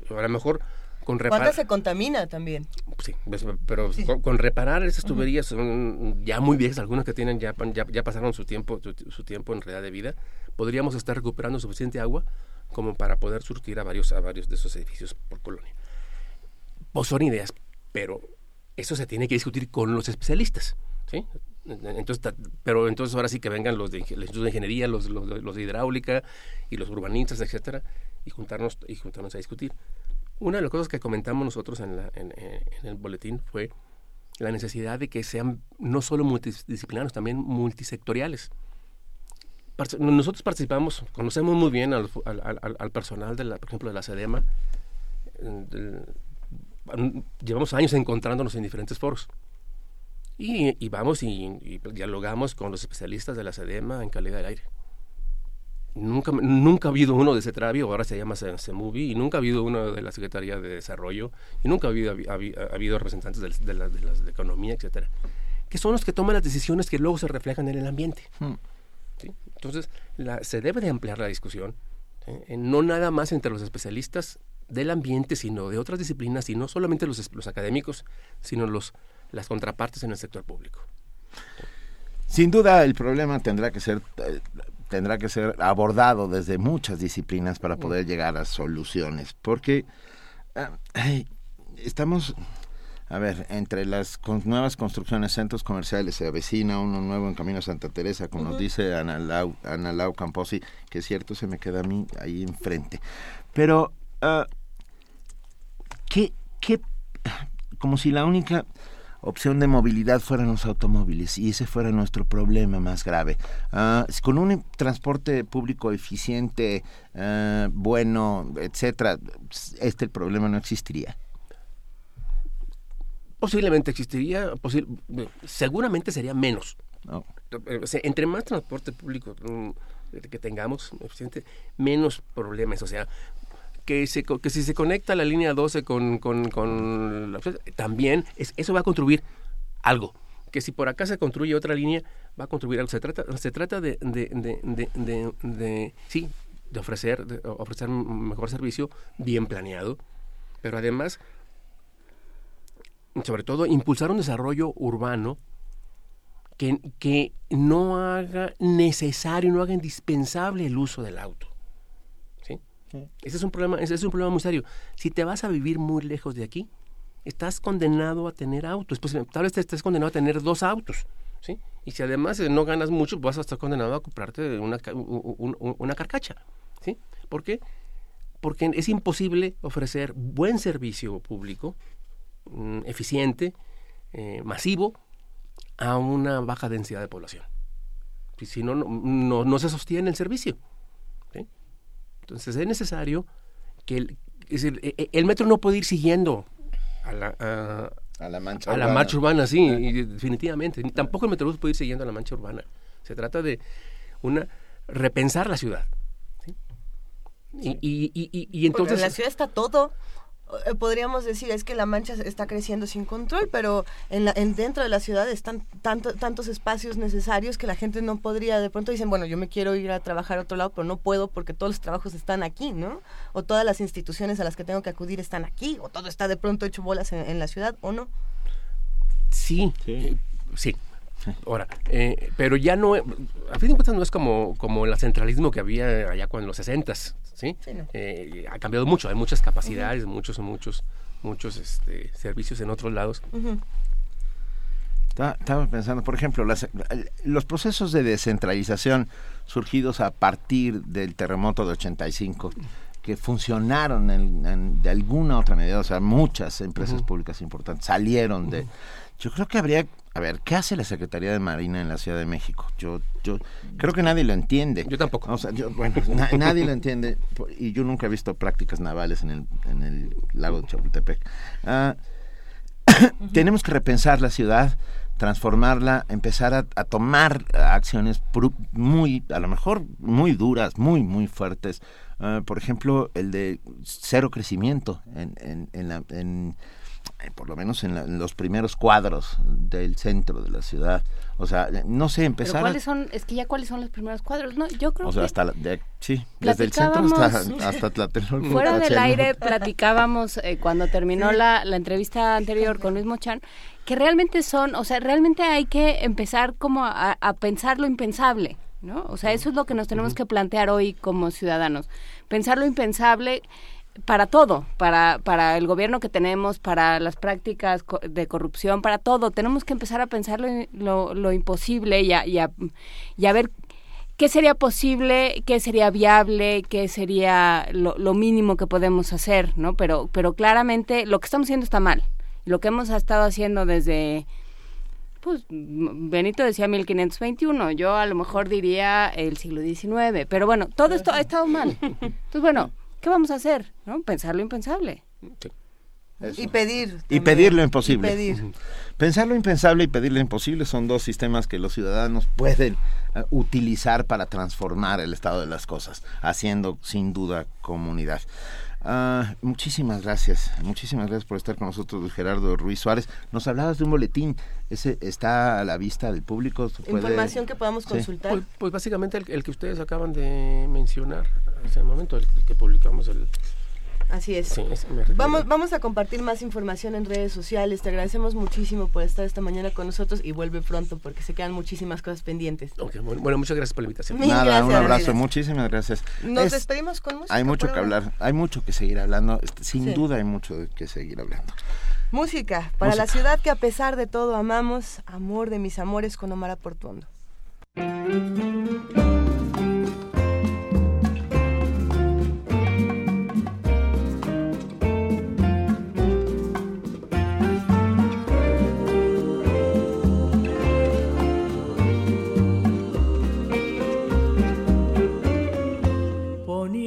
A lo mejor con ¿Cuánta reparar... se contamina también? Sí, ves, pero con, con reparar esas tuberías son ya muy viejas, algunas que tienen ya, ya, ya pasaron su tiempo, su, su tiempo en realidad de vida, podríamos estar recuperando suficiente agua como para poder surtir a varios, a varios de esos edificios por colonia. Pues son ideas, pero eso se tiene que discutir con los especialistas, ¿sí? Entonces, pero entonces ahora sí que vengan los de Instituto de Ingeniería, los, los, los de hidráulica y los urbanistas, etcétera, y juntarnos y juntarnos a discutir. Una de las cosas que comentamos nosotros en, la- en- en- el boletín fue la necesidad de que sean no solo multidisciplinarios, también multisectoriales. Nosotros participamos, conocemos muy bien al, al- al- al personal, de la, por ejemplo, de la SEDEMA. eh, llevamos años encontrándonos en diferentes foros. Y, y vamos y, y dialogamos con los especialistas de la SEDEMA en calidad del aire. Nunca, nunca ha habido uno de CETRAVI, ahora se llama CEMUVI, y nunca ha habido uno de la Secretaría de Desarrollo, y nunca ha habido, habi- habi- ha habido representantes de, de la, de la- de economía, etcétera, que son los que toman las decisiones que luego se reflejan en el ambiente. ¿sí? Entonces, la- se debe de ampliar la discusión, ¿sí? Eh, no nada más entre los especialistas del ambiente, sino de otras disciplinas, y no solamente los, los académicos, sino los, las contrapartes en el sector público. Sin duda el problema tendrá que ser tendrá que ser abordado desde muchas disciplinas para poder llegar a soluciones, porque ah, ay, estamos a ver, entre las nuevas construcciones, centros comerciales, se avecina uno nuevo en Camino a Santa Teresa, como nos dice Ana Lau, Ana Lau Camposi, que es cierto, se me queda a mí ahí enfrente. Pero, ah, ¿qué, qué, como si la única opción de movilidad fueran los automóviles y ese fuera nuestro problema más grave. Ah, con un transporte público eficiente, ah, bueno, etcétera, este el problema no existiría. Posiblemente existiría, posi- seguramente sería menos. Eh, o sea, entre más transporte público mm, que tengamos eficiente, menos problemas. O sea, que, se, que si se conecta la línea 12 con, la- también es- eso va a contribuir algo. Que si por acá se construye otra línea, va a contribuir algo. Se trata, se trata de, de, de, de, de- sí, de ofrecer, ofrecer un mejor servicio bien planeado, pero además, sobre todo, impulsar un desarrollo urbano que, que no haga necesario, no haga indispensable el uso del auto. Ese es un problema, ese es un problema muy serio. Si te vas a vivir muy lejos de aquí, estás condenado a tener autos. Pues, tal vez te estés condenado a tener dos autos. ¿sí? Y si además eh, no ganas mucho, vas a estar condenado a comprarte una, una carcacha. ¿sí? ¿Por qué? Porque es imposible ofrecer buen servicio público, mm, eficiente, eh, masivo, a una baja densidad de población. Si, no, no, no se sostiene el servicio. ¿Sí? Entonces es necesario que el, es decir, e- e- el metro no puede ir siguiendo a la, a, A la mancha a la marcha urbana, sí, y definitivamente. Ni Tampoco el metrobús puede ir siguiendo a la mancha urbana. Se trata de una repensar la ciudad. ¿sí? Y, y, y, y- y Porque entonces... en la ciudad está todo. Eh, Podríamos decir es que la mancha está creciendo sin control, pero en, la, en dentro de la ciudad están tanto, tantos espacios necesarios que la gente no podría, de pronto dicen, bueno, yo me quiero ir a trabajar a otro lado, pero no puedo porque todos los trabajos están aquí, ¿no? O todas las instituciones a las que tengo que acudir están aquí, o todo está de pronto hecho bolas en, en la ciudad, ¿o no? Sí, eh, sí. Ahora, eh, pero ya no, a fin de cuentas no es como, como el centralismo que había allá con los 60 ¿sí? Sí, no. Eh, ha cambiado mucho, hay muchas capacidades, muchos, muchos, muchos este, servicios en otros lados. Estaba, estaba pensando, por ejemplo, las- los procesos de descentralización surgidos a partir del terremoto de 85, que funcionaron en, en- de alguna otra medida, o sea, muchas empresas públicas importantes salieron de... Yo creo que habría... A ver, ¿qué hace la Secretaría de Marina en la Ciudad de México? Yo, yo creo que nadie lo entiende. Yo tampoco. O sea, yo, bueno, na- nadie lo entiende y yo nunca he visto prácticas navales en el, en el lago de Chapultepec. Ah, tenemos que repensar la ciudad, transformarla, empezar a, a tomar acciones muy, a lo mejor muy duras, muy, muy fuertes. Ah, por ejemplo, el de cero crecimiento en, en, en la- en- por lo menos en, la- en los primeros cuadros del centro de la ciudad. O sea, no sé, empezar cuáles son, es que ya cuáles son los primeros cuadros. No, yo creo o sea, que hasta la- de- sí, desde el centro hasta, hasta Tlatelolco, Fuera del aire platicábamos eh, cuando terminó Sí. la, la entrevista anterior con Luis Mochan que realmente son, o sea, realmente hay que empezar como a, a pensar lo impensable, ¿no? O sea, eso es lo que nos tenemos que plantear hoy como ciudadanos. Pensar lo impensable para todo, para, para el gobierno que tenemos, para las prácticas de corrupción, para todo. Tenemos que empezar a pensar lo, lo- lo imposible y a, y a- y a ver qué sería posible, qué sería viable, qué sería lo, lo mínimo que podemos hacer, ¿no? Pero, pero claramente lo que estamos haciendo está mal. Lo que hemos estado haciendo desde, pues, Benito decía 1521, yo a lo mejor diría el siglo XIX, pero bueno, todo esto ha estado mal. Entonces, bueno, ¿qué vamos a hacer? ¿No? Pensar lo impensable. Y pedir. Y pedir lo imposible. Y pedir. Pensar lo impensable y pedir lo imposible son dos sistemas que los ciudadanos pueden eh, utilizar para transformar el estado de las cosas, haciendo sin duda comunidad. Ah, muchísimas gracias, muchísimas gracias por estar con nosotros, Gerardo Ruiz Suárez. Nos hablabas de un boletín, ese está a la vista del público. ¿Se puede- Información que podamos Sí. consultar. Pues, pues básicamente el, el que ustedes acaban de mencionar un momento, el que publicamos el... Así es. Sí, ese. Vamos, vamos a compartir más información en redes sociales. Te agradecemos muchísimo por estar esta mañana con nosotros y vuelve pronto porque se quedan muchísimas cosas pendientes. Ok, bueno, bueno, muchas gracias por la invitación. Mil Nada, un abrazo, gracias. muchísimas gracias. Nos Es- despedimos con música. Hay mucho que ahora. hablar, hay mucho que seguir hablando, este, sin Sí. duda hay mucho que seguir hablando. Música para la ciudad que a pesar de todo amamos. Amor de mis amores con Omar Portuondo.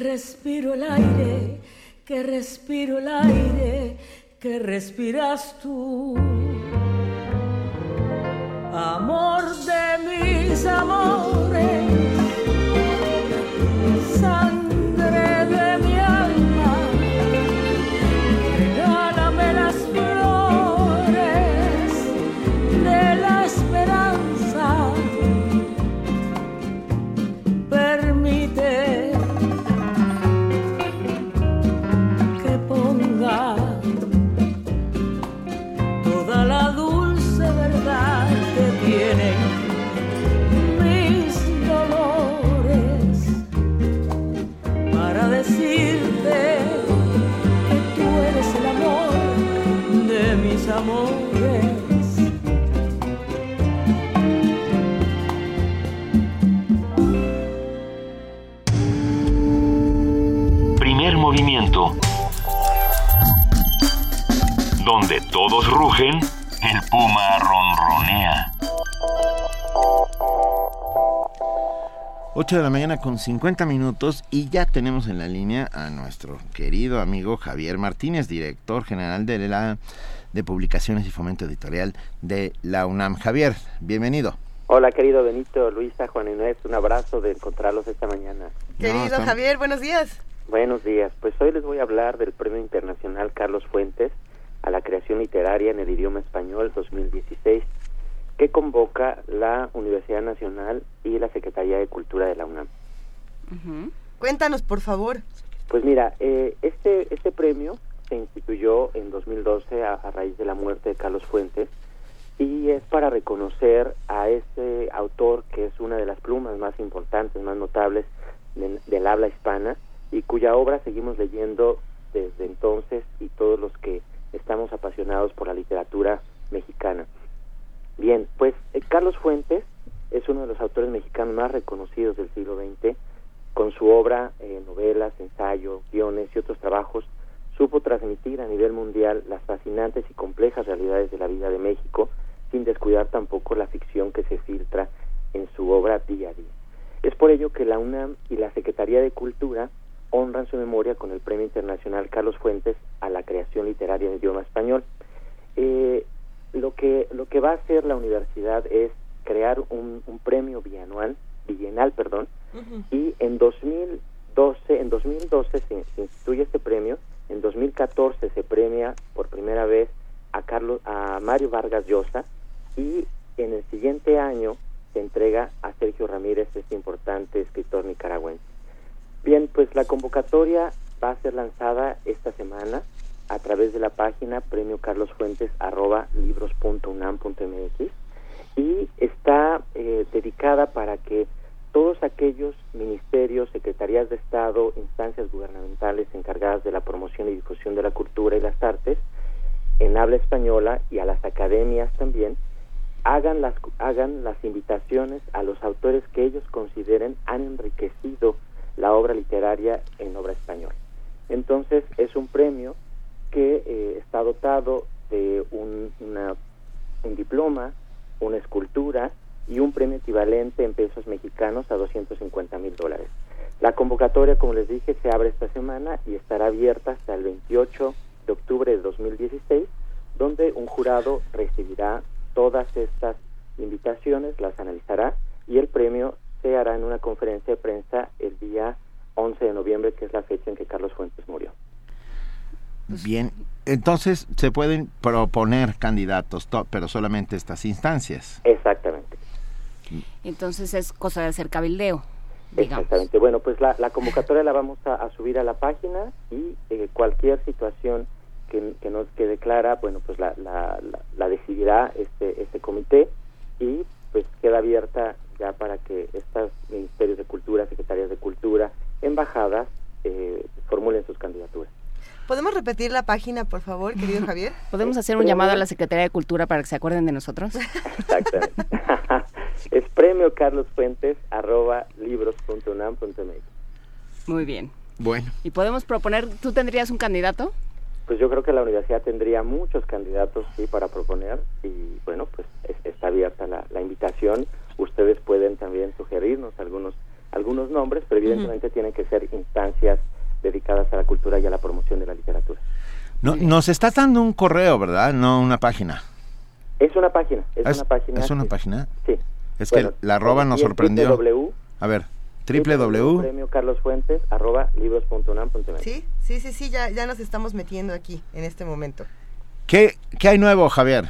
respiro el aire, que respiro el aire, que respiras tú. Amor de mis amores, todos rugen, el puma ronronea. 8 de la mañana con 50 minutos y ya tenemos en la línea a nuestro querido amigo Javier Martínez, director general de la de publicaciones y fomento editorial de la UNAM. Javier, bienvenido. Hola, querido Benito, Luisa, Juan Inés, un abrazo de encontrarlos esta mañana. Querido Javier, buenos días. Buenos días, pues hoy les voy a hablar del Premio Internacional Carlos Fuentes a la creación literaria en el idioma español 2016, que convoca la Universidad Nacional y la Secretaría de Cultura de la UNAM. Cuéntanos, por favor. Pues mira, eh, este, este premio se instituyó en 2012 a, a raíz de la muerte de Carlos Fuentes y es para reconocer a este autor que es una de las plumas más importantes, más notables de- del habla hispana y cuya obra seguimos leyendo desde entonces y todos los que estamos apasionados por la literatura mexicana. Bien, pues eh, Carlos Fuentes es uno de los autores mexicanos más reconocidos del siglo XX. Con su obra, eh, novelas, ensayo, guiones y otros trabajos, supo transmitir a nivel mundial las fascinantes y complejas realidades de la vida de México, sin descuidar tampoco la ficción que se filtra en su obra día a día. Es por ello que la UNAM y la Secretaría de Cultura honran su memoria con el Premio Internacional Carlos Fuentes a la creación literaria en idioma español. Eh, lo que lo que va a hacer la universidad es crear un, un premio bianual, bienal, perdón, y en 2012, en 2012 se, se instituye este premio, en 2014 se premia por primera vez a Carlos a Mario Vargas Llosa y en el siguiente año se entrega a Sergio Ramírez, este importante escritor nicaragüense. Bien, pues la convocatoria va a ser lanzada esta semana a través de la página premio Carlos Fuentes arroba libros.unam.mx y está eh, dedicada para que todos aquellos ministerios, secretarías de Estado, instancias gubernamentales encargadas de la promoción y difusión de la cultura y las artes en habla española y a las academias también, hagan las, hagan las invitaciones a los autores que ellos consideren han enriquecido la obra literaria en obra española. Entonces es un premio que eh, está dotado de un, un diploma, una escultura y un premio equivalente en pesos mexicanos a 250 mil dólares. La convocatoria, como les dije, se abre esta semana y estará abierta hasta el 28 de octubre de 2016, donde un jurado recibirá todas estas invitaciones, las analizará y el premio se hará en una conferencia de prensa el día 11 de noviembre, que es la fecha en que Carlos Fuentes murió. Bien, entonces se pueden proponer candidatos, pero solamente estas instancias. Exactamente. Entonces es cosa de hacer cabildeo. Exactamente. Bueno, pues la, convocatoria la vamos a, subir a la página y eh, cualquier situación que, que, nos quede clara, bueno, pues la, la, la, decidirá este, este comité y pues queda abierta ya para que estos ministerios de cultura, secretarias de cultura, embajadas eh, formulen sus candidaturas. ¿Podemos repetir la página, por favor, querido Javier? ¿Podemos hacer un llamado a la Secretaría de Cultura para que se acuerden de nosotros? Exactamente. es premio Carlos Fuentes arroba libros.unam.mx. Muy bien. Bueno. ¿Y podemos proponer, tú tendrías un candidato? Pues yo creo que la universidad tendría muchos candidatos, sí, para proponer y bueno, pues está abierta la, la, invitación. Ustedes pueden también sugerirnos algunos algunos nombres, pero evidentemente tienen que ser instancias dedicadas a la cultura y a la promoción de la literatura. No, nos está dando un correo, ¿verdad? No una página. Es una página, es, una página. ¿Es una página? Sí. Es que la arroba nos sorprendió. W, a ver, www. Premio Carlos Fuentes, arroba libros.unam.mx. Sí, sí, sí, sí, ya, ya nos estamos metiendo aquí en este momento. ¿Qué, qué hay nuevo, Javier?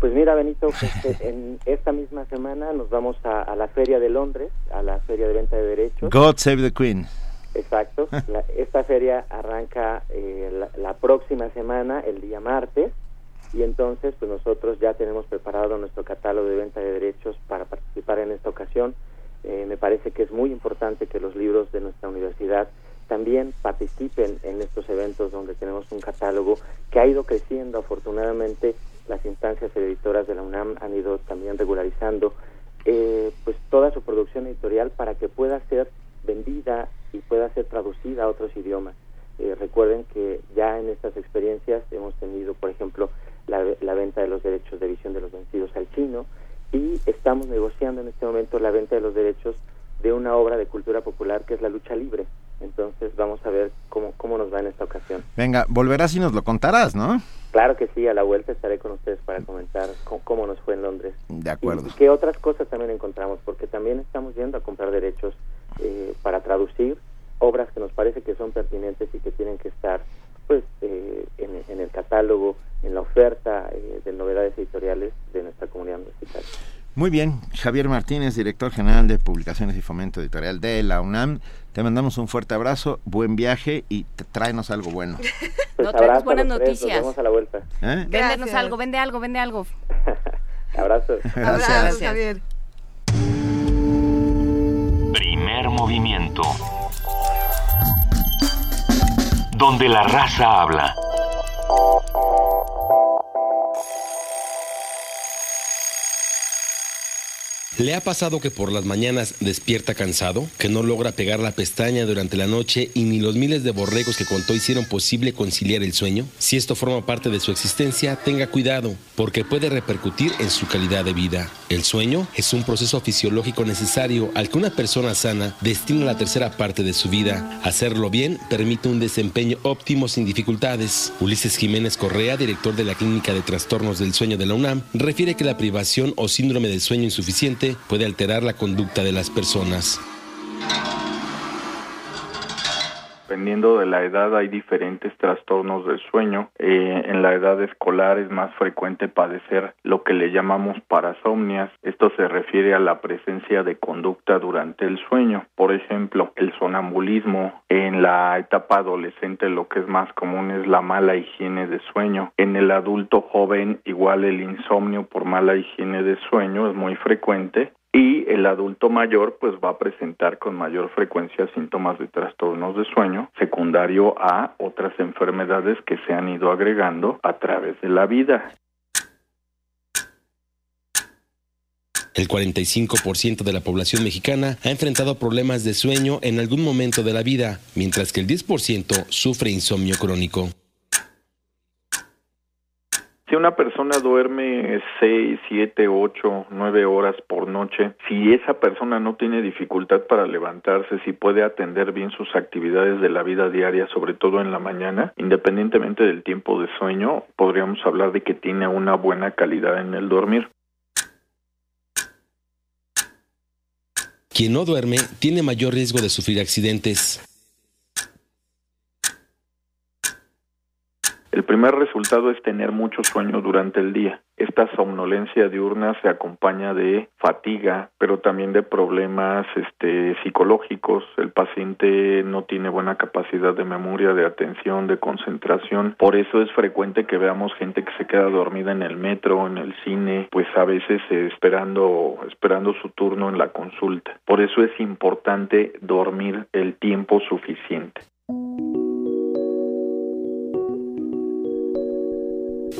Pues mira, Benito, pues, en esta misma semana nos vamos a, la Feria de Londres, a la Feria de Venta de Derechos. God Save the Queen. Exacto. esta feria arranca eh, la, próxima semana, el día martes, y entonces pues nosotros ya tenemos preparado nuestro catálogo de venta de derechos para participar en esta ocasión. Eh, me parece que es muy importante que los libros de nuestra universidad también participen en estos eventos donde tenemos un catálogo que ha ido creciendo. Afortunadamente, las instancias editoras de la UNAM han ido también regularizando eh, pues toda su producción editorial para que pueda ser vendida y pueda ser traducida a otros idiomas. Eh, recuerden que ya en estas experiencias hemos tenido, por ejemplo, la, la, venta de los derechos de visión de los vencidos al chino y estamos negociando en este momento la venta de los derechos de una obra de cultura popular que es la lucha libre. Entonces vamos a ver cómo, cómo nos va en esta ocasión. Venga, volverás y nos lo contarás, ¿no? Claro que sí, a la vuelta estaré con ustedes para comentar cómo, nos fue en Londres. De acuerdo. Y, qué otras cosas también encontramos, porque también estamos yendo a comprar derechos eh, para traducir obras que nos parece que son pertinentes y que tienen que estar pues eh, en, el catálogo, en la oferta eh, de novedades editoriales de nuestra comunidad universitaria. Muy bien, Javier Martínez, director general de Publicaciones y Fomento Editorial de la UNAM. Te mandamos un fuerte abrazo, buen viaje y tráenos algo bueno. no traemos buenas noticias. Vamos a la vuelta. ¿Eh? Véndenos algo, vende algo, vende algo. Abrazo. Gracias, Javier. Primer movimiento. Donde la raza habla. ¿Le ha pasado que por las mañanas despierta cansado, que no logra pegar la pestaña durante la noche y ni los miles de borregos que contó hicieron posible conciliar el sueño? Si esto forma parte de su existencia, tenga cuidado, porque puede repercutir en su calidad de vida. El sueño es un proceso fisiológico necesario al que una persona sana destina la tercera parte de su vida. Hacerlo bien permite un desempeño óptimo sin dificultades. Ulises Jiménez Correa, director de la Clínica de Trastornos del Sueño de la UNAM, refiere que la privación o síndrome del sueño insuficiente puede alterar la conducta de las personas. Dependiendo de la edad hay diferentes trastornos del sueño. Eh, en la edad escolar es más frecuente padecer lo que le llamamos parasomnias. Esto se refiere a la presencia de conducta durante el sueño. Por ejemplo, el sonambulismo. En la etapa adolescente lo que es más común es la mala higiene de sueño. En el adulto joven igual el insomnio por mala higiene de sueño es muy frecuente y el adulto mayor pues va a presentar con mayor frecuencia síntomas de trastornos de sueño secundario a otras enfermedades que se han ido agregando a través de la vida. El 45% de la población mexicana ha enfrentado problemas de sueño en algún momento de la vida, mientras que el 10% sufre insomnio crónico. Si una persona duerme 6, 7, 8, 9 horas por noche, si esa persona no tiene dificultad para levantarse, si puede atender bien sus actividades de la vida diaria, sobre todo en la mañana, independientemente del tiempo de sueño, podríamos hablar de que tiene una buena calidad en el dormir. Quien no duerme tiene mayor riesgo de sufrir accidentes. El primer resultado es tener mucho sueño durante el día. Esta somnolencia diurna se acompaña de fatiga, pero también de problemas este, psicológicos. El paciente no tiene buena capacidad de memoria, de atención, de concentración. Por eso es frecuente que veamos gente que se queda dormida en el metro, en el cine, pues a veces esperando, esperando su turno en la consulta. Por eso es importante dormir el tiempo suficiente.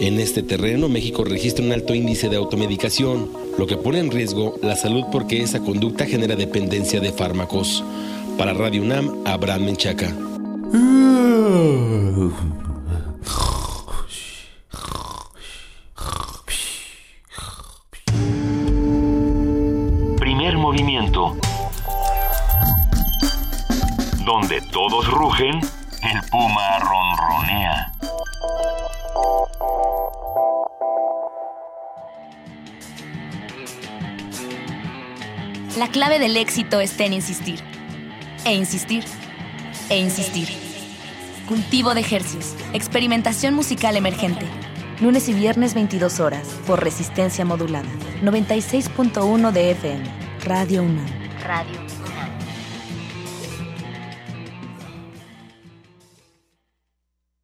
En este terreno, México registra un alto índice de automedicación, lo que pone en riesgo la salud porque esa conducta genera dependencia de fármacos. Para Radio UNAM, Abraham Menchaca. Primer movimiento. Donde todos rugen, el puma ronronea. La clave del éxito está en insistir. E insistir. E insistir. Cultivo de ejercicios. Experimentación musical emergente. Lunes y viernes 22 horas. Por resistencia modulada. 96.1 de FM. Radio UNAM. Radio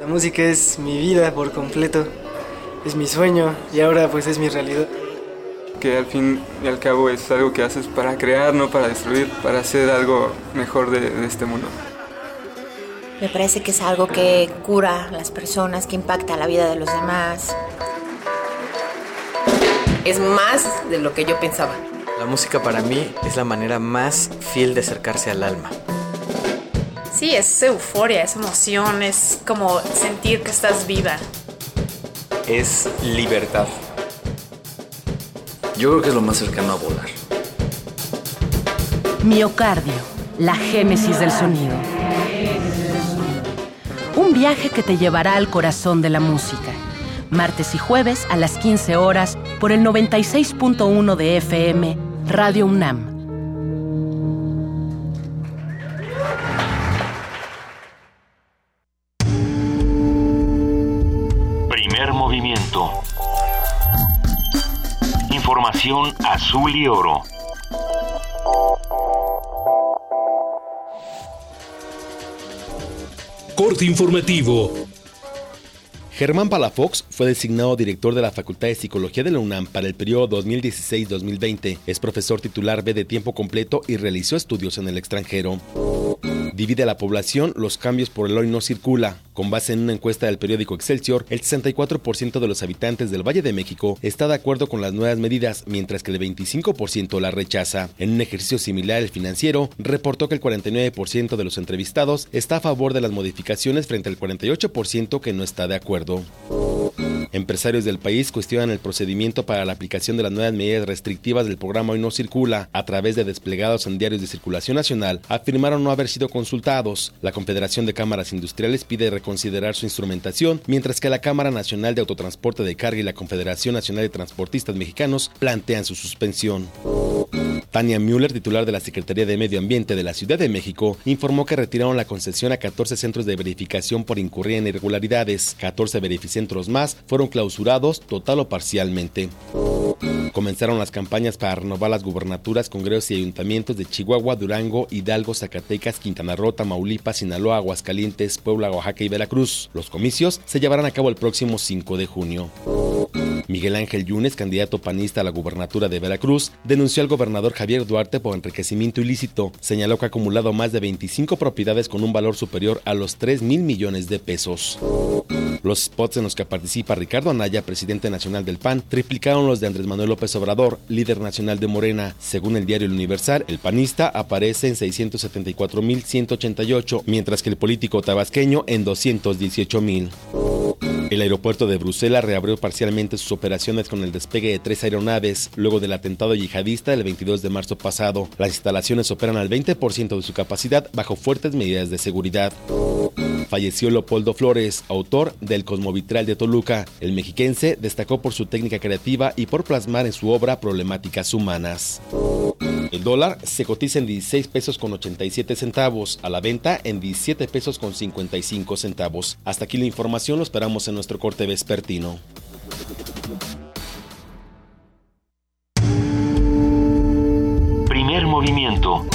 La música es mi vida por completo, es mi sueño y ahora pues es mi realidad. Que al fin y al cabo es algo que haces para crear, no para destruir, para hacer algo mejor de, de este mundo. Me parece que es algo que cura a las personas, que impacta la vida de los demás. Es más de lo que yo pensaba. La música para mí es la manera más fiel de acercarse al alma. Sí, es euforia, es emoción, es como sentir que estás viva. Es libertad. Yo creo que es lo más cercano a volar. Miocardio, la génesis del sonido. Un viaje que te llevará al corazón de la música. Martes y jueves a las 15 horas por el 96.1 de FM, Radio UNAM. Azul y oro. Corte informativo. Germán Palafox fue designado director de la Facultad de Psicología de la UNAM para el periodo 2016-2020. Es profesor titular B de tiempo completo y realizó estudios en el extranjero. Divide a la población, los cambios por el hoy no circula. Con base en una encuesta del periódico Excelsior, el 64% de los habitantes del Valle de México está de acuerdo con las nuevas medidas, mientras que el 25% la rechaza. En un ejercicio similar, el financiero reportó que el 49% de los entrevistados está a favor de las modificaciones frente al 48% que no está de acuerdo. Empresarios del país cuestionan el procedimiento para la aplicación de las nuevas medidas restrictivas del programa Hoy No Circula a través de desplegados en diarios de circulación nacional. Afirmaron no haber sido consultados. La Confederación de Cámaras Industriales pide reconsiderar su instrumentación, mientras que la Cámara Nacional de Autotransporte de Carga y la Confederación Nacional de Transportistas Mexicanos plantean su suspensión. Tania Müller, titular de la Secretaría de Medio Ambiente de la Ciudad de México, informó que retiraron la concesión a 14 centros de verificación por incurrir en irregularidades. 14 verificentros más fueron clausurados total o parcialmente. Comenzaron las campañas para renovar las gubernaturas, congresos y ayuntamientos de Chihuahua, Durango, Hidalgo, Zacatecas, Quintana Roo, Tamaulipas, Sinaloa, Aguascalientes, Puebla, Oaxaca y Veracruz. Los comicios se llevarán a cabo el próximo 5 de junio. Miguel Ángel Yunes, candidato panista a la gubernatura de Veracruz, denunció al gobernador Javier Duarte por enriquecimiento ilícito. Señaló que ha acumulado más de 25 propiedades con un valor superior a los 3 mil millones de pesos. Los spots en los que participa Ricardo Anaya, presidente nacional del PAN, triplicaron los de Andrés Manuel López Obrador, líder nacional de Morena. Según el diario El Universal, el panista aparece en 674.188, mientras que el político tabasqueño en 218.000. El aeropuerto de Bruselas reabrió parcialmente sus operaciones con el despegue de tres aeronaves luego del atentado yihadista del 22 de marzo pasado. Las instalaciones operan al 20% de su capacidad bajo fuertes medidas de seguridad. Falleció Leopoldo Flores, autor del Cosmovitral de Toluca. El mexiquense destacó por su técnica creativa y por plasmar en su obra problemáticas humanas. El dólar se cotiza en 16 pesos con 87 centavos, a la venta en 17 pesos con 55 centavos. Hasta aquí la información, lo esperamos en nuestro corte vespertino. Primer movimiento.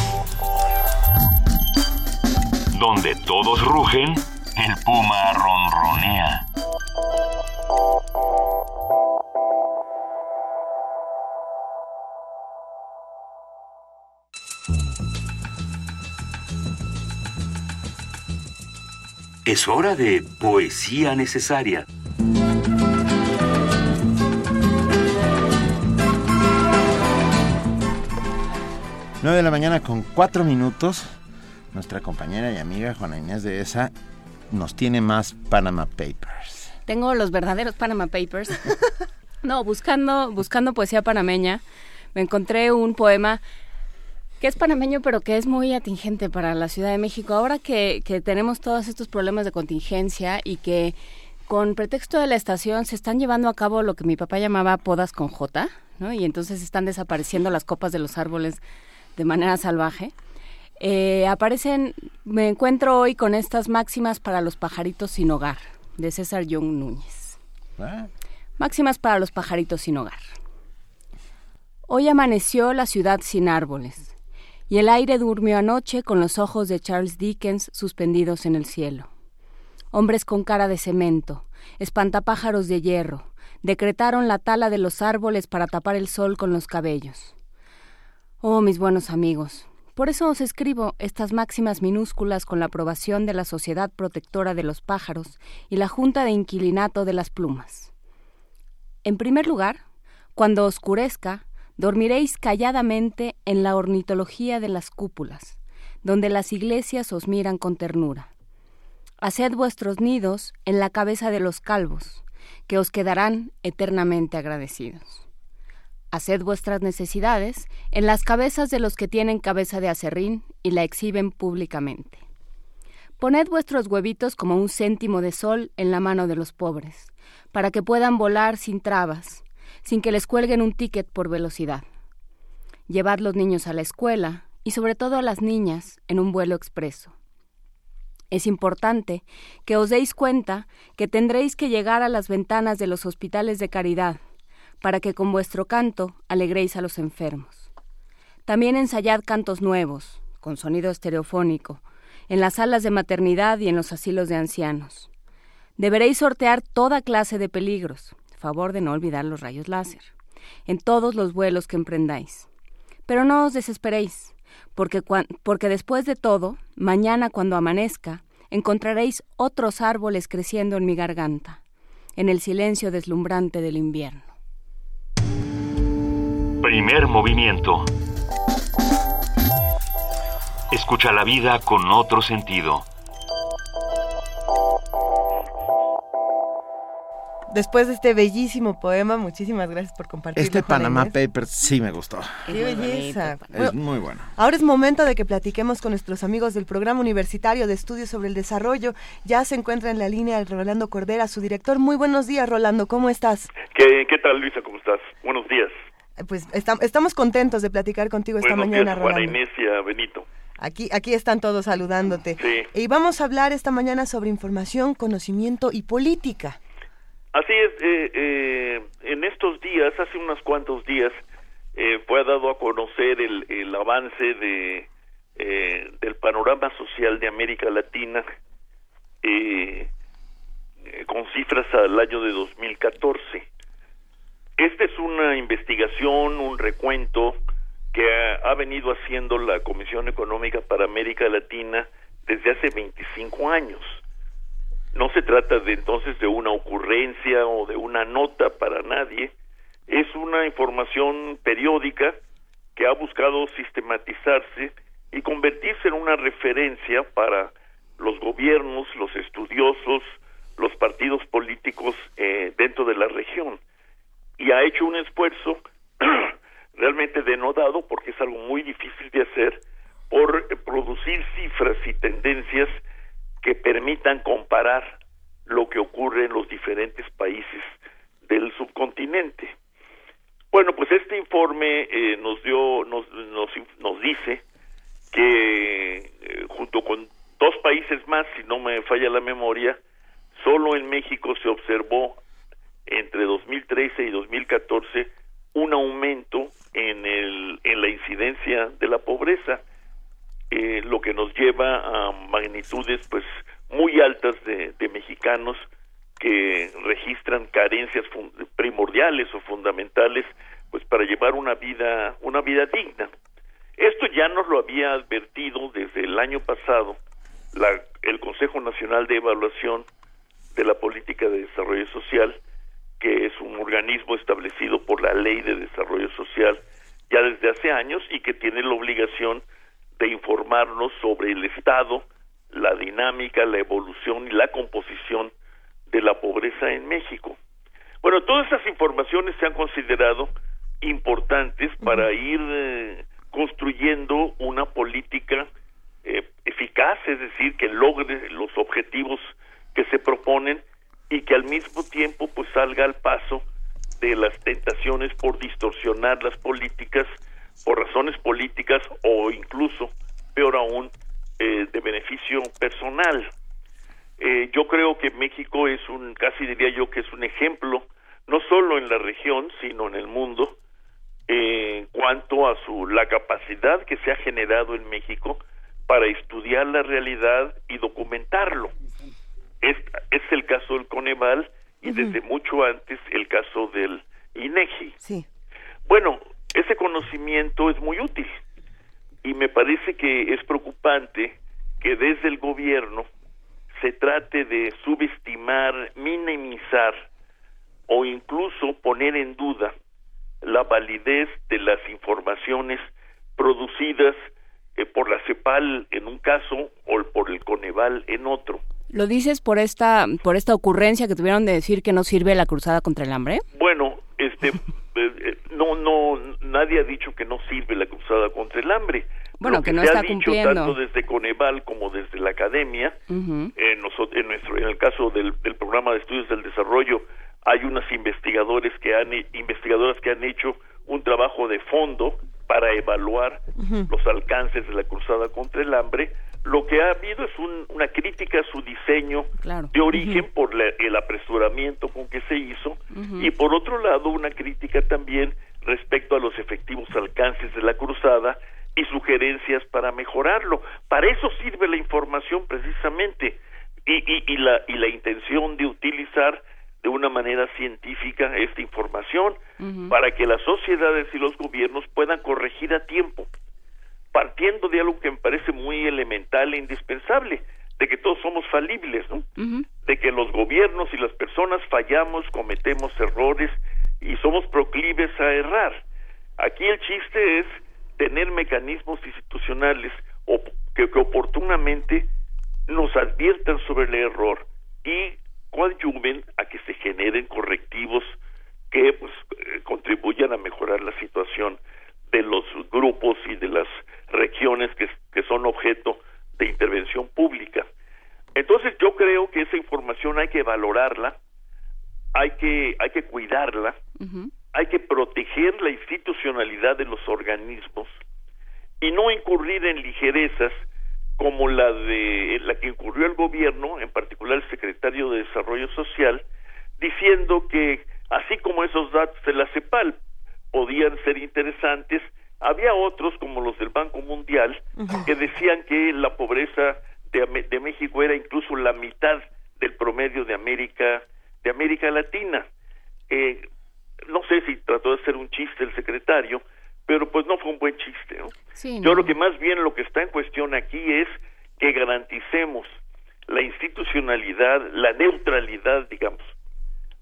Donde todos rugen, el puma ronronea. Es hora de poesía necesaria. 9 de la mañana con 4 minutos. Nuestra compañera y amiga Juana Inés de ESA nos tiene más Panama Papers. Tengo los verdaderos Panama Papers. no, buscando, buscando poesía panameña, me encontré un poema que es panameño, pero que es muy atingente para la Ciudad de México. Ahora que, que tenemos todos estos problemas de contingencia y que con pretexto de la estación se están llevando a cabo lo que mi papá llamaba podas con J, ¿no? Y entonces están desapareciendo las copas de los árboles de manera salvaje. Eh, aparecen, me encuentro hoy con estas máximas para los pajaritos sin hogar, de César Young Núñez. Máximas para los pajaritos sin hogar. Hoy amaneció la ciudad sin árboles, y el aire durmió anoche con los ojos de Charles Dickens suspendidos en el cielo. Hombres con cara de cemento, espantapájaros de hierro, decretaron la tala de los árboles para tapar el sol con los cabellos. Oh, mis buenos amigos, por eso os escribo estas máximas minúsculas con la aprobación de la Sociedad Protectora de los Pájaros y la Junta de Inquilinato de las Plumas. En primer lugar, cuando oscurezca, dormiréis calladamente en la ornitología de las cúpulas, donde las iglesias os miran con ternura. Haced vuestros nidos en la cabeza de los calvos, que os quedarán eternamente agradecidos. Haced vuestras necesidades en las cabezas de los que tienen cabeza de acerrín y la exhiben públicamente. Poned vuestros huevitos como un céntimo de sol en la mano de los pobres, para que puedan volar sin trabas, sin que les cuelguen un ticket por velocidad. Llevad los niños a la escuela y sobre todo a las niñas en un vuelo expreso. Es importante que os deis cuenta que tendréis que llegar a las ventanas de los hospitales de caridad para que con vuestro canto alegréis a los enfermos. También ensayad cantos nuevos, con sonido estereofónico, en las salas de maternidad y en los asilos de ancianos. Deberéis sortear toda clase de peligros, favor de no olvidar los rayos láser, en todos los vuelos que emprendáis. Pero no os desesperéis, porque, porque después de todo, mañana cuando amanezca, encontraréis otros árboles creciendo en mi garganta, en el silencio deslumbrante del invierno. Primer movimiento. Escucha la vida con otro sentido. Después de este bellísimo poema, muchísimas gracias por compartirlo. Este Panama. Papers sí me gustó. Qué belleza. Es muy bueno. Ahora es momento de que platiquemos con nuestros amigos del Programa Universitario de Estudios sobre el Desarrollo. Ya se encuentra en la línea el Rolando Cordera, su director. Muy buenos días, Rolando. ¿Cómo estás? ¿Qué, qué tal, Luisa? ¿Cómo estás? Buenos días. Pues estam- estamos contentos de platicar contigo esta Buenos mañana, días, Juana Rolando. Inés y a Benito. Aquí, aquí están todos saludándote. Sí. Y vamos a hablar esta mañana sobre información, conocimiento y política. Así es, eh, eh, en estos días, hace unos cuantos días, eh, fue dado a conocer el, el avance de eh, del panorama social de América Latina eh, eh, con cifras al año de 2014. Esta es una investigación, un recuento que ha, venido haciendo la Comisión Económica para América Latina desde hace 25 años. No se trata de entonces de una ocurrencia o de una nota para nadie, es una información periódica que ha buscado sistematizarse y convertirse en una referencia para los gobiernos, los estudiosos, los partidos políticos eh, dentro de la región. Y ha hecho un esfuerzo realmente denodado, porque es algo muy difícil de hacer, por producir cifras y tendencias que permitan comparar lo que ocurre en los diferentes países del subcontinente. Bueno, pues este informe eh, nos dio, nos, nos, nos dice que eh, junto con dos países más, si no me falla la memoria, solo en México se observó entre 2013 y 2014 un aumento en el en la incidencia de la pobreza eh, lo que nos lleva a magnitudes pues muy altas de, de mexicanos que registran carencias primordiales o fundamentales pues para llevar una vida una vida digna. Esto ya nos lo había advertido desde el año pasado la- el Consejo Nacional de Evaluación de la Política de Desarrollo Social que es un organismo establecido por la Ley de Desarrollo Social ya desde hace años y que tiene la obligación de informarnos sobre el estado, la dinámica, la evolución y la composición de la pobreza en México. Bueno, todas estas informaciones se han considerado importantes para ir eh, construyendo una política eh, eficaz, es decir, que logre los objetivos que se proponen y que al mismo tiempo pues salga al paso de las tentaciones por distorsionar las políticas por razones políticas o incluso, peor aún, eh, de beneficio personal. Eh, yo creo que México es un, casi diría yo que es un ejemplo, no solo en la región, sino en el mundo, eh, en cuanto a su la capacidad que se ha generado en México para estudiar la realidad y documentarlo. Es, es el caso del Coneval y desde mucho antes el caso del INEGI. Sí. Bueno, ese conocimiento es muy útil y me parece que es preocupante que desde el gobierno se trate de subestimar, minimizar o incluso poner en duda la validez de las informaciones producidas eh, por la CEPAL en un caso o por el Coneval en otro. ¿Lo dices por esta, por esta ocurrencia que tuvieron de decir que no sirve la cruzada contra el hambre? Bueno, este, eh, eh, no, no, nadie ha dicho que no sirve la cruzada contra el hambre. Bueno, Lo que no se está ha dicho cumpliendo. tanto desde Coneval como desde la academia, en, noso- en nuestro, en el caso del, del programa de estudios del desarrollo, hay unas investigadores que han, investigadoras que han hecho un trabajo de fondo para evaluar los alcances de la cruzada contra el hambre. Lo que ha habido es un- una crítica a su diseño Claro. de origen por la- el apresuramiento con que se hizo y por otro lado una crítica también respecto a los efectivos alcances de la cruzada y sugerencias para mejorarlo. Para eso sirve la información precisamente y, y, y, la, y la intención de utilizar de una manera científica esta información para que las sociedades y los gobiernos puedan corregir a tiempo, partiendo de algo que me parece muy elemental e indispensable, de que todos somos falibles, ¿no? De que los gobiernos y las personas fallamos, cometemos errores y somos proclives a errar. Aquí el chiste es tener mecanismos institucionales que, que oportunamente nos adviertan sobre el error y coadyuven a que se generen correctivos que pues eh, contribuyan a mejorar la situación de los grupos y de las regiones que, que son objeto de intervención pública. Entonces yo creo que esa información hay que valorarla, hay que hay que cuidarla, hay que proteger la institucionalidad de los organismos y no incurrir en ligerezas como la de la que incurrió el gobierno, en particular el secretario de Desarrollo Social, diciendo que así como esos datos de la CEPAL podían ser interesantes, había otros como los del Banco Mundial que decían que la pobreza de, de México era incluso la mitad del promedio de América de América Latina. Eh, no sé si trató de hacer un chiste el secretario, pero pues no fue un buen chiste. ¿no? Yo creo que más bien lo que está en cuestión aquí es que garanticemos la institucionalidad, la neutralidad, digamos,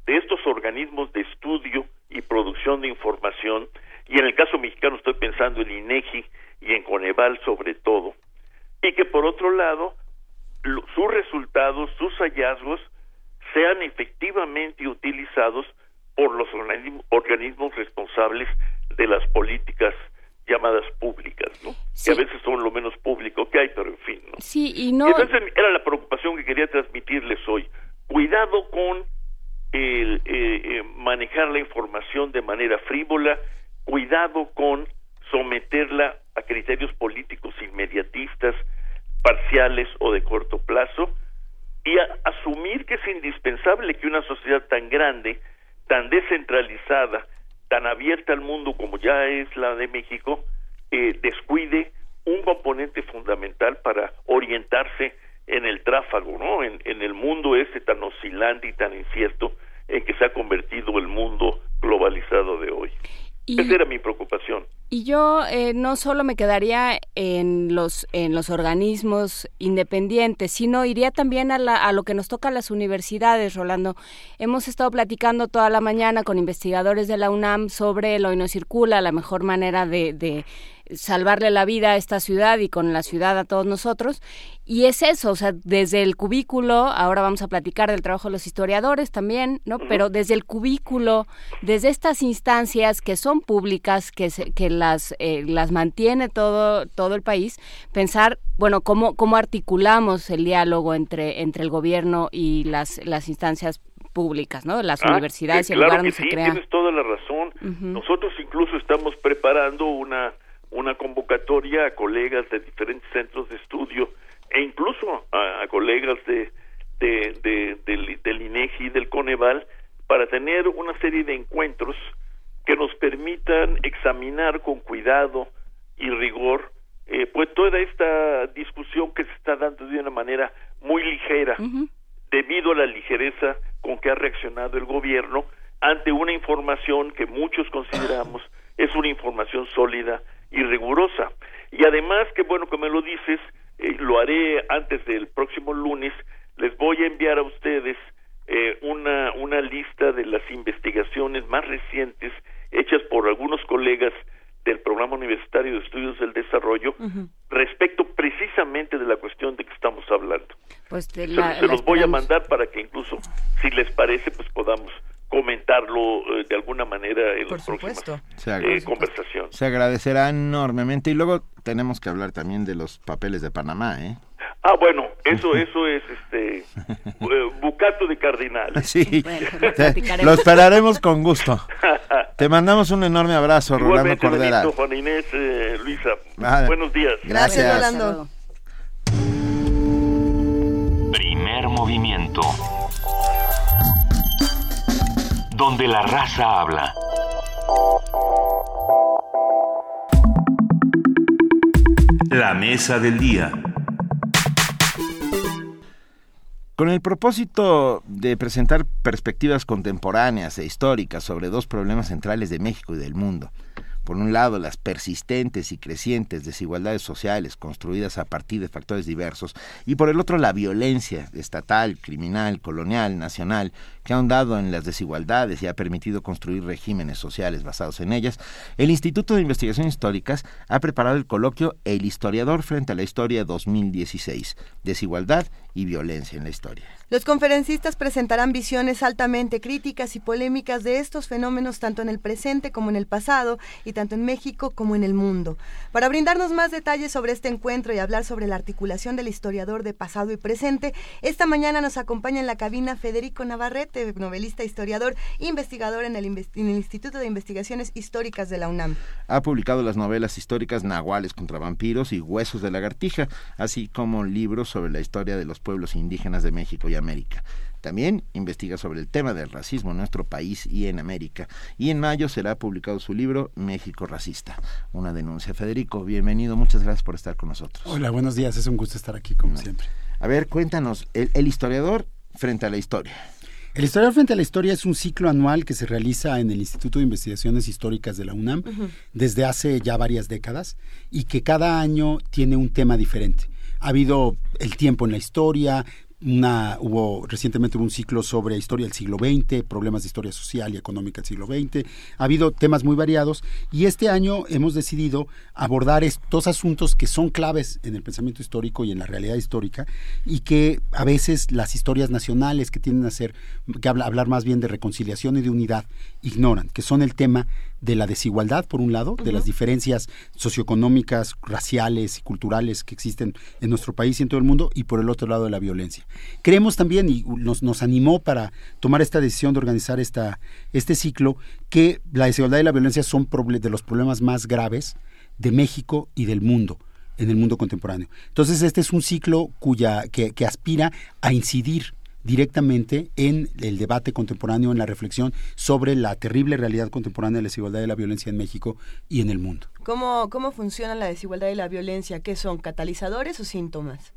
de estos organismos de estudio y producción de información, y en el caso mexicano estoy pensando en INEGI y en Coneval sobre todo, y que por otro lado sus resultados, sus hallazgos sean efectivamente utilizados por los organismos responsables de las políticas llamadas públicas, ¿no? Que a veces son lo menos público que hay, pero en fin, ¿no? Sí, y no... Entonces era la preocupación que quería transmitirles hoy. Cuidado con el, eh, eh, manejar la información de manera frívola, cuidado con someterla a criterios políticos inmediatistas, parciales o de corto plazo, y asumir que es indispensable que una sociedad tan grande, tan descentralizada, tan abierta al mundo como ya es la de México, eh, descuide un componente fundamental para orientarse en el tráfago, ¿no? En, en el mundo ese tan oscilante y tan incierto en que se ha convertido el mundo globalizado de hoy. Esa era mi preocupación. Y yo eh, no solo me quedaría en los en los organismos independientes, sino iría también a, la, a lo que nos toca a las universidades, Rolando. Hemos estado platicando toda la mañana con investigadores de la UNAM sobre el hoy no circula, la mejor manera de, de salvarle la vida a esta ciudad y con la ciudad a todos nosotros. Y es eso, o sea, desde el cubículo, ahora vamos a platicar del trabajo de los historiadores también, ¿no? Pero desde el cubículo, desde estas instancias que son públicas, que, que las, eh, las mantiene todo, todo el país, pensar, bueno, cómo, cómo articulamos el diálogo entre, entre el gobierno y las, las instancias públicas, ¿no? Las Ah, universidades y el claro lugar donde que se sí, crea. tienes toda la razón. Nosotros incluso estamos preparando una una convocatoria a colegas de diferentes centros de estudio e incluso a, a colegas de, de, de- del, del INEGI y del Coneval para tener una serie de encuentros que nos permitan examinar con cuidado y rigor eh, pues toda esta discusión que se está dando de una manera muy ligera debido a la ligereza con que ha reaccionado el gobierno ante una información que muchos consideramos es una información sólida y rigurosa. Y además, que bueno que me lo dices, eh, lo haré antes del próximo lunes, les voy a enviar a ustedes eh, una, una lista de las investigaciones más recientes hechas por algunos colegas del Programa Universitario de Estudios del Desarrollo respecto precisamente de la cuestión de que estamos hablando. Pues Se, la- se la los voy a mandar para que incluso, si les parece, pues podamos comentarlo eh, de alguna manera en las próximas Se eh, conversaciones. Se agradecerá enormemente. Y luego tenemos que hablar también de los papeles de Panamá, ¿eh? Ah, bueno, eso eso es este eh, bucato de cardinal. Sí, lo esperaremos con gusto. Te mandamos un enorme abrazo, Rolando Cordera. Benito, Juan Inés, eh, Luisa. Buenos días. gracias. Gracias, Rolando. Primer movimiento. Donde la raza habla. La mesa del día. Con el propósito de presentar perspectivas contemporáneas e históricas sobre dos problemas centrales de México y del mundo, por un lado, las persistentes y crecientes desigualdades sociales construidas a partir de factores diversos, y por el otro, la violencia estatal, criminal, colonial, nacional, que ha ahondado en las desigualdades y ha permitido construir regímenes sociales basados en ellas, el Instituto de Investigaciones Históricas ha preparado el coloquio El historiador frente a la historia 2016, desigualdad y violencia en la historia. Los conferencistas presentarán visiones altamente críticas y polémicas de estos fenómenos tanto en el presente como en el pasado y tanto en México como en el mundo. Para brindarnos más detalles sobre este encuentro y hablar sobre la articulación del historiador de pasado y presente, esta mañana nos acompaña en la cabina Federico Navarrete, novelista, historiador, investigador en el, en el Instituto de Investigaciones Históricas de la UNAM. Ha publicado las novelas históricas Nahuales contra vampiros y Huesos de lagartija, así como libros sobre la historia de los pueblos indígenas de México y América. También investiga sobre el tema del racismo en nuestro país y en América. Y en mayo será publicado su libro México Racista, una denuncia. Federico, bienvenido, muchas gracias por estar con nosotros. Hola, buenos días, es un gusto estar aquí como siempre. A ver, cuéntanos, el, el historiador frente a la historia. El Historiador frente a la historia es un ciclo anual que se realiza en el Instituto de Investigaciones Históricas de la UNAM uh -huh. desde hace ya varias décadas y que cada año tiene un tema diferente. Ha habido el tiempo en la historia, una, hubo recientemente un ciclo sobre historia del siglo XX, problemas de historia social y económica del siglo XX. Ha habido temas muy variados y este año hemos decidido abordar estos asuntos que son claves en el pensamiento histórico y en la realidad histórica y que a veces las historias nacionales que tienden a ser, que habla, hablar más bien de reconciliación y de unidad, ignoran, que son el tema de la desigualdad, por un lado, de uh -huh. las diferencias socioeconómicas, raciales y culturales que existen en nuestro país y en todo el mundo, y por el otro lado de la violencia. Creemos también, y nos, nos animó para tomar esta decisión de organizar esta, este ciclo, que la desigualdad y la violencia son de los problemas más graves de México y del mundo en el mundo contemporáneo. Entonces, este es un ciclo cuya, que, que aspira a incidir directamente en el debate contemporáneo, en la reflexión sobre la terrible realidad contemporánea de la desigualdad y la violencia en México y en el mundo. ¿Cómo, cómo funciona la desigualdad y la violencia? ¿Qué son, catalizadores o síntomas?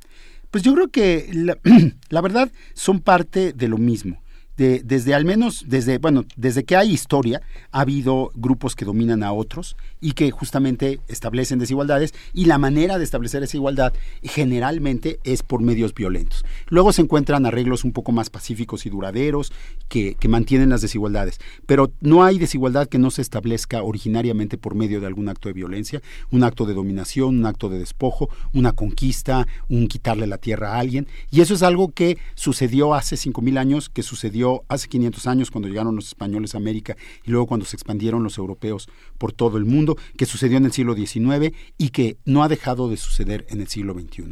Pues yo creo que la, la verdad son parte de lo mismo. De, desde al menos, desde, bueno, desde que hay historia, ha habido grupos que dominan a otros y que justamente establecen desigualdades y la manera de establecer esa igualdad generalmente es por medios violentos. Luego se encuentran arreglos un poco más pacíficos y duraderos que, que mantienen las desigualdades, pero no hay desigualdad que no se establezca originariamente por medio de algún acto de violencia, un acto de dominación, un acto de despojo, una conquista, un quitarle la tierra a alguien y eso es algo que sucedió hace 5.000 años, que sucedió hace 500 años cuando llegaron los españoles a América y luego cuando se expandieron los europeos por todo el mundo, que sucedió en el siglo XIX y que no ha dejado de suceder en el siglo XXI.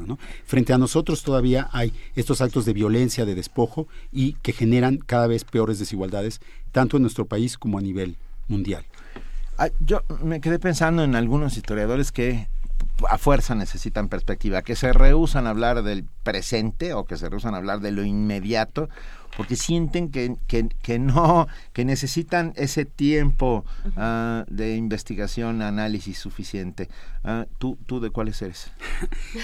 Frente a nosotros todavía hay estos actos de violencia, de despojo y que generan cada vez peores desigualdades, tanto en nuestro país como a nivel mundial. Yo me quedé pensando en algunos historiadores que a fuerza necesitan perspectiva, que se rehusan a hablar del presente o que se rehusan a hablar de lo inmediato porque sienten que, que, que no, que necesitan ese tiempo uh, de investigación, análisis suficiente. Uh, ¿tú, ¿Tú de cuáles eres?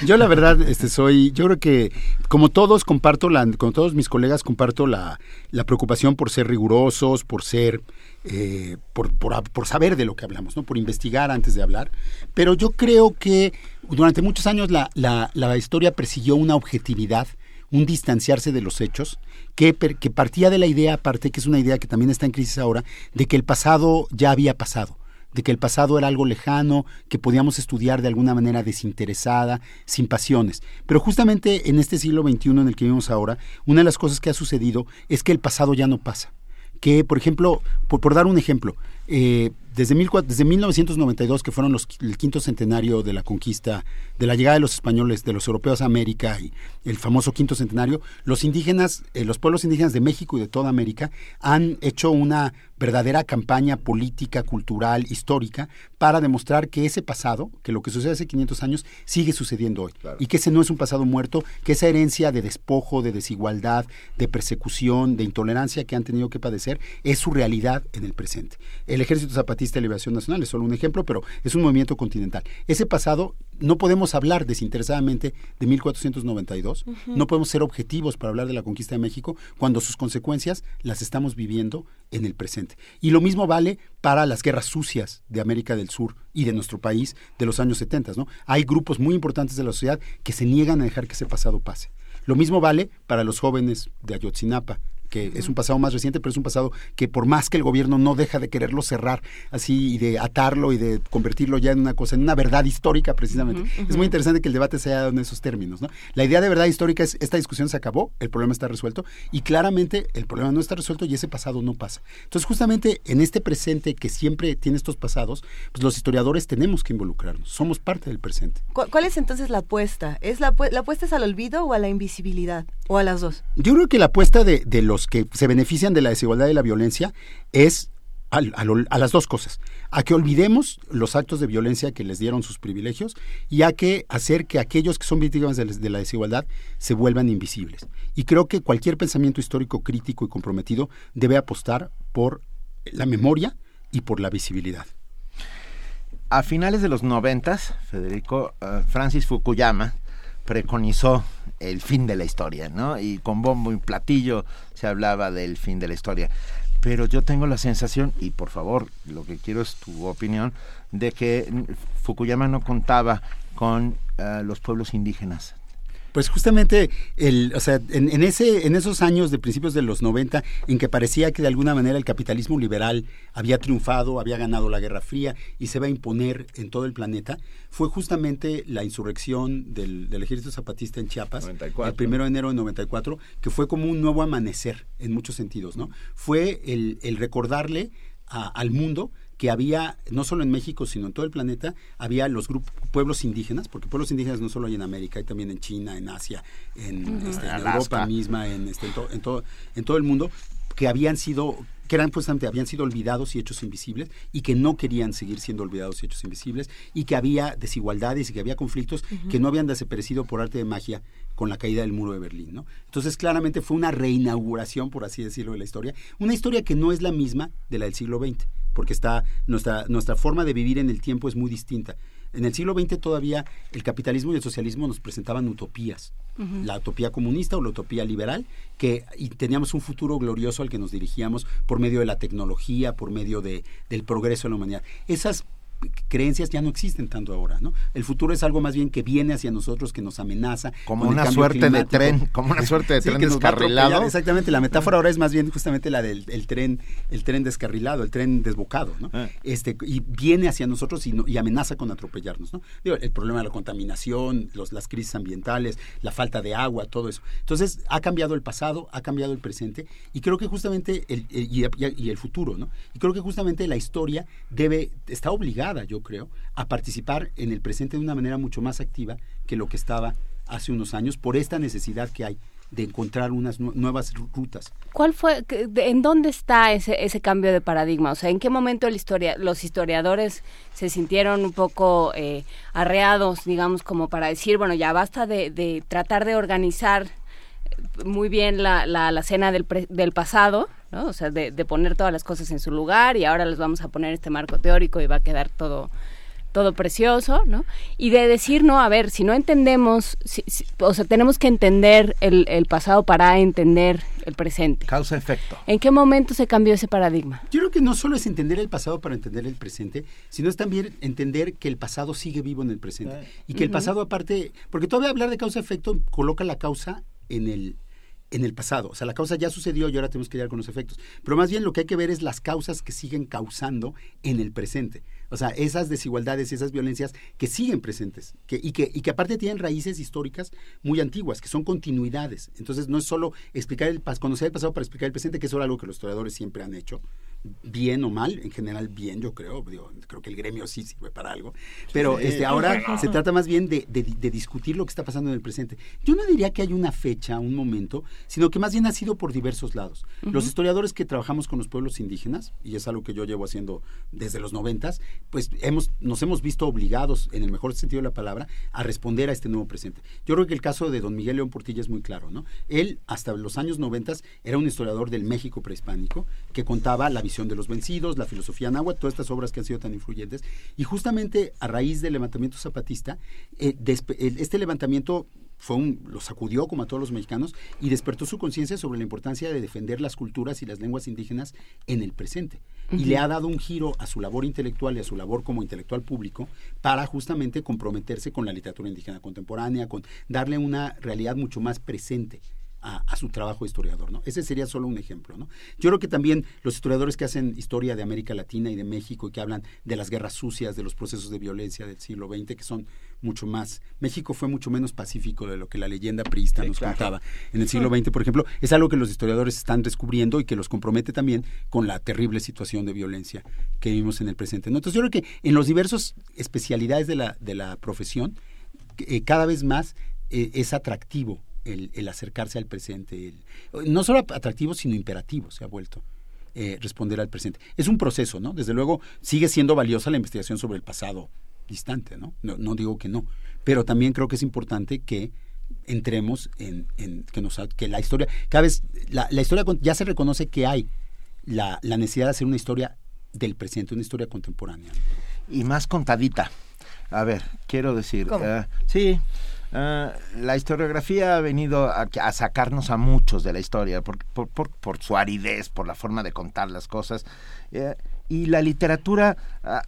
Yo la verdad este, soy, yo creo que como todos comparto, la, como todos mis colegas comparto la, la preocupación por ser rigurosos, por ser, eh, por, por, saber de lo que hablamos, ¿no? por investigar antes de hablar, pero yo creo que durante muchos años la, la, la historia persiguió una objetividad, un distanciarse de los hechos, que, que, partía de la idea, aparte que es una idea que también está en crisis ahora, de que el pasado ya había pasado, de que el pasado era algo lejano, que podíamos estudiar de alguna manera desinteresada, sin pasiones. Pero justamente en este siglo XXI en el que vivimos ahora, una de las cosas que ha sucedido es que el pasado ya no pasa. Que, por ejemplo, por, por dar un ejemplo, eh, desde, mil, desde 1992, que fueron los, el quinto centenario de la conquista, de la llegada de los españoles, de los europeos a América y el famoso quinto centenario, los indígenas, eh, los pueblos indígenas de México y de toda América han hecho una verdadera campaña política, cultural, histórica, para demostrar que ese pasado, que lo que sucede hace 500 años, sigue sucediendo hoy. Claro. Y que ese no es un pasado muerto, que esa herencia de despojo, de desigualdad, de persecución, de intolerancia que han tenido que padecer, es su realidad en el presente. El Ejército Zapatista de Liberación Nacional es solo un ejemplo, pero es un movimiento continental. Ese pasado no podemos hablar desinteresadamente de 1492, no podemos ser objetivos para hablar de la conquista de México cuando sus consecuencias las estamos viviendo en el presente. Y lo mismo vale para las guerras sucias de América del Sur y de nuestro país de los años 70. ¿no? Hay grupos muy importantes de la sociedad que se niegan a dejar que ese pasado pase. Lo mismo vale para los jóvenes de Ayotzinapa, que es un pasado más reciente, pero es un pasado que por más que el gobierno no deja de quererlo cerrar así y de atarlo y de convertirlo ya en una cosa, en una verdad histórica precisamente. Es muy interesante que el debate se haya dado en esos términos. ¿no? La idea de verdad histórica es, esta discusión se acabó, el problema está resuelto y claramente el problema no está resuelto y ese pasado no pasa. Entonces justamente en este presente que siempre tiene estos pasados, pues los historiadores tenemos que involucrarnos, somos parte del presente. ¿Cuál es entonces la apuesta? ¿Es la, la apuesta es al olvido o a la invisibilidad? ¿O a las dos? Yo creo que la apuesta de, de los que se benefician de la desigualdad y la violencia es a, las dos cosas, a que olvidemos los actos de violencia que les dieron sus privilegios y a que hacer que aquellos que son víctimas de, la desigualdad se vuelvan invisibles. Y creo que cualquier pensamiento histórico crítico y comprometido debe apostar por la memoria y por la visibilidad. A finales de los noventas, Federico eh, Francis Fukuyama preconizó el fin de la historia, ¿no? Y con bombo y platillo se hablaba del fin de la historia. Pero yo tengo la sensación, y por favor, lo que quiero es tu opinión, de que Fukuyama no contaba con eh, los pueblos indígenas pues justamente el, o sea, en, ese, en esos años de principios de los 90, en que parecía que de alguna manera el capitalismo liberal había triunfado, había ganado la Guerra Fría y se va a imponer en todo el planeta, fue justamente la insurrección del, Ejército Zapatista en Chiapas, el primero de enero de 94, que fue como un nuevo amanecer en muchos sentidos, ¿no? Fue el, el recordarle al mundo que había, no solo en México, sino en todo el planeta, había los grupos, pueblos indígenas, porque pueblos indígenas no solo hay en América, hay también en China, en Asia, en, este, Europa misma, en, este, en, todo, en todo el mundo, que habían sido que eran justamente habían sido olvidados y hechos invisibles y que no querían seguir siendo olvidados y hechos invisibles y que había desigualdades y que había conflictos que no habían desaparecido por arte de magia con la caída del muro de Berlín, ¿no? Entonces, claramente fue una reinauguración, por así decirlo, de la historia, una historia que no es la misma de la del siglo XX porque está nuestra, nuestra forma de vivir en el tiempo es muy distinta. En el siglo XX todavía el capitalismo y el socialismo nos presentaban utopías, la utopía comunista o la utopía liberal, que y teníamos un futuro glorioso al que nos dirigíamos por medio de la tecnología, por medio de, del progreso en la humanidad. Esas creencias ya no existen tanto ahora, ¿no? El futuro es algo más bien que viene hacia nosotros, que nos amenaza. Como una suerte de tren, como una suerte de tren descarrilado. Exactamente, la metáfora ahora es más bien justamente la del tren, el tren descarrilado, el tren desbocado, ¿no? Ah. Este, y viene hacia nosotros y, y, amenaza con atropellarnos, ¿no? el problema de la contaminación, los, las crisis ambientales, la falta de agua, todo eso. Entonces, ha cambiado el pasado, ha cambiado el presente, y creo que justamente, el, y, y el futuro, ¿no? Y creo que justamente la historia debe, está obligada yo creo, a participar en el presente de una manera mucho más activa que lo que estaba hace unos años por esta necesidad que hay de encontrar unas nuevas rutas. ¿Cuál fue, en dónde está ese, ese cambio de paradigma? O sea, ¿en qué momento los historiadores se sintieron un poco eh, arreados, digamos, como para decir, bueno, ya basta de, tratar de organizar muy bien la, la, la cena del, del pasado, o sea, de, poner todas las cosas en su lugar y ahora les vamos a poner este marco teórico y va a quedar todo todo precioso, ¿no? Y de decir, no, a ver, si no entendemos, o sea, tenemos que entender el, el pasado para entender el presente. Causa-efecto. ¿En qué momento se cambió ese paradigma? Yo creo que no solo es entender el pasado para entender el presente, sino es también entender que el pasado sigue vivo en el presente. Y que el pasado aparte, porque todavía hablar de causa-efecto coloca la causa en el, en el pasado. O sea, la causa ya sucedió y ahora tenemos que lidiar con los efectos. Pero más bien lo que hay que ver es las causas que siguen causando en el presente. O sea, esas desigualdades, esas violencias que siguen presentes que, y, que, y que aparte tienen raíces históricas muy antiguas, que son continuidades. Entonces, no es solo explicar el, conocer el pasado para explicar el presente, que es algo que los historiadores siempre han hecho, bien o mal, en general bien, yo creo. creo que el gremio sí sirve para algo. Pero este, ahora se trata más bien de, de, discutir lo que está pasando en el presente. Yo no diría que hay una fecha, un momento, sino que más bien ha sido por diversos lados. Los historiadores que trabajamos con los pueblos indígenas, y es algo que yo llevo haciendo desde los noventas, pues hemos, nos hemos visto obligados, en el mejor sentido de la palabra, a responder a este nuevo presente. Yo creo que el caso de don Miguel León Portilla es muy claro, ¿no? Él, hasta los años noventas, era un historiador del México prehispánico que contaba la visión de los vencidos, la filosofía náhuatl, todas estas obras que han sido tan influyentes. Y justamente a raíz del levantamiento zapatista, eh, este levantamiento fue un, lo sacudió como a todos los mexicanos y despertó su conciencia sobre la importancia de defender las culturas y las lenguas indígenas en el presente. Y le ha dado un giro a su labor intelectual y a su labor como intelectual público para justamente comprometerse con la literatura indígena contemporánea, con darle una realidad mucho más presente a, su trabajo de historiador, ¿no? Ese sería solo un ejemplo, ¿no? Yo creo que también los historiadores que hacen historia de América Latina y de México y que hablan de las guerras sucias, de los procesos de violencia del siglo XX, que son mucho más... México fue mucho menos pacífico de lo que la leyenda priista nos contaba en el siglo XX, por ejemplo, es algo que los historiadores están descubriendo y que los compromete también con la terrible situación de violencia que vivimos en el presente. Entonces yo creo que en los diversos especialidades de la, de la profesión, eh, cada vez más eh, es atractivo el, acercarse al presente. no solo atractivo, sino imperativo se ha vuelto. Eh, responder al presente. Es un proceso, ¿no? Desde luego sigue siendo valiosa la investigación sobre el pasado distante, ¿no? No, digo que no, pero también creo que es importante que entremos en, que, nos, que la historia, cada vez, la, historia ya se reconoce que hay la, necesidad de hacer una historia del presente, una historia contemporánea. Y más contadita. A ver, quiero decir, uh, sí, Ah, la historiografía ha venido a, sacarnos a muchos de la historia por, su aridez, por la forma de contar las cosas. Eh, y la literatura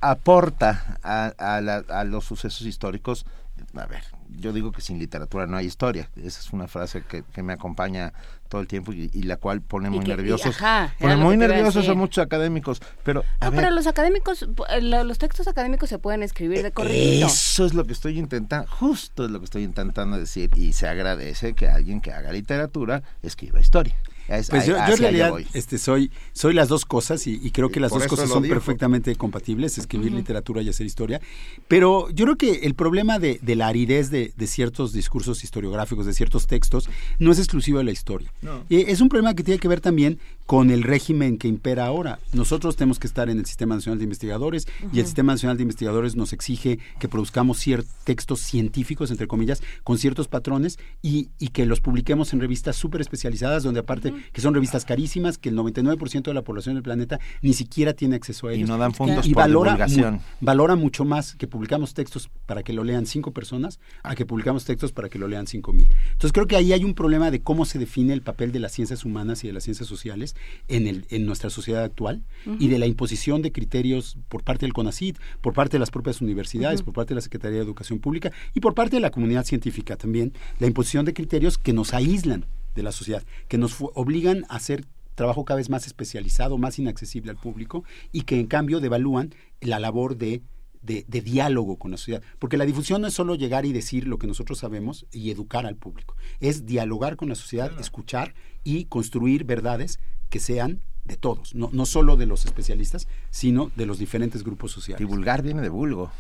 aporta a, los sucesos históricos. A ver, yo digo que sin literatura no hay historia. Esa es una frase que me acompaña todo el tiempo y, la cual pone muy nerviosos. pone muy nerviosos a muchos académicos pero no pero los académicos eh, los textos académicos se pueden escribir de corrido. Eso es lo que estoy intentando justo es lo que estoy intentando decir y se agradece que alguien que haga literatura escriba historia pues yo, en realidad este, soy, soy las dos cosas y, creo que las dos cosas son perfectamente compatibles, escribir literatura y hacer historia. Pero yo creo que el problema de, la aridez de, ciertos discursos historiográficos, de ciertos textos, no es exclusivo de la historia. es un problema que tiene que ver también con el régimen que impera ahora. Nosotros tenemos que estar en el Sistema Nacional de Investigadores y el Sistema Nacional de Investigadores nos exige que produzcamos ciertos textos científicos, entre comillas, con ciertos patrones y, que los publiquemos en revistas súper especializadas, donde aparte que son revistas carísimas, que el 99% de la población del planeta ni siquiera tiene acceso a ellos. Y no dan fondos y valora, valora mucho más que publicamos textos para que lo lean cinco personas a que publicamos textos para que lo lean cinco mil. Entonces creo que ahí hay un problema de cómo se define el papel de las ciencias humanas y de las ciencias sociales en, el, en nuestra sociedad actual y de la imposición de criterios por parte del CONACID, por parte de las propias universidades, por parte de la Secretaría de Educación Pública y por parte de la comunidad científica también, la imposición de criterios que nos aíslan de la sociedad, que nos obligan a hacer trabajo cada vez más especializado, más inaccesible al público y que en cambio devalúan la labor de de, diálogo con la sociedad. Porque la difusión no es solo llegar y decir lo que nosotros sabemos y educar al público. Es dialogar con la sociedad, escuchar y construir verdades que sean de todos, no, no solo de los especialistas, sino de los diferentes grupos sociales. Divulgar viene de vulgo.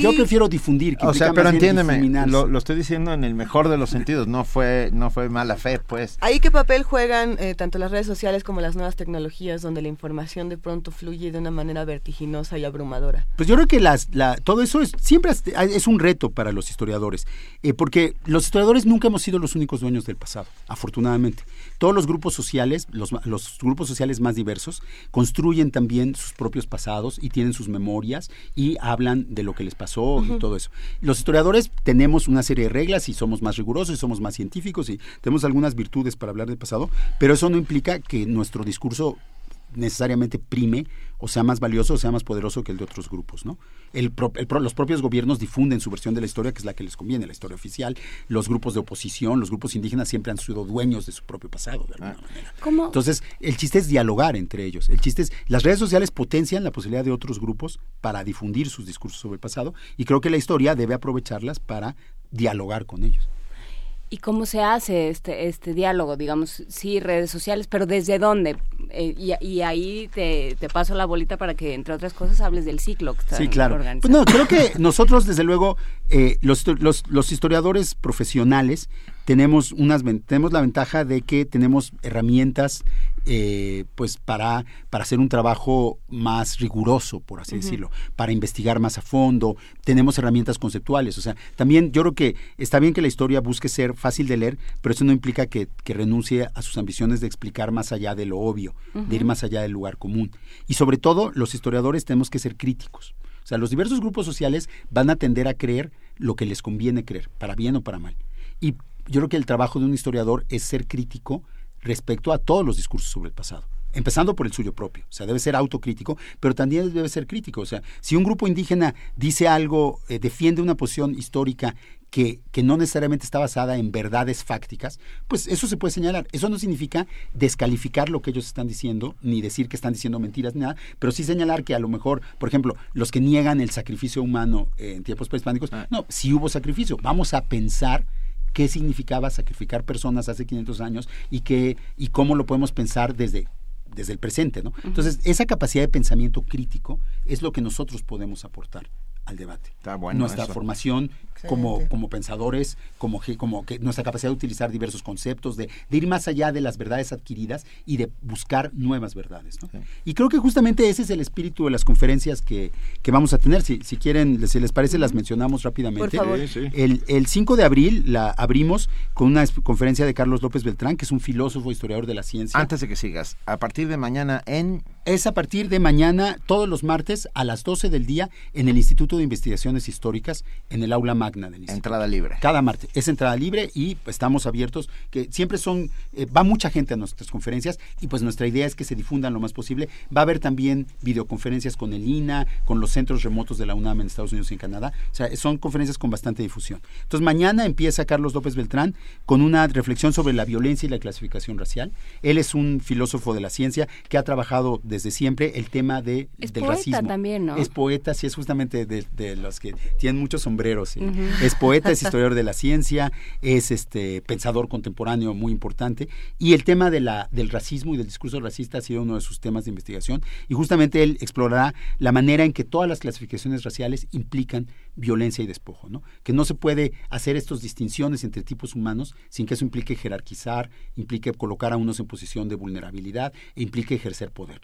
Yo prefiero difundir. o sea, pero entiéndeme, lo, estoy diciendo en el mejor de los sentidos, no fue, no fue mala fe, pues. ¿Ahí qué papel juegan eh, tanto las redes sociales como las nuevas tecnologías donde la información de pronto fluye de una manera vertiginosa y abrumadora? Pues yo creo que las, la, todo eso es, siempre es, un reto para los historiadores, eh, porque los historiadores nunca hemos sido los únicos dueños del pasado, afortunadamente. Todos los grupos sociales, los, los grupos sociales más diversos, construyen también sus propios pasados y tienen sus memorias y hablan de lo que les pasó y todo eso. Los historiadores tenemos una serie de reglas y somos más rigurosos y somos más científicos y tenemos algunas virtudes para hablar del pasado, pero eso no implica que nuestro discurso necesariamente prime o sea más valioso o sea más poderoso que el de otros grupos, ¿no? El, los propios gobiernos difunden su versión de la historia, que es la que les conviene, la historia oficial. Los grupos de oposición, los grupos indígenas siempre han sido dueños de su propio pasado, de alguna ah. manera. Entonces, el chiste es dialogar entre ellos. El chiste es, las redes sociales potencian la posibilidad de otros grupos para difundir sus discursos sobre el pasado y creo que la historia debe aprovecharlas para dialogar con ellos. ¿Y cómo se hace este, este diálogo? Digamos, sí, redes sociales, pero ¿desde dónde? Eh, y, ahí te, paso la bolita para que, entre otras cosas, hables del ciclo que Sí, claro. Pues no, creo que nosotros, desde luego, eh, los, los, los historiadores profesionales tenemos, unas, tenemos la ventaja de que tenemos herramientas eh, pues para, para hacer un trabajo más riguroso, por así decirlo, para investigar más a fondo, tenemos herramientas conceptuales, o sea, también yo creo que está bien que la historia busque ser fácil de leer, pero eso no implica que, renuncie a sus ambiciones de explicar más allá de lo obvio, de ir más allá del lugar común. Y sobre todo, los historiadores tenemos que ser críticos. O sea, los diversos grupos sociales van a tender a creer lo que les conviene creer, para bien o para mal. Y yo creo que el trabajo de un historiador es ser crítico respecto a todos los discursos sobre el pasado empezando por el suyo propio. O sea, debe ser autocrítico, pero también debe ser crítico. O sea, si un grupo indígena dice algo, eh, defiende una posición histórica que, que, no necesariamente está basada en verdades fácticas, pues eso se puede señalar. Eso no significa descalificar lo que ellos están diciendo, ni decir que están diciendo mentiras, ni nada, pero sí señalar que a lo mejor, por ejemplo, los que niegan el sacrificio humano en tiempos prehispánicos, ah. no, sí hubo sacrificio. Vamos a pensar qué significaba sacrificar personas hace 500 años y, qué, y cómo lo podemos pensar desde desde el presente, ¿no? Entonces, esa capacidad de pensamiento crítico es lo que nosotros podemos aportar al debate. Está bueno nuestra formación como, como pensadores, como, como que nuestra capacidad de utilizar diversos conceptos, de, ir más allá de las verdades adquiridas y de buscar nuevas verdades. Y creo que justamente ese es el espíritu de las conferencias que, que vamos a tener. Si, si quieren, si les parece, las mencionamos rápidamente. El, el 5 de abril la abrimos con una conferencia de Carlos López Beltrán, que es un filósofo historiador de la ciencia. Antes de que sigas, a partir de mañana en... Es a partir de mañana, todos los martes, a las 12 del día, en el Instituto de Investigaciones Históricas, en el aula magna del Entrada libre. Cada martes. Es entrada libre y estamos abiertos, que siempre son, eh, va mucha gente a nuestras conferencias y pues nuestra idea es que se difundan lo más posible. Va a haber también videoconferencias con el INA, con los centros remotos de la UNAM en Estados Unidos y en Canadá. O sea, son conferencias con bastante difusión. Entonces mañana empieza Carlos López Beltrán con una reflexión sobre la violencia y la clasificación racial. Él es un filósofo de la ciencia que ha trabajado desde siempre el tema de, es del poeta también, ¿no? Es poeta, sí, es justamente de, los que tienen muchos sombreros. Es poeta, es historiador de la ciencia, es este pensador contemporáneo muy importante y el tema de la, del racismo y del discurso racista ha sido uno de sus temas de investigación y justamente él explorará la manera en que todas las clasificaciones raciales implican violencia y despojo, ¿no? Que no se puede hacer estas distinciones entre tipos humanos sin que eso implique jerarquizar, implique colocar a unos en posición de vulnerabilidad e implique ejercer poder.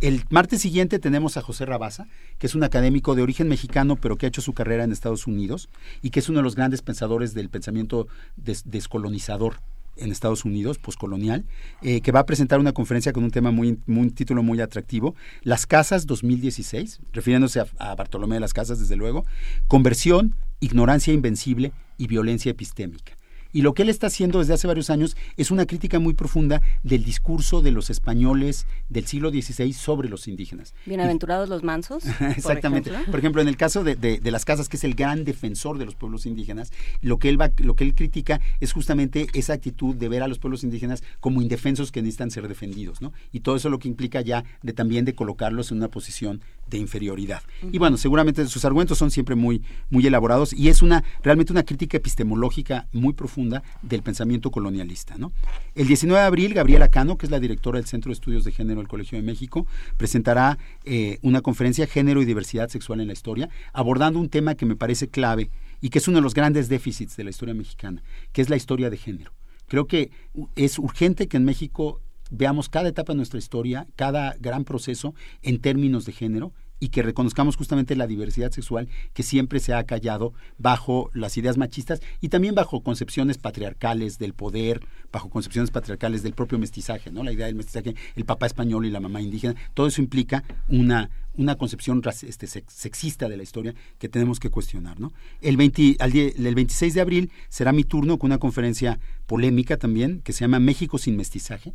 El martes siguiente tenemos a José Rabasa, que es un académico de origen mexicano, pero que ha hecho su carrera en Estados Unidos y que es uno de los grandes pensadores del pensamiento descolonizador en Estados Unidos, poscolonial, eh, que va a presentar una conferencia con un tema muy, un título muy atractivo, Las Casas 2016, refiriéndose a, a Bartolomé de las Casas, desde luego, conversión, ignorancia invencible y violencia epistémica. Y lo que él está haciendo desde hace varios años es una crítica muy profunda del discurso de los españoles del siglo XVI sobre los indígenas. Bienaventurados los mansos. Exactamente. Por ejemplo? en el caso de, las casas, que es el gran defensor de los pueblos indígenas, lo que él va, lo que él critica es justamente esa actitud de ver a los pueblos indígenas como indefensos que necesitan ser defendidos, ¿no? Y todo eso lo que implica ya de también de colocarlos en una posición de inferioridad. Y bueno, seguramente sus argumentos son siempre muy, muy elaborados y es una realmente una crítica epistemológica muy profunda del pensamiento colonialista. ¿no? El 19 de abril, Gabriela Cano, que es la directora del Centro de Estudios de Género del Colegio de México, presentará eh, una conferencia Género y Diversidad Sexual en la Historia, abordando un tema que me parece clave y que es uno de los grandes déficits de la historia mexicana, que es la historia de género. Creo que es urgente que en México veamos cada etapa de nuestra historia, cada gran proceso en términos de género y que reconozcamos justamente la diversidad sexual que siempre se ha callado bajo las ideas machistas y también bajo concepciones patriarcales del poder, bajo concepciones patriarcales del propio mestizaje, ¿no? La idea del mestizaje, el papá español y la mamá indígena, todo eso implica una una concepción este, sexista de la historia que tenemos que cuestionar. ¿no? El, 20, el 26 de abril será mi turno con una conferencia polémica también que se llama México sin mestizaje,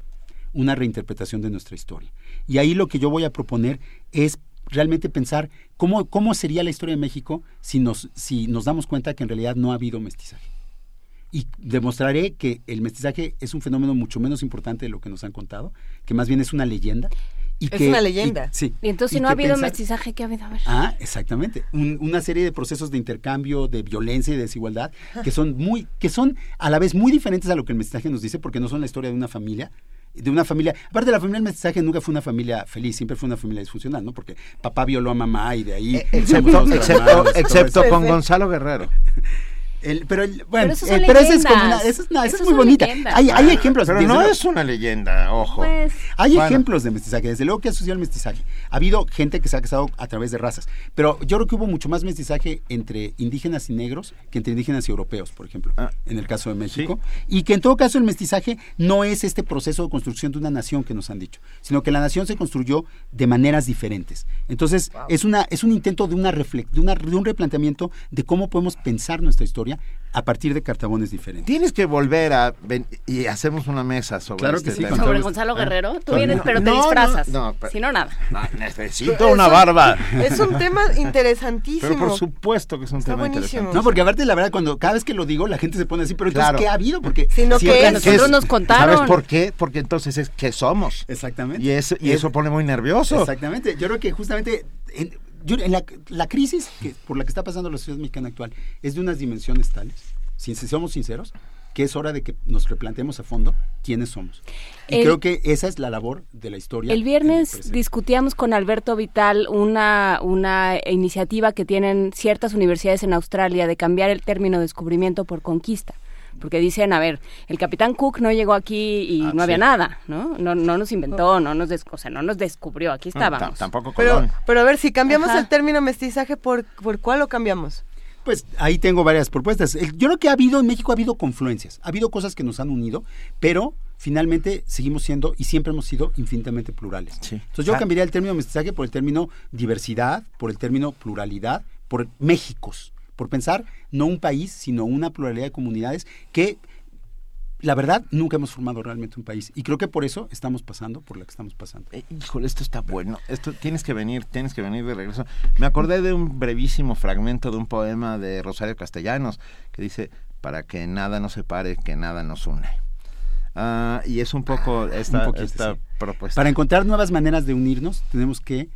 una reinterpretación de nuestra historia. Y ahí lo que yo voy a proponer es realmente pensar cómo, cómo sería la historia de México si nos, si nos damos cuenta que en realidad no ha habido mestizaje. Y demostraré que el mestizaje es un fenómeno mucho menos importante de lo que nos han contado, que más bien es una leyenda. Y es una leyenda. Y, sí. Y entonces, si no ha habido mestizaje, ¿qué ha habido? A ver. Ah, exactamente. una serie de procesos de intercambio, de violencia y desigualdad, que son muy, que son a la vez muy diferentes a lo que el mestizaje nos dice, porque no son la historia de una familia, de una familia, aparte de la familia del mestizaje nunca fue una familia feliz, siempre fue una familia disfuncional, ¿no? Porque papá violó a mamá y de ahí... Eh, excepto, con Gonzalo Guerrero. El, pero, el, bueno, Pero eso son eh, pero esa es como una, leyendas. esa es, una- esa Eso es muy bonita. leyendas. Hay, hay ejemplos. Pero no luego- es una leyenda, ojo. Pues, Hay Bueno. ejemplos de mestizaje, desde luego que ha sucedido el mestizaje. Ha habido gente que se ha casado a través de razas, pero yo creo que hubo mucho más mestizaje entre indígenas y negros que entre indígenas y europeos, por ejemplo, Ah. en el caso de México. Y que en todo caso el mestizaje no es este proceso de construcción de una nación que nos han dicho, sino que la nación se construyó de maneras diferentes. Entonces, es, una, es un intento de, una reflex- de, una, de un replanteamiento de cómo podemos pensar nuestra historia a partir de cartabones diferentes. Tienes que volver a ven- y hacemos una mesa sobre Claro este que sí, tema. Sobre Gonzalo Ah. Guerrero. Tú vienes, no, pero te no, disfrazas. no, no, pero- si no, nada. No, necesito una es un- barba. Es un tema interesantísimo. Pero por supuesto que es un Está tema buenísimo. interesante. No, porque aparte, la verdad, cuando cada vez que lo digo, la gente se pone así, pero entonces, Claro. ¿qué ha habido? Porque Sino si que nosotros ¿qué nos contaron. ¿Sabes por qué? Porque entonces es que somos. Exactamente. Y, es, y eso pone muy nervioso. Exactamente. Yo creo que justamente en, yo- en la, la crisis que, por la que está pasando la sociedad mexicana actual es de unas dimensiones tales, si, si somos sinceros, que es hora de que nos replanteemos a fondo quiénes somos. Y El- creo que esa es la labor de la historia. El viernes discutíamos con Alberto Vital una, una iniciativa que tienen ciertas universidades en Australia de cambiar el término descubrimiento por conquista. Porque dicen, a ver, el capitán Cook no llegó aquí y Ah, no había sí. nada, ¿no? No, no nos inventó, no nos, des- o sea, no nos descubrió, aquí No, estábamos. tampoco Pero, Colón. pero a ver, si cambiamos Ajá. el término mestizaje, ¿por, ¿por cuál lo cambiamos? Pues ahí tengo varias propuestas. Yo creo que ha habido, en México ha habido confluencias, ha habido cosas que nos han unido, pero finalmente seguimos siendo y siempre hemos sido infinitamente plurales. Sí. Entonces yo Ah. cambiaría el término mestizaje por el término diversidad, por el término pluralidad, por Méxicos, por pensar no un país, sino una pluralidad de comunidades que la verdad nunca hemos formado realmente un país y creo que por eso estamos pasando por lo que estamos pasando. Eh, Híjole, esto está bueno. Esto tienes que venir, tienes que venir de regreso. Me acordé de un brevísimo fragmento de un poema de Rosario Castellanos que dice para que nada nos separe, que nada nos une. Ah, y es un poco esta, un poquito, esta sí. propuesta. Para encontrar nuevas maneras de unirnos, tenemos que,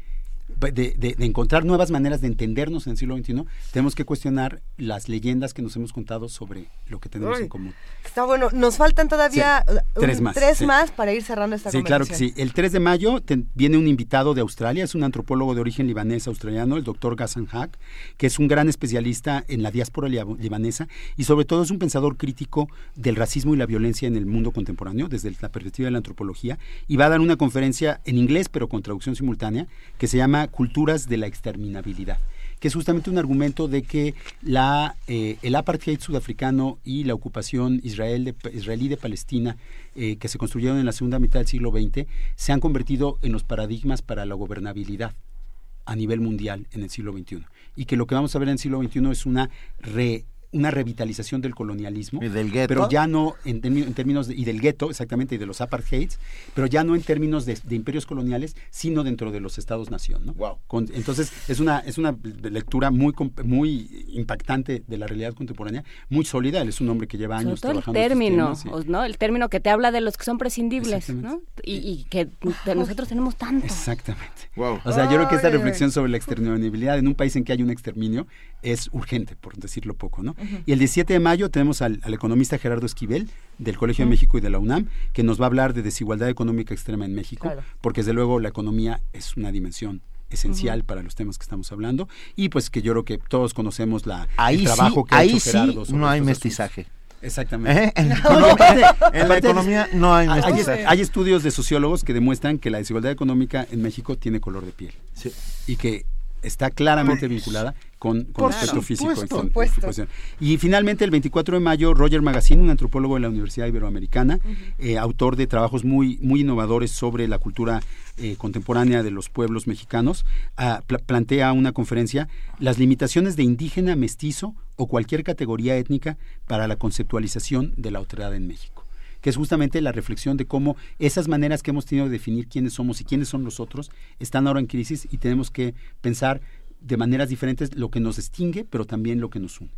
de, de- de encontrar nuevas maneras de entendernos en el siglo XXI, tenemos que cuestionar las leyendas que nos hemos contado sobre lo que tenemos Uy. en común. Está bueno. Nos faltan todavía Sí, uh, tres un- más, tres sí. más para ir cerrando esta Sí, claro que sí. El 3 de mayo viene un invitado de Australia, es un antropólogo de origen libanés australiano, el doctor Ghassan Haq, que es un gran especialista en la diáspora libanesa y sobre todo es un pensador crítico del racismo y la violencia en el mundo contemporáneo desde la perspectiva de la antropología y va a dar una conferencia en inglés pero con traducción simultánea que se llama Culturas de la exterminabilidad que es justamente un argumento de que la, eh, el apartheid sudafricano y la ocupación israelí de Palestina eh, que se construyeron en la segunda mitad del siglo XX se han convertido en los paradigmas para la gobernabilidad a nivel mundial en el siglo XXI. Y que lo que vamos a ver en el siglo XXI es una re- una revitalización del colonialismo, ¿Y del gueto? pero ya no en, términos de, y del gueto, exactamente, y de los apartheids, pero ya no en términos de, de imperios coloniales, sino dentro de los estados-nación. ¿no? Con- entonces es una es una lectura muy com- muy impactante de la realidad contemporánea, muy sólida. Él es un hombre que lleva Sobre años todo el trabajando estos término, temas, ¿no? El término que te habla de los que son prescindibles. ¿no? Y, y que de nosotros tenemos tanto. Exactamente. Wow. O sea, yo creo que esta reflexión sobre la exterminabilidad en un país en que hay un exterminio es urgente, por decirlo poco, ¿no? Y el 17 de mayo tenemos al, al economista Gerardo Esquivel, del Colegio de. México y de la UNAM, que nos va a hablar de desigualdad económica extrema en México, Claro. porque desde luego la economía es una dimensión esencial para los temas que estamos hablando y pues que yo creo que todos conocemos la, Ahí el sí, trabajo que ha ahí hecho sí Gerardo no hay mestizaje. asuntos. Exactamente. ¿Eh? En la No, economía- aparte- en la aparte- economía no hay hay- mestizaje. Hay estudios de sociólogos que demuestran que la desigualdad económica en México tiene color de piel. Y que está claramente vinculada con, con aspecto físico. Y finalmente, el 24 de mayo, Roger Magazine, un antropólogo de la Universidad Iberoamericana, eh, autor de trabajos muy, muy innovadores sobre la cultura eh, contemporánea de los pueblos mexicanos, ah, pla- plantea una conferencia, las limitaciones de indígena, mestizo o cualquier categoría étnica para la conceptualización de la autoridad en México que es justamente la reflexión de cómo esas maneras que hemos tenido de definir quiénes somos y quiénes son los otros están ahora en crisis y tenemos que pensar de maneras diferentes lo que nos distingue, pero también lo que nos une.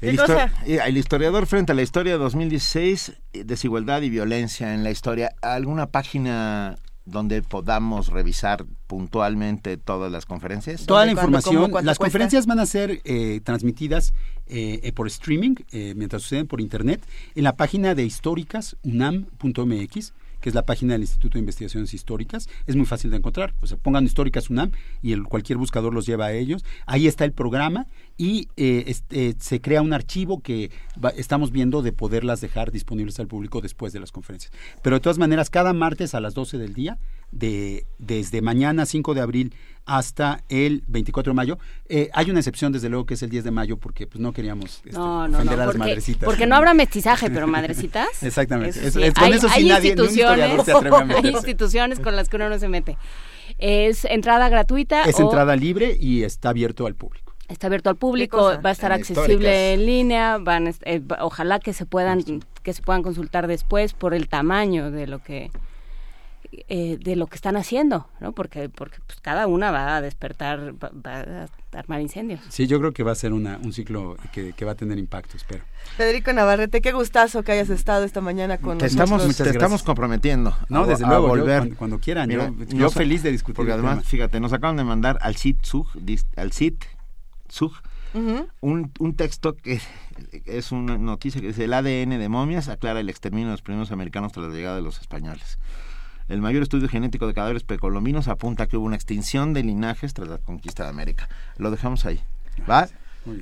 El, eh, el historiador frente a la historia de 2016, eh, desigualdad y violencia en la historia. ¿Alguna página donde podamos revisar puntualmente todas las conferencias? Toda la ¿Dónde, cuándo, información, cómo, las cuesta? conferencias van a ser eh, transmitidas eh, eh, por streaming, eh, mientras suceden por internet, en la página de históricas unam.mx, que es la página del Instituto de Investigaciones Históricas. Es muy fácil de encontrar. O sea, pongan Históricas UNAM y el, cualquier buscador los lleva a ellos. Ahí está el programa y eh, este, se crea un archivo que estamos viendo de poderlas dejar disponibles al público después de las conferencias. Pero de todas maneras, cada martes a las 12 del día, de, desde mañana 5 de abril hasta el 24 de mayo. Eh, hay una excepción, desde luego, que es el 10 de mayo, porque pues no queríamos este, no, no, no, a las madrecitas. Porque no habrá mestizaje, pero madrecitas. Exactamente. con eso sí nadie, instituciones, se atreve a Hay instituciones con las que uno no se mete. ¿Es entrada gratuita? Es entrada libre y está abierto al público. Está abierto al público, va a estar accesible en línea, van, eh, ojalá que se puedan que se puedan consultar después por el tamaño de lo que eh, de lo que están haciendo, ¿no? Porque, porque pues, cada una va a despertar, va, a armar incendios. Sí, yo creo que va a ser una, un ciclo que, que, va a tener impacto, espero. Federico Navarrete, qué gustazo que hayas estado esta mañana con te nosotros. Estamos, te estamos comprometiendo. No, desde luego, volver. cuando, quieran. yo, feliz de discutir. Porque además, fíjate, nos acaban de mandar al CIT SUG, al CIT SUG, un, un texto que es una noticia que dice el ADN de momias aclara el exterminio de los primeros americanos tras la llegada de los españoles. El mayor estudio genético de cadáveres precolombinos apunta que hubo una extinción de linajes tras la conquista de América. Lo dejamos ahí. ¿Va?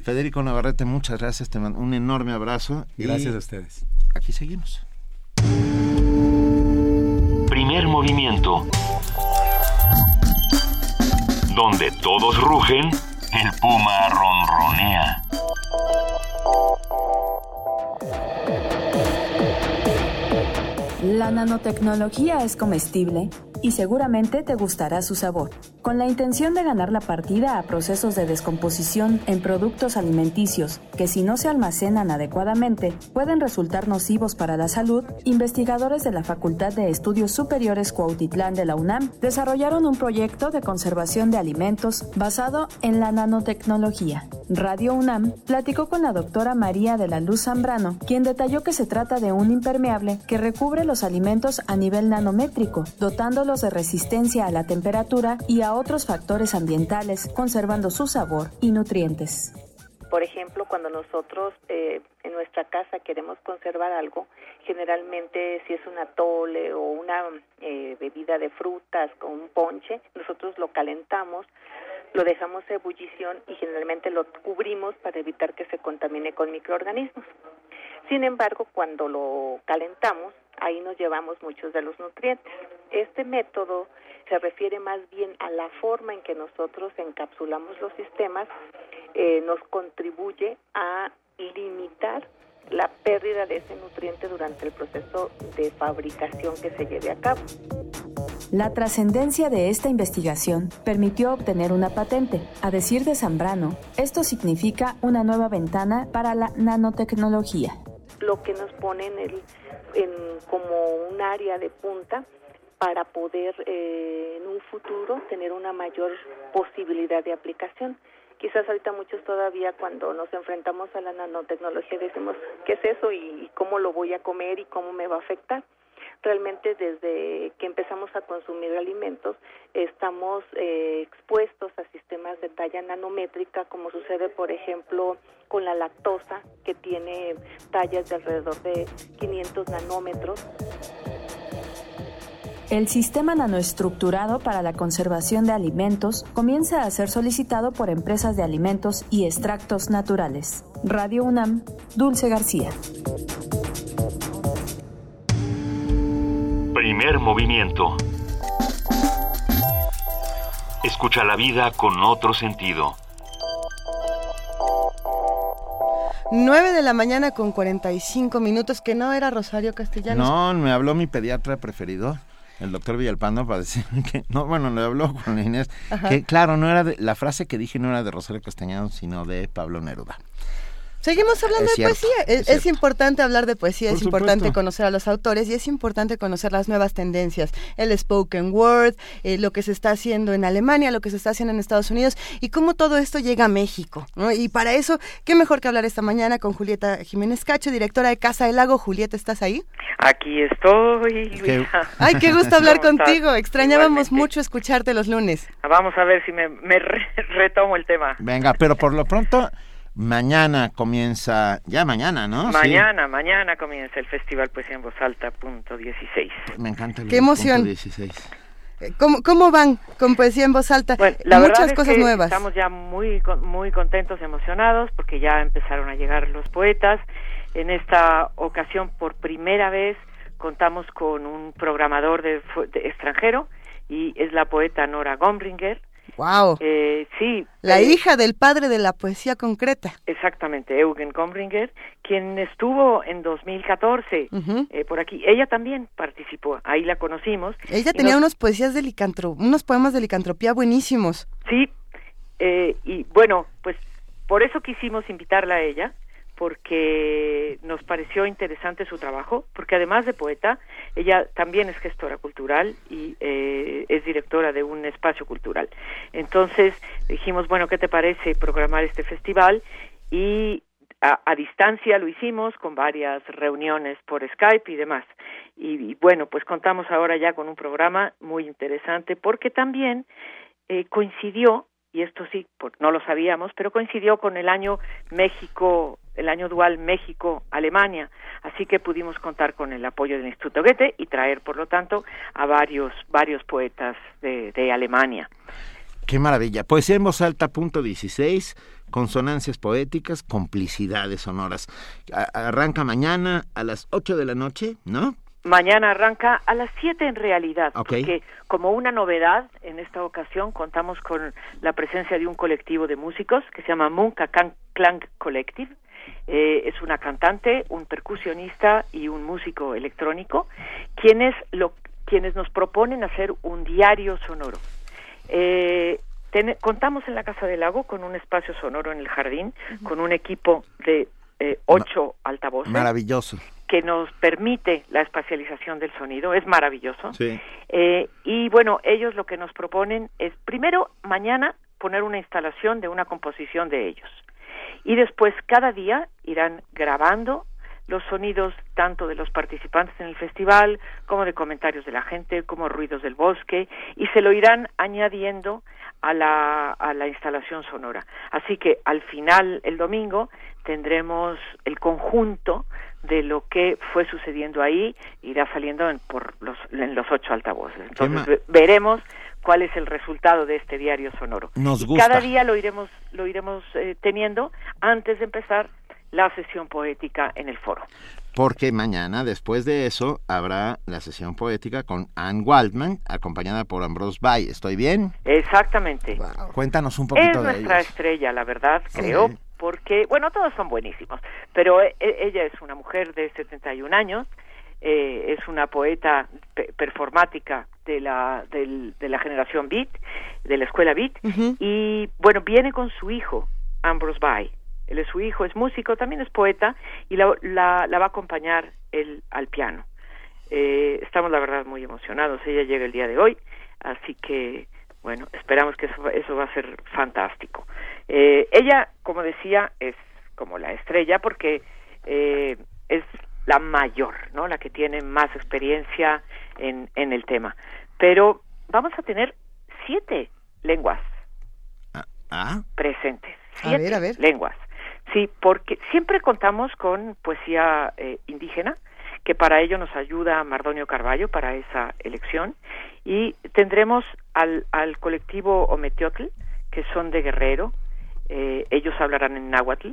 Federico Navarrete, muchas gracias. Te mando un enorme abrazo. Gracias a ustedes. Aquí seguimos. Primer movimiento. Donde todos rugen, el puma ronronea. La nanotecnología es comestible y seguramente te gustará su sabor. Con la intención de ganar la partida a procesos de descomposición en productos alimenticios que si no se almacenan adecuadamente pueden resultar nocivos para la salud, investigadores de la Facultad de Estudios Superiores Cuautitlán de la UNAM desarrollaron un proyecto de conservación de alimentos basado en la nanotecnología. Radio UNAM platicó con la doctora María de la Luz Zambrano, quien detalló que se trata de un impermeable que recubre los alimentos a nivel nanométrico, de resistencia a la temperatura y a otros factores ambientales, conservando su sabor y nutrientes. Por ejemplo, cuando nosotros eh, en nuestra casa queremos conservar algo, generalmente si es una tole o una eh, bebida de frutas con un ponche, nosotros lo calentamos, lo dejamos a ebullición y generalmente lo cubrimos para evitar que se contamine con microorganismos. Sin embargo, cuando lo calentamos, ahí nos llevamos muchos de los nutrientes. Este método se refiere más bien a la forma en que nosotros encapsulamos los sistemas, eh, nos contribuye a limitar la pérdida de ese nutriente durante el proceso de fabricación que se lleve a cabo. La trascendencia de esta investigación permitió obtener una patente. A decir de Zambrano, esto significa una nueva ventana para la nanotecnología. Lo que nos pone en el en, como un área de punta para poder eh, en un futuro tener una mayor posibilidad de aplicación. Quizás ahorita muchos todavía cuando nos enfrentamos a la nanotecnología decimos, ¿qué es eso y cómo lo voy a comer y cómo me va a afectar? realmente desde que empezamos a consumir alimentos estamos eh, expuestos a sistemas de talla nanométrica, como sucede, por ejemplo, con la lactosa, que tiene tallas de alrededor de 500 nanómetros. El sistema nanoestructurado para la conservación de alimentos comienza a ser solicitado por empresas de alimentos y extractos naturales. Radio UNAM, Dulce García. Primer movimiento. Escucha la vida con otro sentido. 9 de la mañana con 45 minutos, que no era Rosario Castellanos. No, me habló mi pediatra preferido, el doctor Villalpando, para decir que, no, bueno, le habló con Inés, que claro, no era de, la frase que dije no era de Rosario Castellanos, sino de Pablo Neruda. Seguimos hablando de poesía. Es, importante hablar de poesía, es importante conocer a los autores y es importante conocer las nuevas tendencias, el spoken word, eh, lo que se está haciendo en Alemania, lo que se está haciendo en Estados Unidos y cómo todo esto llega a México. Y para eso, qué mejor que hablar esta mañana con Julieta Jiménez Cacho, directora de Casa del Lago. Julieta, ¿estás ahí? Aquí estoy. Ay, qué gusto hablar contigo. Extrañábamos mucho escucharte los lunes. Vamos a ver si me, retomo el tema. Venga, pero por lo pronto Mañana comienza, ya mañana, ¿no? Mañana, mañana comienza el Festival Poesía en Voz Alta, punto 16. Me encanta el Qué emoción. punto 16. Eh, ¿Cómo, ¿Cómo van con poesía en voz alta? La verdad Muchas es cosas que nuevas. Estamos ya muy, con- muy contentos, emocionados, porque ya empezaron a llegar los poetas. En esta ocasión, por primera vez, contamos con un programador de, de extranjero y es la poeta Nora Gombringer. Wow. Eh, sí. La eh, hija del padre de la poesía concreta. Exactamente, Eugen Gombringer, quien estuvo en 2014 Ujú. eh, por aquí. Ella también participó, ahí la conocimos. Ella tenía nos- unos poesías de licantro, unos poemas de licantropía buenísimos. Sí, eh, y bueno, pues por eso quisimos invitarla a ella, porque nos pareció interesante su trabajo, porque además de poeta, ella también es gestora cultural y eh, es directora de un espacio cultural. Entonces dijimos, bueno, ¿qué te parece programar este festival? Y a, a distancia lo hicimos con varias reuniones por Skype y demás. Y, bueno, pues contamos ahora ya con un programa muy interesante porque también eh, coincidió, y esto sí, por- no lo sabíamos, pero coincidió con el año México, el año dual México-Alemania, así que pudimos contar con el apoyo del Instituto Goethe y traer, por lo tanto, a varios, varios poetas de, de Alemania. Qué maravilla. Poesía en voz alta, punto 16, consonancias poéticas, complicidades sonoras. A- arranca mañana a las 8 de la noche, ¿no? Mañana arranca a las 7 en realidad, porque como una novedad en esta ocasión contamos con la presencia de un colectivo de músicos que se llama Munka Klang Collective. Eh, es una cantante, un percusionista y un músico electrónico, quienes, lo, quienes nos proponen hacer un diario sonoro. Eh, ten- contamos en la Casa del Lago con un espacio sonoro en el jardín, con un equipo de eh, ocho altavoces Maravilloso. que nos permite la espacialización del sonido, es maravilloso. Sí. Eh, y bueno, ellos lo que nos proponen es primero mañana poner una instalación de una composición de ellos. Y después cada día irán grabando los sonidos tanto de los participantes en el festival como de comentarios de la gente, como ruidos del bosque, y se lo irán añadiendo a la, a la instalación sonora. Así que al final, el domingo, tendremos el conjunto de lo que fue sucediendo ahí, irá saliendo en, por los, en los ocho altavoces. Entonces veremos cuál es el resultado de este diario sonoro. Nos gusta. Cada día lo iremos, lo iremos eh, teniendo antes de empezar la sesión poética en el foro. Porque mañana, después de eso, habrá la sesión poética con Anne Waldman, acompañada por Ambrose Bay. ¿Estoy bien? Exactamente. Cuéntanos un Es poquito de nuestra ellos. estrella, la verdad, Sí. creo, porque, bueno, todos son buenísimos, pero e- e- ella es una mujer de 71 años, eh, es una poeta pe- performática de la, del- de la generación Beat, de la escuela Beat, y, bueno, viene con su hijo, Ambrose Bay. Él es su hijo, es músico, también es poeta, y la, la, la va a acompañar él al piano. Eh, estamos, la verdad, muy emocionados. Ella llega el día de hoy, así que, bueno, esperamos que eso, eso va a ser fantástico. Eh, ella, como decía, es como la estrella porque eh, es la mayor, ¿no? La que tiene más experiencia en, en el tema. Pero vamos a tener siete lenguas Ah, presentes. A Siete ver, a ver. lenguas. Sí, porque siempre contamos con poesía eh, indígena, que para ello nos ayuda Mardonio Carballo para esa elección, y tendremos al, al colectivo Ometeotl, que son de Guerrero, eh, ellos hablarán en náhuatl,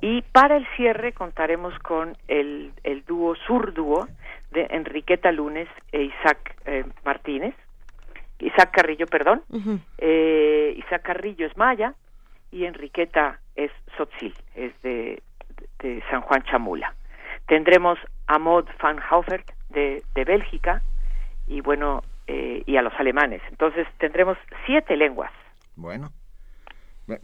y para el cierre contaremos con el, el dúo Surdúo de Enriqueta Lunes e Isaac eh, Martínez, Isaac Carrillo, perdón, eh, Isaac Carrillo es maya y Enriqueta es Sotzil, es de, de San Juan Chamula. Tendremos a Maud van Haufert de, de Bélgica y bueno, eh, y a los alemanes. Entonces tendremos siete lenguas. bueno.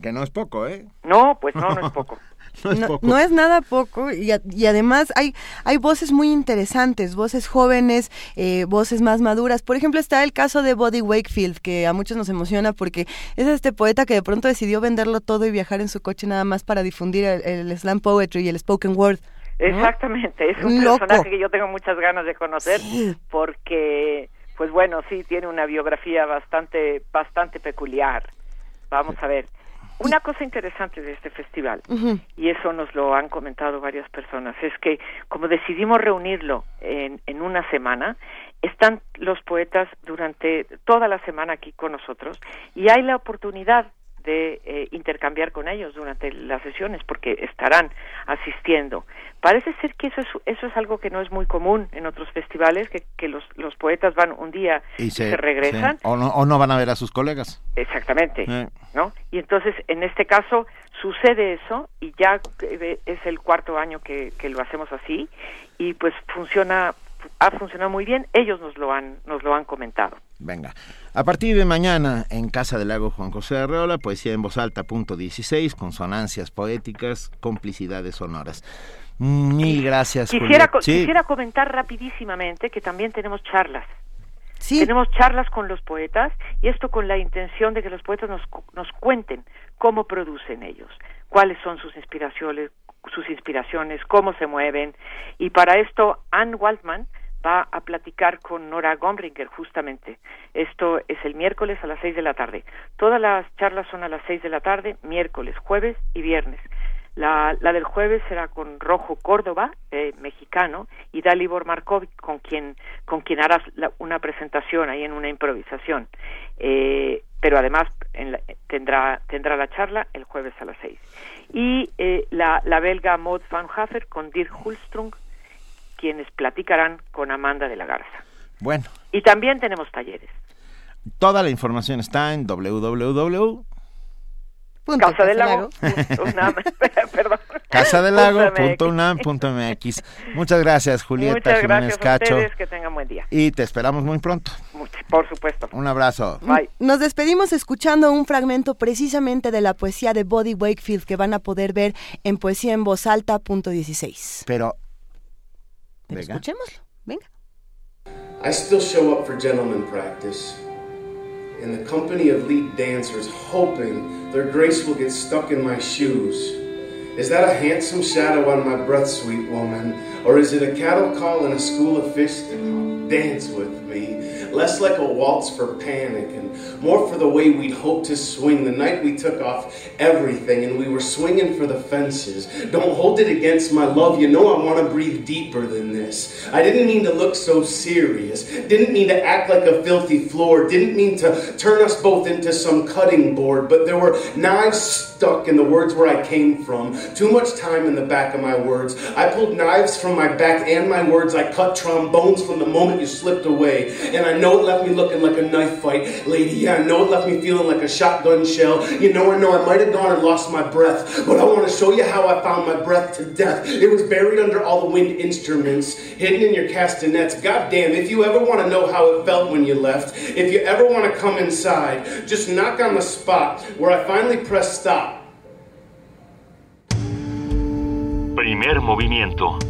Que no es poco, ¿eh? No, pues no, no es poco. No es no, poco. no es nada poco y, a- y además hay, hay voces muy interesantes, voces jóvenes, eh, voces más maduras. Por ejemplo, está el caso de Buddy Wakefield, que a muchos nos emociona porque es este poeta que de pronto decidió venderlo todo y viajar en su coche nada más para difundir el, el slam poetry y el spoken word. Exactamente, es un loco. personaje que yo tengo muchas ganas de conocer porque, pues bueno, sí, tiene una biografía bastante, bastante peculiar. Vamos a ver. Una cosa interesante de este festival, y eso nos lo han comentado varias personas, es que como decidimos reunirlo en, en una semana, están los poetas durante toda la semana aquí con nosotros y hay la oportunidad de eh, intercambiar con ellos durante las sesiones porque estarán asistiendo. Parece ser que eso es, eso es algo que no es muy común en otros festivales, que, que los, los poetas van un día y se, regresan. O, no, o no van a ver a sus colegas. Exactamente, ¿no? Y entonces, en este caso, sucede eso y ya eh, es el cuarto año que, que lo hacemos así y pues funciona ha funcionado muy bien, ellos nos lo han, nos lo han comentado. Venga, a partir de mañana en Casa del Lago Juan José Arreola, poesía en voz alta, punto 16, consonancias poéticas, complicidades sonoras. Mil gracias. Quisiera, quisiera comentar rapidísimamente que también tenemos charlas. ¿Sí? Tenemos charlas con los poetas y esto con la intención de que los poetas nos, nos cuenten cómo producen ellos, cuáles son sus inspiraciones, sus inspiraciones, cómo se mueven. Y para esto, Ann Waldman va a platicar con Nora Gombringer justamente. Esto es el miércoles a las seis de la tarde. Todas las charlas son a las seis de la tarde, miércoles, jueves y viernes. La, la del jueves será con Rojo Córdoba, eh, mexicano, y Dalibor Markovic, con quien, con quien harás una presentación ahí en una improvisación. Eh, pero además tendrá, tendrá la charla el jueves a las seis. Y eh, la, la belga Maud van Hafer con Dirk Hulstrung, quienes platicarán con Amanda de la Garza. Bueno. Y también tenemos talleres. Toda la información está en www Casa del Lago. Casadelago.unam.mx. Muchas gracias, Julieta Muchas Jiménez gracias a que tengan buen día. Y te esperamos muy pronto. por supuesto. Un abrazo. Bye. Nos despedimos escuchando un fragmento precisamente de la poesía de Body Wakefield que van a poder ver en poesía en voz alta punto 16. Pero, Pero escuchémoslo. Venga. I still show up for gentleman practice. In the company of lead dancers, hoping their grace will get stuck in my shoes. Is that a handsome shadow on my breath, sweet woman? Or is it a cattle call in a school of fish to dance with me? Less like a waltz for panic and more for the way we'd hoped to swing the night we took off everything and we were swinging for the fences. Don't hold it against my love, you know I want to breathe deeper than this. I didn't mean to look so serious, didn't mean to act like a filthy floor, didn't mean to turn us both into some cutting board, but there were knives stuck in the words where I came from. Too much time in the back of my words. I pulled knives from my back and my words. I cut trombones from the moment you slipped away. And I know it left me looking like a knife fight, lady. Yeah, I know it left me feeling like a shotgun shell. You know, I know I might have gone and lost my breath, but I want to show you how I found my breath to death. It was buried under all the wind instruments, hidden in your castanets. Goddamn, if you ever want to know how it felt when you left, if you ever want to come inside, just knock on the spot where I finally pressed stop. Primer movimiento.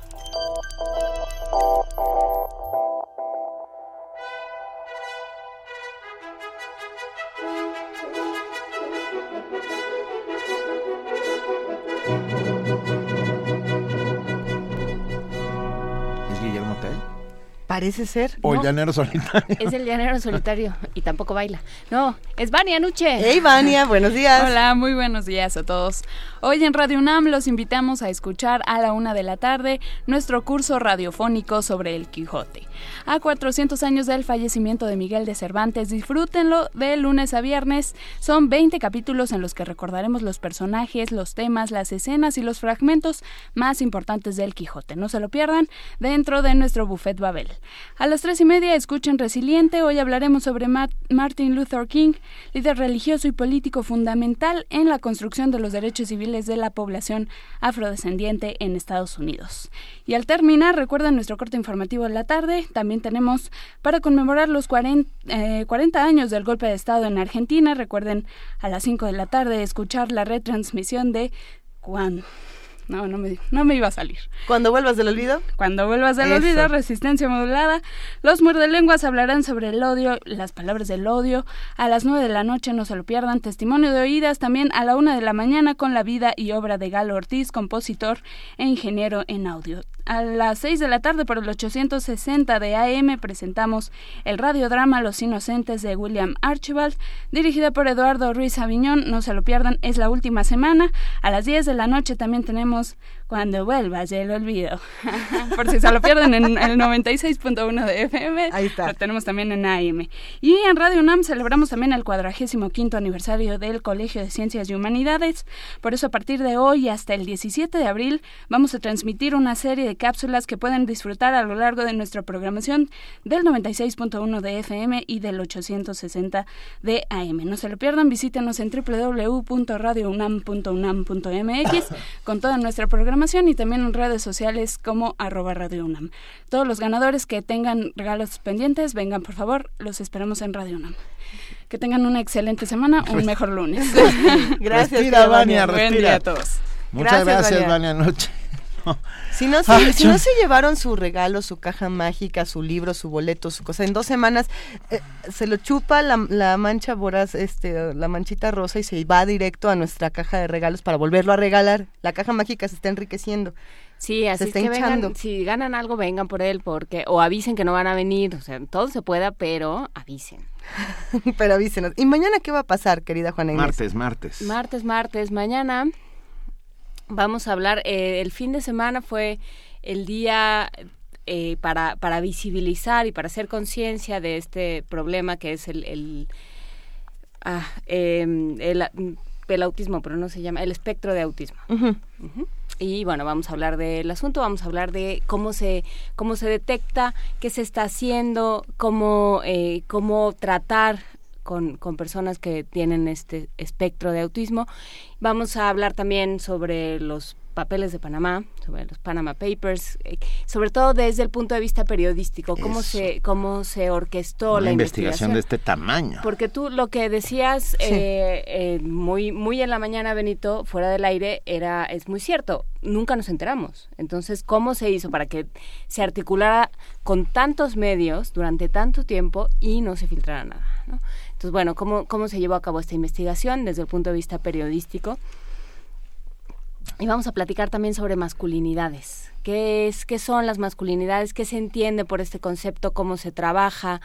Parece ser. O el ¿no? llanero solitario. Es el llanero solitario y tampoco baila. No, es Vania Nuche. Hey Vania, buenos días. Hola, muy buenos días a todos. Hoy en Radio UNAM los invitamos a escuchar a la una de la tarde nuestro curso radiofónico sobre el Quijote. A 400 años del fallecimiento de Miguel de Cervantes, disfrútenlo de lunes a viernes. Son 20 capítulos en los que recordaremos los personajes, los temas, las escenas y los fragmentos más importantes del Quijote. No se lo pierdan dentro de nuestro Buffet Babel. A las tres y media escuchen Resiliente. Hoy hablaremos sobre Martin Luther King, líder religioso y político fundamental en la construcción de los derechos civiles de la población afrodescendiente en Estados Unidos. Y al terminar, recuerden nuestro corte informativo de la tarde. También tenemos para conmemorar los 40, eh, 40 años del golpe de Estado en Argentina. Recuerden a las 5 de la tarde escuchar la retransmisión de Juan. No, no me, no me iba a salir. ¿Cuando vuelvas del olvido? Cuando vuelvas del Eso. olvido, resistencia modulada. Los muerdelenguas hablarán sobre el odio, las palabras del odio. A las nueve de la noche, no se lo pierdan. Testimonio de oídas también a la una de la mañana con la vida y obra de Galo Ortiz, compositor e ingeniero en audio. A las 6 de la tarde por el 860 de AM presentamos el radiodrama Los Inocentes de William Archibald, dirigida por Eduardo Ruiz Aviñón. No se lo pierdan, es la última semana. A las 10 de la noche también tenemos Cuando vuelvas del olvido. por si se lo pierden en el 96.1 de FM. Ahí está. Lo tenemos también en AM. Y en Radio UNAM celebramos también el 45 aniversario del Colegio de Ciencias y Humanidades. Por eso a partir de hoy hasta el 17 de abril vamos a transmitir una serie de cápsulas que pueden disfrutar a lo largo de nuestra programación del 96.1 de FM y del 860 de AM. No se lo pierdan, visítenos en www.radiounam.unam.mx con toda nuestra programación y también en redes sociales como arroba Radio UNAM. Todos los ganadores que tengan regalos pendientes, vengan por favor, los esperamos en Radio UNAM. Que tengan una excelente semana, un mejor lunes. Gracias, Respira, Vania, Buen día a todos. Muchas Gracias. Vania Noche. Si no, se, Ay, si no se llevaron su regalo, su caja mágica, su libro, su boleto, su cosa, en dos semanas eh, se lo chupa la, la mancha voraz, este, la manchita rosa y se va directo a nuestra caja de regalos para volverlo a regalar. La caja mágica se está enriqueciendo. Sí, así se es está que hinchando. vengan, si ganan algo, vengan por él, porque, o avisen que no van a venir, o sea, todo se pueda, pero avisen. Pero avísenos. ¿Y mañana qué va a pasar, querida Juana Inés? Martes, martes. Martes, martes, mañana vamos a hablar, eh, el fin de semana fue el día eh, para, para visibilizar y para hacer conciencia de este problema que es el, el, ah, em, el, el autismo, pero no se llama, el espectro de autismo. Y bueno, vamos a hablar del asunto, vamos a hablar de cómo se, cómo se detecta, qué se está haciendo, cómo, eh, cómo tratar con, con personas que tienen este espectro de autismo. Vamos a hablar también sobre los papeles de Panamá, sobre los Panama Papers, eh, sobre todo desde el punto de vista periodístico, cómo Eso. se cómo se orquestó Una la investigación investigación de este tamaño. porque tú lo que decías eh, eh, muy muy en la mañana, Benito, fuera del aire, era es muy cierto. Nunca nos enteramos. Entonces, ¿cómo se hizo para que se articulara con tantos medios durante tanto tiempo y no se filtrara nada? ¿no? Entonces, bueno, ¿cómo, ¿cómo se llevó a cabo esta investigación desde el punto de vista periodístico? Y vamos a platicar también sobre masculinidades. ¿Qué, es, ¿Qué son las masculinidades? ¿Qué se entiende por este concepto? ¿Cómo se trabaja?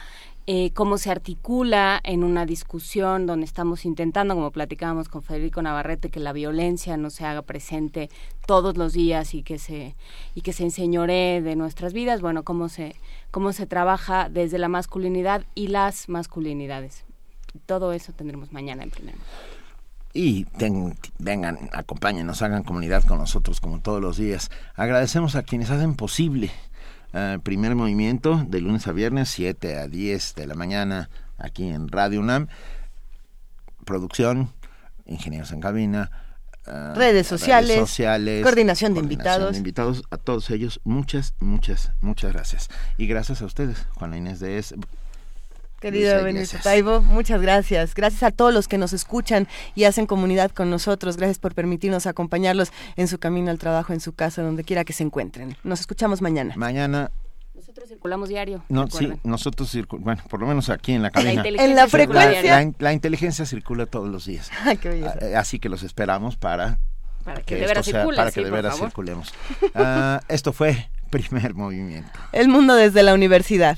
Eh, ¿Cómo se articula en una discusión donde estamos intentando, como platicábamos con Federico Navarrete, que la violencia no se haga presente todos los días y que se, y que se enseñoree de nuestras vidas? Bueno, ¿cómo se, ¿cómo se trabaja desde la masculinidad y las masculinidades? Todo eso tendremos mañana en primer. Y ten- vengan, acompáñenos, hagan comunidad con nosotros como todos los días. Agradecemos a quienes hacen posible eh, primer movimiento de lunes a viernes, 7 a 10 de la mañana, aquí en Radio UNAM. Producción, ingenieros en cabina. eh, Redes sociales, sociales, coordinación de coordinación invitados. de invitados, a todos ellos, muchas, muchas, muchas gracias. Y gracias a ustedes, Juana Inés de Es. Querido Benito. Taibo, muchas gracias. Gracias a todos los que nos escuchan y hacen comunidad con nosotros. Gracias por permitirnos acompañarlos en su camino al trabajo, en su casa, donde quiera que se encuentren. Nos escuchamos mañana. Mañana Nosotros circulamos diario. No, sí, nosotros, circu- bueno, por lo menos aquí en la cabina. inteligencia En la La- frecuencia. La, la inteligencia circula todos los días. Ay, qué. Ah, Así que los esperamos para, Para que de veras sea- circule, para sí, que de veras circulemos. Ah, esto fue Primer Movimiento. El mundo desde la universidad.